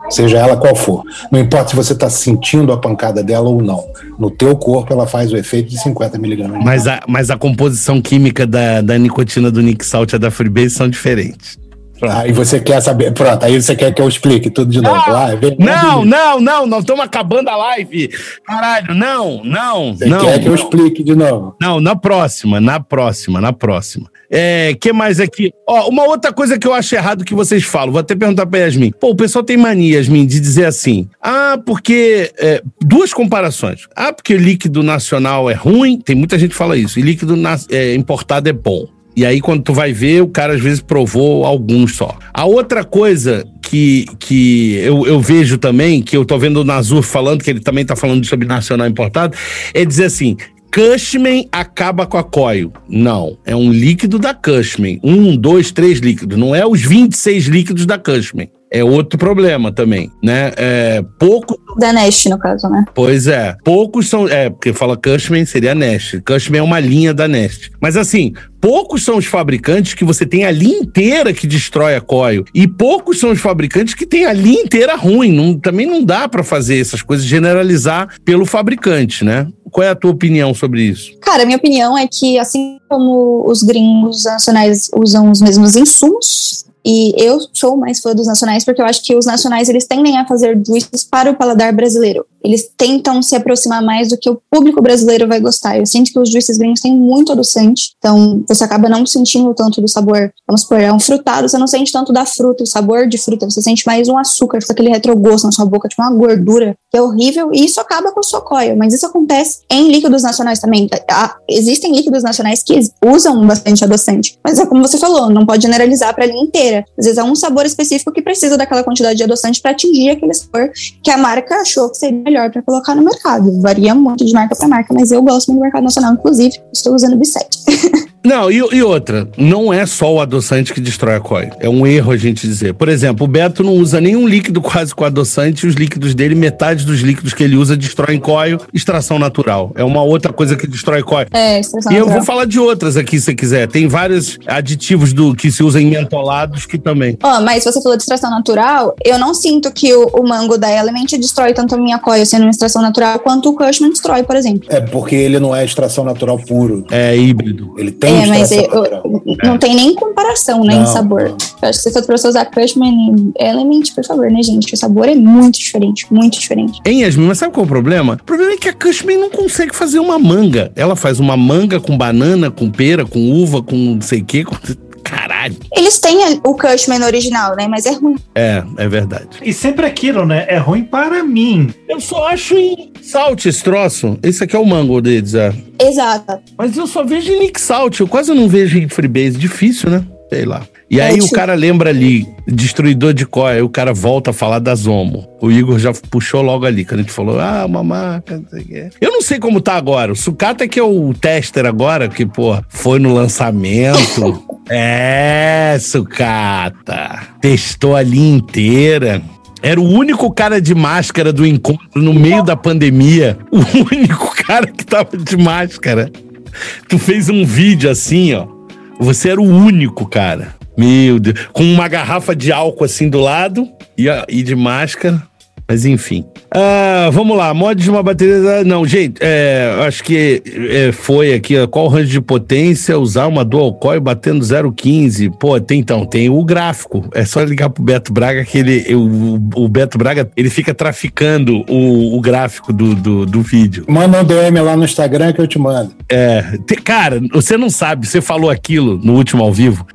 Seja ela qual for. Não importa se você está sentindo a pancada dela ou não. No teu corpo ela faz o efeito de 50 miligramas. Mas a, mas a composição química da, da nicotina do Nick Salt e da Freebase são diferentes. Aí você quer saber. Pronto, aí você quer que eu explique tudo de novo. Ah, vem- Não, não, não, nós estamos acabando a live. Caralho, não, não, Você não. quer que eu não. explique de novo? Não, na próxima, na próxima, na próxima. É, que mais aqui? Ó, uma outra coisa que eu acho errado que vocês falam, vou até perguntar pra Yasmin. Pô, o pessoal tem mania, Yasmin, de dizer assim: ah, porque. é, duas comparações. Ah, porque líquido nacional é ruim, tem muita gente que fala isso, e líquido é, importado é bom. E aí, quando tu vai ver, o cara às vezes provou alguns só. A outra coisa que, que eu, eu vejo também, que eu tô vendo o Nazur falando, que ele também tá falando sobre nacional importado, é dizer assim: Cushman acaba com a coil. Não, é um líquido da Cushman. Um, dois, três líquidos. Não é os 26 líquidos da Cushman. É outro problema também, né? É, pouco Da Nest, no caso, né? Pois é. Poucos são. É, porque fala Cushman seria Nest. Cushman é uma linha da Nest. Mas assim, poucos são os fabricantes que você tem a linha inteira que destrói a coil. E poucos são os fabricantes que tem a linha inteira ruim. Não- também não dá pra fazer essas coisas, generalizar pelo fabricante, né? Qual é a tua opinião sobre isso? Cara, minha opinião é que, assim como os gringos nacionais usam os mesmos insumos, E eu sou mais fã dos nacionais porque eu acho que os nacionais eles tendem a fazer juices para o paladar brasileiro. Eles tentam se aproximar mais do que o público brasileiro vai gostar. Eu sinto que os juices gringos têm muito adoçante, então você acaba não sentindo tanto do sabor. Vamos supor, é um frutado, você não sente tanto da fruta, o sabor de fruta, você sente mais um açúcar, fica aquele retrogosto na sua boca, tipo uma gordura, que é horrível, e isso acaba com a sua coia. Mas isso acontece em líquidos nacionais também. Ah, existem líquidos nacionais que usam bastante adoçante, mas é como você falou, não pode generalizar para a linha inteira. Às vezes é um sabor específico que precisa daquela quantidade de adoçante para atingir aquele sabor que a marca achou que seria melhor para colocar no mercado. Varia muito de marca para marca, mas eu gosto muito do mercado nacional, inclusive estou usando B7. Não, e, e, outra, não é só o adoçante que destrói a COI. É um erro a gente dizer. Por exemplo, o Beto não usa nenhum líquido quase com adoçante, e os líquidos dele, metade dos líquidos que ele usa destroem COI, extração natural. É uma outra coisa que destrói COI. É, extração E eu vou falar de outras aqui, se você quiser. Tem vários aditivos do que se usa em mentolados que também. Ó, mas você falou de extração natural, eu não sinto que o, o mango da Element destrói tanto a minha coia sendo uma extração natural quanto o Cushman destrói, por exemplo. É porque ele não é extração natural puro. É híbrido. Ele tem É, mas extração eu- natural. não tem nem comparação, né, Não, em sabor. não. Eu acho que se fosse pra você usar Cushman e Element, por favor, né, gente? O sabor é muito diferente, muito diferente. Hein, Yasmin, mas sabe qual é o problema? O problema é que a Cushman não consegue fazer uma manga. Ela faz uma manga com banana, com pera, com uva, com não sei o quê. Com... Caralho. Eles têm o Cushman original, né, mas é ruim. É, é verdade. E sempre aquilo, né? É ruim para mim. Eu só acho em salt esse troço. Esse aqui é o mango deles, é. Exato. Mas eu só vejo em Nick Salt. Eu quase não vejo em Freebase. Difícil, né? Sei lá. E aí o cara lembra ali, destruidor de cor, aí o cara volta a falar da Zomo. O Igor já puxou logo ali, quando a gente falou, ah, uma marca, não sei o quê. Eu não sei como tá agora. O Sucata que é o tester agora, que, pô, foi no lançamento. é, Sucata. Testou ali inteira. Era o único cara de máscara do encontro no meio da pandemia. O único cara que tava de máscara. Tu fez um vídeo assim, ó. Você era o único, cara. Meu Deus. Com uma garrafa de álcool assim do lado e, e de máscara. Mas enfim. Ah, vamos lá. Mod de uma bateria. Não, gente, é, acho que é, foi aqui. ó, Qual o range de potência? Usar uma dual coil batendo 0,15. Pô, tem então, tem o gráfico. É só ligar pro Beto Braga que ele. O, o Beto Braga ele fica traficando o, o gráfico do, do, do vídeo. Manda um DM lá no Instagram que eu te mando. É, te- cara, você não sabe, você falou aquilo no último ao vivo.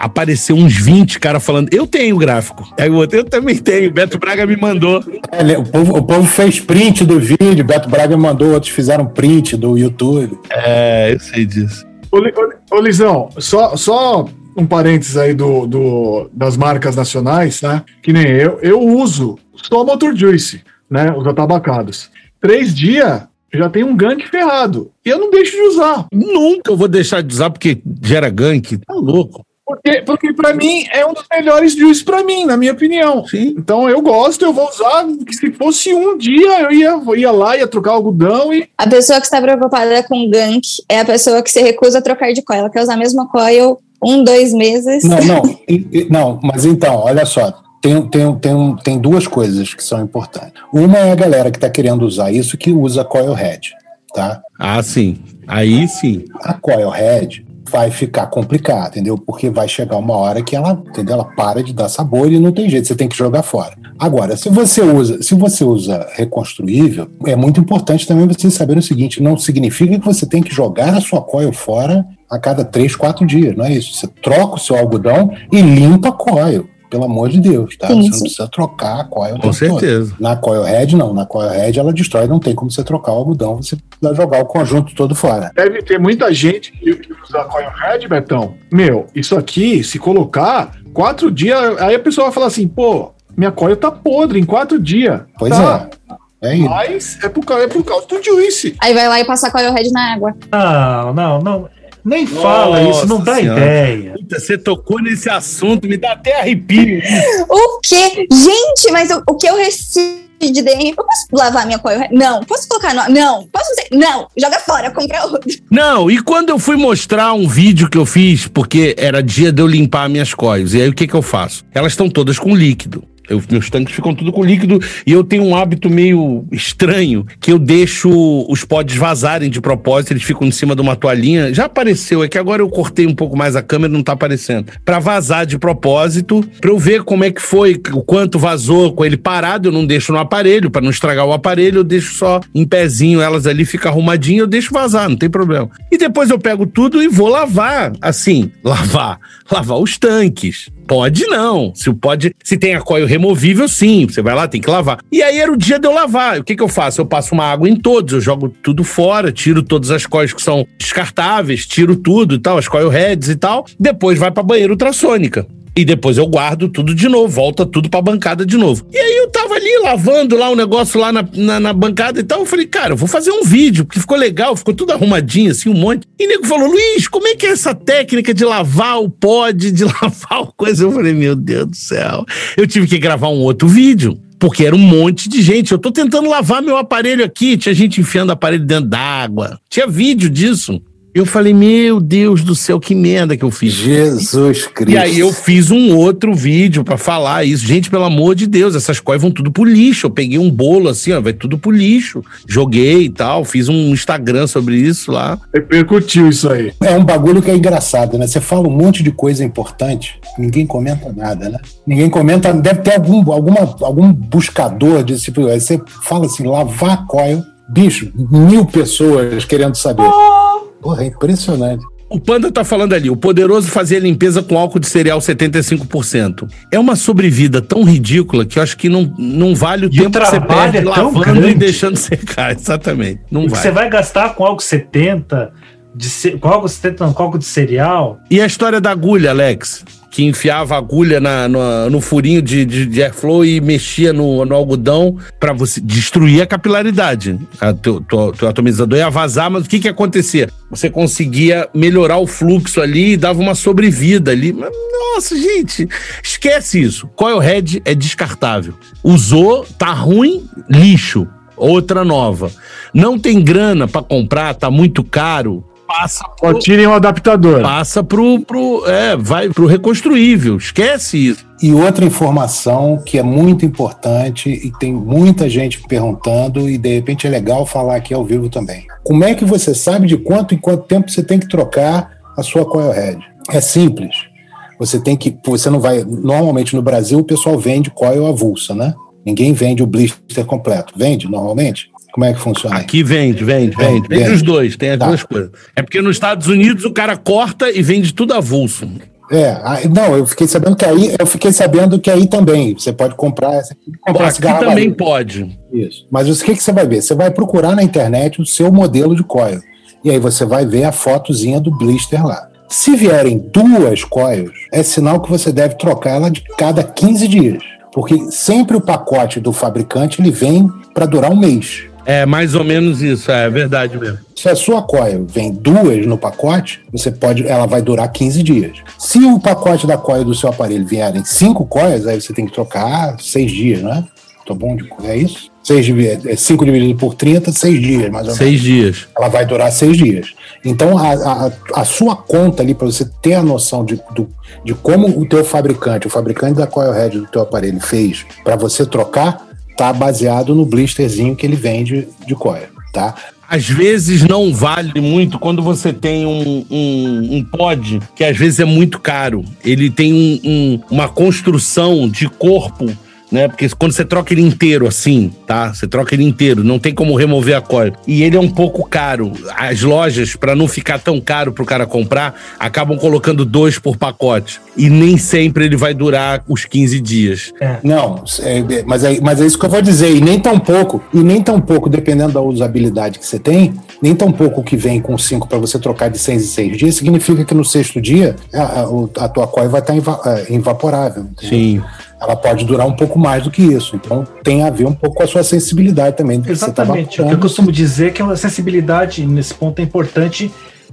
Apareceu uns 20 caras falando, eu tenho o gráfico. Aí o outro, eu também tenho. Beto Braga me mandou. É, o, povo, o povo fez print do vídeo, Beto Braga mandou, outros fizeram print do YouTube. É, eu sei disso. Ô, ô, ô, Lisão, só, só um parênteses aí do, do- das marcas nacionais, né? Que nem eu, eu uso só Motor Juice, né? Os atabacados. Três dias já tem um gank ferrado. E eu não deixo de usar. Nunca eu vou deixar de usar porque gera gank. Tá louco. Porque, porque para mim é um dos melhores juices para mim, na minha opinião. Sim. Então eu gosto, eu vou usar. que Se fosse um dia, eu ia, eu ia lá, ia trocar algodão e. A pessoa que está preocupada com gank é a pessoa que se recusa a trocar de coil. Ela quer usar a mesma coil um, dois meses. Não, não, e- e- não, mas então, olha só. Tem, tem, tem, tem duas coisas que são importantes. Uma é a galera que está querendo usar isso que usa coil head, tá? Ah, sim. Aí sim. A coil head vai ficar complicado, entendeu? Porque vai chegar uma hora que ela, entendeu? Ela para de dar sabor e não tem jeito, você tem que jogar fora. Agora, se você usa, se você usa reconstruível, é muito importante também você saber o seguinte, não significa que você tem que jogar a sua coil fora a cada três, quatro dias, não é isso? Você troca o seu algodão e limpa a coil, pelo amor de Deus, tá? Sim, você não sim. precisa trocar a coil. o Com tempo todo. certeza. Na coil head, não. Na coil head, ela destrói, não tem como você trocar o algodão, você vai jogar o conjunto todo fora. Deve ter muita gente que, usa coil head, Betão. Meu, isso aqui, se colocar quatro dias, aí a pessoa vai falar assim, pô, minha coil tá podre em quatro dias. Pois Tá, é. É isso. Mas é por, causa, é por causa do juice. Aí vai lá e passa coil head na água. Não, não, não. Nem fala Nossa isso, não dá Senhora. ideia. Puta, você tocou nesse assunto, me dá até arrepio. O quê? Gente, mas o, o que eu recebi de DM? Eu posso lavar minha coil? Não. Posso colocar no... Não. Posso fazer? Não. Joga fora, compra outro. Não, e quando eu fui mostrar um vídeo que eu fiz, porque era dia de eu limpar minhas coias, e aí o que que eu faço? Elas estão todas com líquido. Eu, meus tanques ficam tudo com líquido e eu tenho um hábito meio estranho que eu deixo os pods vazarem de propósito, eles ficam em cima de uma toalhinha. Já apareceu, é que agora eu cortei um pouco mais a câmera, não tá aparecendo. Para vazar de propósito, para eu ver como é que foi, o quanto vazou com ele parado, eu não deixo no aparelho para não estragar o aparelho, eu deixo só em pezinho, elas ali ficam arrumadinhas, eu deixo vazar, não tem problema. E depois eu pego tudo e vou lavar, assim, lavar, lavar os tanques. Pode não. Se o pode, se tem a coil removível, sim. Você vai lá, tem que lavar. E aí era o dia de eu lavar. O que que eu faço? Eu passo uma água em todos, eu jogo tudo fora, tiro todas as coils que são descartáveis, tiro tudo e tal, as coil heads e tal. Depois vai para banheiro ultrassônica. E depois eu guardo tudo de novo, volta tudo pra bancada de novo. E aí eu tava ali lavando lá o negócio lá na, na, na bancada e tal. Eu falei, cara, eu vou fazer um vídeo, porque ficou legal, ficou tudo arrumadinho, assim, um monte. E o nego falou, Luiz, como é que é essa técnica de lavar o pod, de lavar o coisa? Eu falei, meu Deus do céu. Eu tive que gravar um outro vídeo porque era um monte de gente. Eu tô tentando lavar meu aparelho aqui, tinha gente enfiando aparelho dentro d'água. Tinha vídeo disso. Eu falei, meu Deus do céu, que merda que eu fiz. Jesus Cristo. E aí eu fiz um outro vídeo para falar isso. Gente, pelo amor de Deus, essas coisas vão tudo pro lixo. Eu peguei um bolo assim, ó, vai tudo pro lixo. Joguei e tal, fiz um Instagram sobre isso lá. Repercutiu isso aí. É um bagulho que é engraçado, né? Você fala um monte de coisa importante, ninguém comenta nada, né? Ninguém comenta, deve ter algum, alguma, algum buscador desse tipo. Aí você fala assim, lavar coil, bicho, mil pessoas querendo saber. Porra, é impressionante. O Panda tá falando ali, o poderoso fazia limpeza com álcool de cereal 75%. É uma sobrevida tão ridícula que eu acho que não, não vale o E o tempo que você trabalho perde é lavando e grande. deixando secar. Exatamente. Não O que vai. você vai gastar com algo 70, de algo 70, não, com algo de cereal, E a história da agulha, Alex? Que enfiava agulha na, no, no furinho de, de, de airflow e mexia no, no algodão para você destruir a capilaridade. A teu, teu, teu atomizador ia vazar, mas o que que acontecia? Você conseguia melhorar o fluxo ali e dava uma sobrevida ali. Nossa, gente, esquece isso. Coilhead é descartável. Usou, tá ruim, lixo. Outra nova. Não tem grana para comprar, tá muito caro. Passa Só tirem o adaptador. passa pro, pro, é, vai pro reconstruível. Esquece isso. E outra informação que é muito importante e tem muita gente perguntando e de repente é legal falar aqui ao vivo também. Como é que você sabe de quanto em quanto tempo você tem que trocar a sua coil head? É simples. Você tem que, você não vai, normalmente no Brasil o pessoal vende coil avulsa, né? Ninguém vende o blister completo. Vende normalmente? Como é que funciona? aí? Aqui vende, vende, vende. Vende Vende. os dois, tem as Tá. duas coisas. É porque nos Estados Unidos o cara corta e vende tudo avulso. É, aí- não, eu fiquei sabendo que aí, eu fiquei sabendo que aí também você pode comprar, essa- comprar Aqui também pode. Isso. Mas o que, que você vai ver? Você vai procurar na internet o seu modelo de coil. E aí você vai ver a fotozinha do blister lá. Se vierem duas coils, é sinal que você deve trocar ela de cada 15 dias. Porque sempre o pacote do fabricante ele vem para durar um mês. É mais ou menos isso, é verdade mesmo. Se a sua coil vem duas no pacote, você pode, ela vai durar 15 dias. Se o pacote da coil do seu aparelho vierem cinco coils, aí você tem que trocar seis dias, né? Tô bom de é isso? Seis divi- é, cinco dividido por 30, seis dias, mais ou menos Seis dias. ela vai durar seis dias. Então, a, a, a sua conta ali, para você ter a noção de, do, de como o teu fabricante, o fabricante da coil head do teu aparelho fez para você trocar, tá baseado no blisterzinho que ele vende de coil, tá? Às vezes não vale muito quando você tem um, um, um pod que às vezes é muito caro. Ele tem um- uma construção de corpo, né? Porque quando você troca ele inteiro assim, tá? Você troca ele inteiro, não tem como remover a coil. E ele é um pouco caro. As lojas, para não ficar tão caro pro cara comprar, acabam colocando dois por pacote. E nem sempre ele vai durar os 15 dias. Não, é- mas, é, mas é isso que eu vou dizer, e nem tão pouco, e nem tão pouco, dependendo da usabilidade que você tem, nem tão pouco que vem com cinco para você trocar de seis em seis dias, significa que no sexto dia a, a- a tua coil vai estar inva- é, invaporável. entendeu? Sim. Ela pode durar um pouco mais do que isso. Então tem a ver um pouco com a sua sensibilidade também. você tá Exatamente. o que eu costumo dizer é que a sensibilidade nesse ponto é importante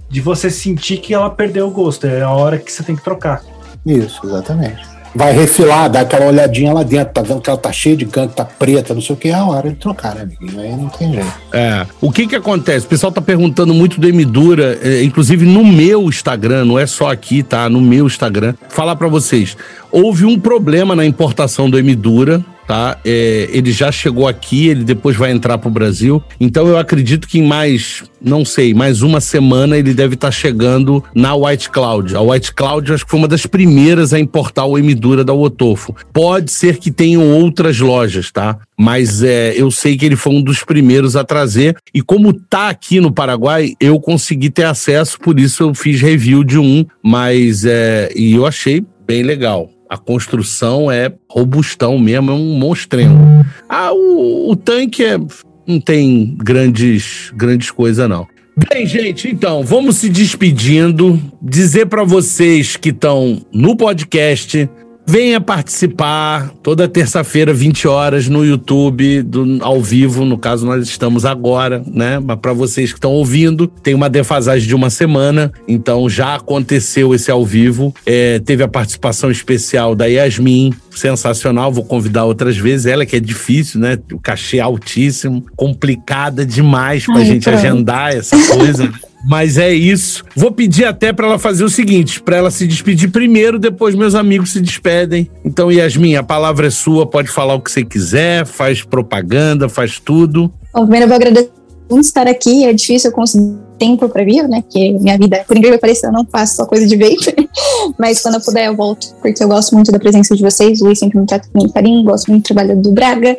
de você sentir que ela perdeu o gosto. É a hora que você tem que trocar. Isso, exatamente. Vai refilar, dá aquela olhadinha lá dentro, tá vendo que ela tá cheia de gangue, tá preta, não sei o que, é a hora de trocar, né, amiguinho? Aí não tem jeito. É. O que que acontece? O pessoal tá perguntando muito do Emidura, é, inclusive no meu Instagram, não é só aqui, tá? No meu Instagram. Falar para vocês, houve um problema na importação do Emidura, tá? É, ele já chegou aqui, ele depois vai entrar para o Brasil. Então eu acredito que em mais, não sei, mais uma semana ele deve estar tá chegando na White Cloud. A White Cloud acho que foi uma das primeiras a importar o Emidura da Otofo. Pode ser que tenham outras lojas, tá? Mas é, eu sei que ele foi um dos primeiros a trazer. E como tá aqui no Paraguai, eu consegui ter acesso, por isso eu fiz review de um, mas é, e eu achei bem legal a construção é robustão mesmo, é um monstrengo. Ah, o, o tanque é, não tem grandes, grandes coisas, não. Bem, gente, então, vamos se despedindo. Dizer para vocês que estão no podcast, Venha participar toda terça-feira, 20 horas, no YouTube, do, ao vivo. No caso, nós estamos agora, né? Mas para vocês que estão ouvindo, tem uma defasagem de uma semana, então já aconteceu esse ao vivo. É, teve a participação especial da Yasmin, sensacional. Vou convidar outras vezes. Ela que é difícil, né? O cachê altíssimo, complicada demais pra Ai, gente pronto. agendar essa coisa. Mas é isso. Vou pedir até para ela fazer o seguinte, para ela se despedir primeiro, depois meus amigos se despedem. Então, Yasmin, a palavra é sua, pode falar o que você quiser, faz propaganda, faz tudo. Bom, primeiro eu vou agradecer por estar aqui. É difícil eu conseguir tempo para vir, né? Que minha vida, por incrível que pareça, eu não faço só coisa de vape. Mas quando eu puder, eu volto, porque eu gosto muito da presença de vocês. O Luiz sempre me trata com muito carinho, gosto muito do trabalho do Braga.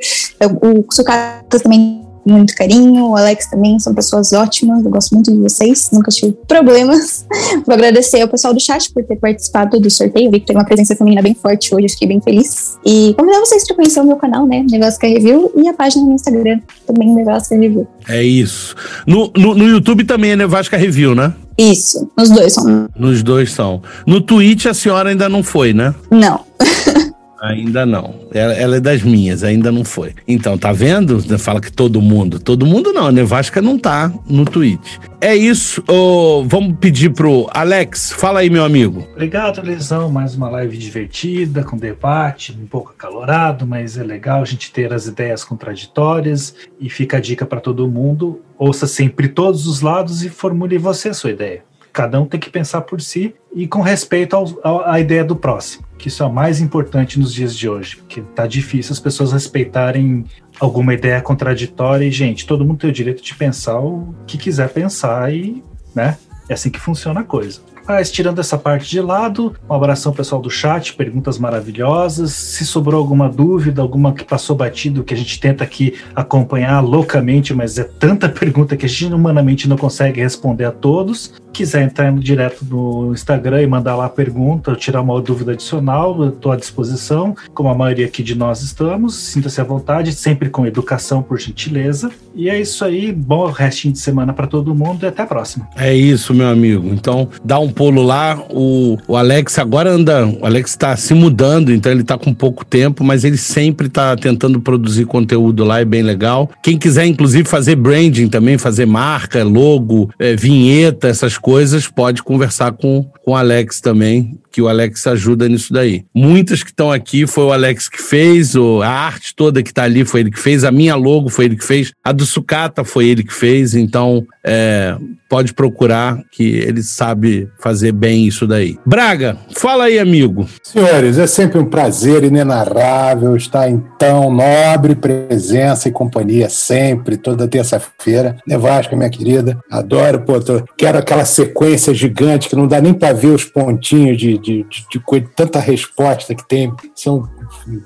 o Sucatas também muito carinho. O Alex também são pessoas ótimas. Eu gosto muito de vocês. Nunca tive problemas. Vou agradecer ao pessoal do chat por ter participado do sorteio. Vi que tem uma presença feminina bem forte hoje. Fiquei bem feliz. E convidar vocês para conhecer o meu canal, né? Nevasca Review. E a página no Instagram também, Nevasca Review. É isso. No, no, no YouTube também é Nevasca Review, né? Isso. Nos dois são. Nos dois são. No Twitch a senhora ainda não foi, né? Não. Ainda não. Ela, ela, é das minhas, ainda não foi. Então, tá vendo? Fala que todo mundo. Todo mundo não, a Nevasca não tá no Twitch. É isso. Oh, vamos pedir pro Alex. Fala aí, meu amigo. Obrigado, Lesão. Mais uma live divertida, com debate, um pouco acalorado, mas é legal a gente ter as ideias contraditórias. E fica a dica para todo mundo: ouça sempre todos os lados e formule você a sua ideia. Cada um tem que pensar por si e com respeito à ideia do próximo, que isso é o mais importante nos dias de hoje, porque tá difícil as pessoas respeitarem alguma ideia contraditória e, gente, todo mundo tem o direito de pensar o que quiser pensar e, né, é assim que funciona a coisa. Mas tirando essa parte de lado, um abração pessoal do chat, perguntas maravilhosas. Se sobrou alguma dúvida, alguma que passou batido, que a gente tenta aqui acompanhar loucamente, mas é tanta pergunta que a gente humanamente não consegue responder a todos quiser entrar direto no Instagram e mandar lá a pergunta, tirar uma dúvida adicional, estou à disposição, como a maioria aqui de nós estamos. Sinta-se à vontade, sempre com educação, por gentileza. E é isso aí. Bom restinho de semana para todo mundo e até a próxima. É isso, meu amigo. Então, dá um pulo lá. O, o Alex agora anda. O Alex está se mudando, então ele está com pouco tempo, mas ele sempre está tentando produzir conteúdo lá, é bem legal. Quem quiser, inclusive, fazer branding também, fazer marca, logo, é, vinheta, essas coisas coisas, pode conversar com, com o Alex também, que o Alex ajuda nisso daí. Muitas que estão aqui foi o Alex que fez, a arte toda que está ali foi ele que fez, a minha logo foi ele que fez, a do Sucata foi ele que fez, então é, pode procurar que ele sabe fazer bem isso daí. Braga, fala aí, amigo. Senhores, é sempre um prazer inenarrável estar em tão nobre presença e companhia sempre, toda terça-feira. Nevasca, minha querida, adoro, pô, tô, quero aquela sequência gigante que não dá nem para ver os pontinhos de, de, de, de, tanta resposta que tem. São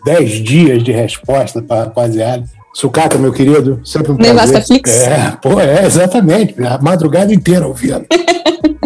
dez dias de resposta para rapaziada. Sucata, meu querido, sempre um prazer. Fix. É, pô, é, exatamente. A madrugada inteira ouvindo.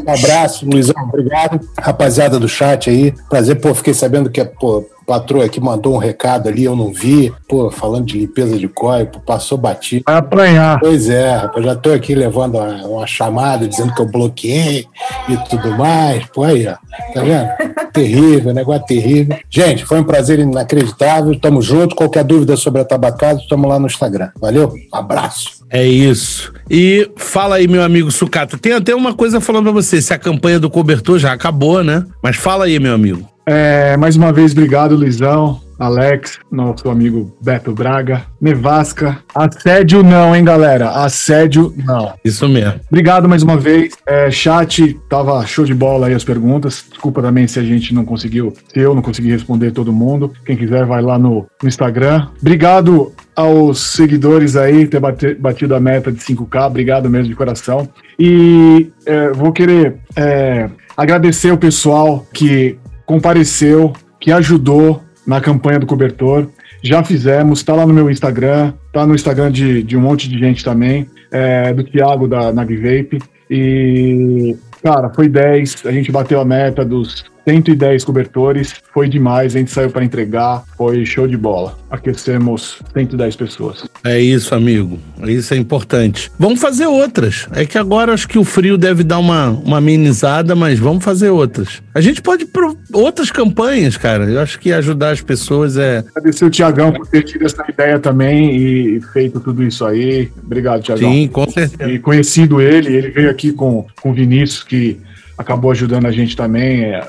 Um abraço, Luizão, obrigado. Rapaziada do chat aí, prazer, pô, fiquei sabendo que, pô, patroa aqui mandou um recado ali, eu não vi. Pô, falando de limpeza de corpo, passou batido. Vai apanhar. Pois é, rapaz, já tô aqui levando uma, uma, chamada dizendo que eu bloqueei e tudo mais. Pô, aí, ó. Tá vendo? terrível, negócio terrível. Gente, foi um prazer inacreditável. Tamo junto. Qualquer dúvida sobre a Tabacado, estamos lá no Instagram. Valeu? Um abraço. É isso. E fala aí, meu amigo Sucata. Tem até uma coisa falando pra você: se a campanha do cobertor já acabou, né? Mas fala aí, meu amigo. É, mais uma vez, obrigado, Luizão. Alex, nosso amigo Beto Braga, Nevasca. Assédio não, hein, galera? Assédio não. Isso mesmo. Obrigado mais uma vez. É, chat, tava show de bola aí as perguntas. Desculpa também se a gente não conseguiu, se eu não consegui responder todo mundo. Quem quiser, vai lá no, no Instagram. Obrigado aos seguidores aí, ter batido a meta de 5K. Obrigado mesmo de coração. E é, vou querer é, agradecer o pessoal que compareceu, que ajudou na campanha do cobertor. Já fizemos, tá lá no meu Instagram, tá no Instagram de, de um monte de gente também, é, do Thiago da NagVape. E, cara, foi 10, a gente bateu a meta dos 110 cobertores, foi demais, a gente saiu para entregar, foi show de bola. Aquecemos 110 pessoas. É isso, amigo. Isso é importante. Vamos fazer outras. É que agora acho que o frio deve dar uma, uma amenizada, mas vamos fazer outras. A gente pode ir para outras campanhas, cara. Eu acho que ajudar as pessoas é. Agradecer o Tiagão por ter tido essa ideia também e feito tudo isso aí. Obrigado, Tiagão. Sim, com certeza. E conhecido ele, ele veio aqui com, com o Vinícius, que acabou ajudando a gente também, é,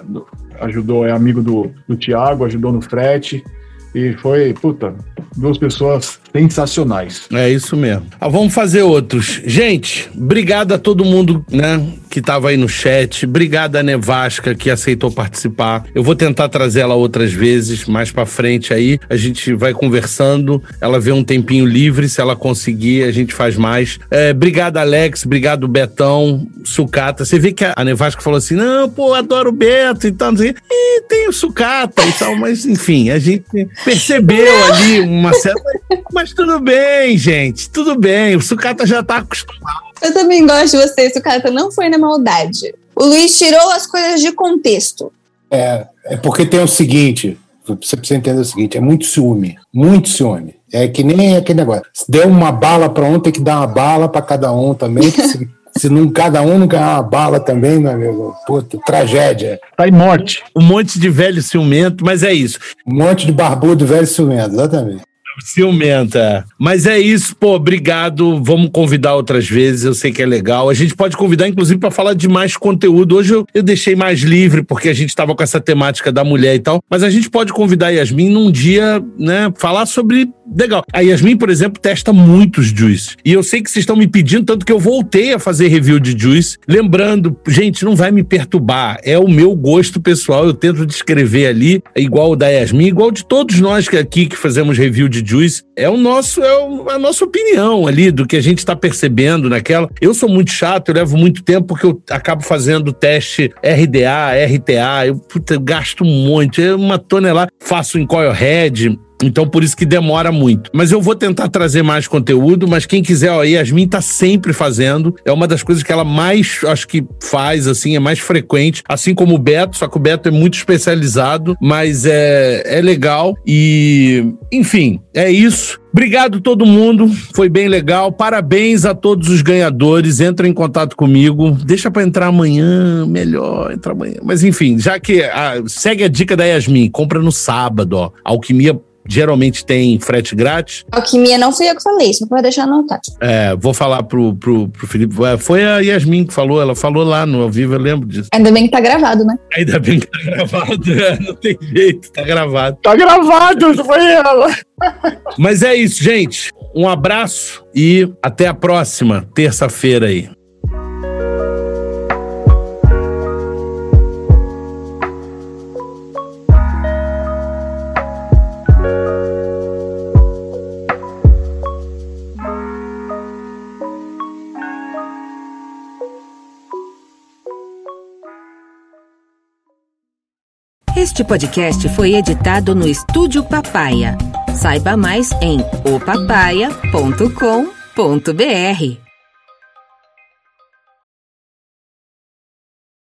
ajudou, é amigo do, do Tiago, ajudou no frete. E foi, puta, duas pessoas sensacionais. É isso mesmo. Ah, vamos fazer outros. Gente, obrigado a todo mundo, né, que estava aí no chat. Obrigado a Nevasca que aceitou participar. Eu vou tentar trazer ela outras vezes, mais para frente aí. A gente vai conversando. Ela vê um tempinho livre, se ela conseguir, a gente faz mais. É, obrigado, Alex. Obrigado, Betão, Sucata. Você vê que a Nevasca falou assim: não, pô, adoro o Beto e tal. Não sei. E tem o Sucata e tal, mas enfim, a gente percebeu ali uma certa. Mas tudo bem, gente. Tudo bem. O Sucata já tá acostumado. Eu também gosto de você, Sucata. Não foi na maldade. O Luiz tirou as coisas de contexto. É, é porque tem o seguinte. Você precisa entender o seguinte: é muito ciúme. Muito ciúme. É que nem aquele negócio. Se der uma bala para um, tem que dar uma bala para cada um também. se, se não, cada um não ganhar uma bala também, meu amigo, puta, tragédia. Tá em morte. Um monte de velho ciumento, mas é isso. Um monte de barbudo velho ciumento, exatamente. Ciumenta. Mas é isso, pô, obrigado. Vamos convidar outras vezes, eu sei que é legal. A gente pode convidar, inclusive, para falar de mais conteúdo. Hoje eu, eu deixei mais livre, porque a gente estava com essa temática da mulher e tal. Mas a gente pode convidar a Yasmin num dia, né, falar sobre. Legal. A Yasmin, por exemplo, testa muitos juice. E eu sei que vocês estão me pedindo, tanto que eu voltei a fazer review de juice. Lembrando, gente, não vai me perturbar. É o meu gosto pessoal. Eu tento descrever ali, igual o da Yasmin, igual de todos nós que aqui que fazemos review de Juice, é o nosso, é a nossa opinião ali do que a gente está percebendo naquela. Eu sou muito chato, eu levo muito tempo porque eu acabo fazendo teste RDA, RTA, eu, puta, gasto monte, é uma tonelada, faço em coil head, então, por isso que demora muito. Mas eu vou tentar trazer mais conteúdo, mas quem quiser, ó, a Yasmin tá sempre fazendo. É uma das coisas que ela mais, acho que faz, assim, é mais frequente. Assim como o Beto, só que o Beto é muito especializado, mas é, é legal. E, enfim, é isso. Obrigado todo mundo, foi bem legal. Parabéns a todos os ganhadores. Entra em contato comigo. Deixa para entrar amanhã, melhor entrar amanhã. Mas enfim, já que a, segue a dica da Yasmin, compra no sábado, ó. Alquimia geralmente tem frete grátis. Alquimia não fui eu que falei, isso pode deixar anotado. É, vou falar pro, pro, pro Felipe. É, foi a Yasmin que falou, ela falou lá no ao vivo, eu lembro disso. Ainda bem que tá gravado, né? Ainda bem que tá gravado, é, não tem jeito, tá gravado. Tá gravado, foi ela. Mas é isso, gente. Um abraço e até a próxima terça-feira aí. Este podcast foi editado no Estúdio Papaya. Saiba mais em opapaya.com.br.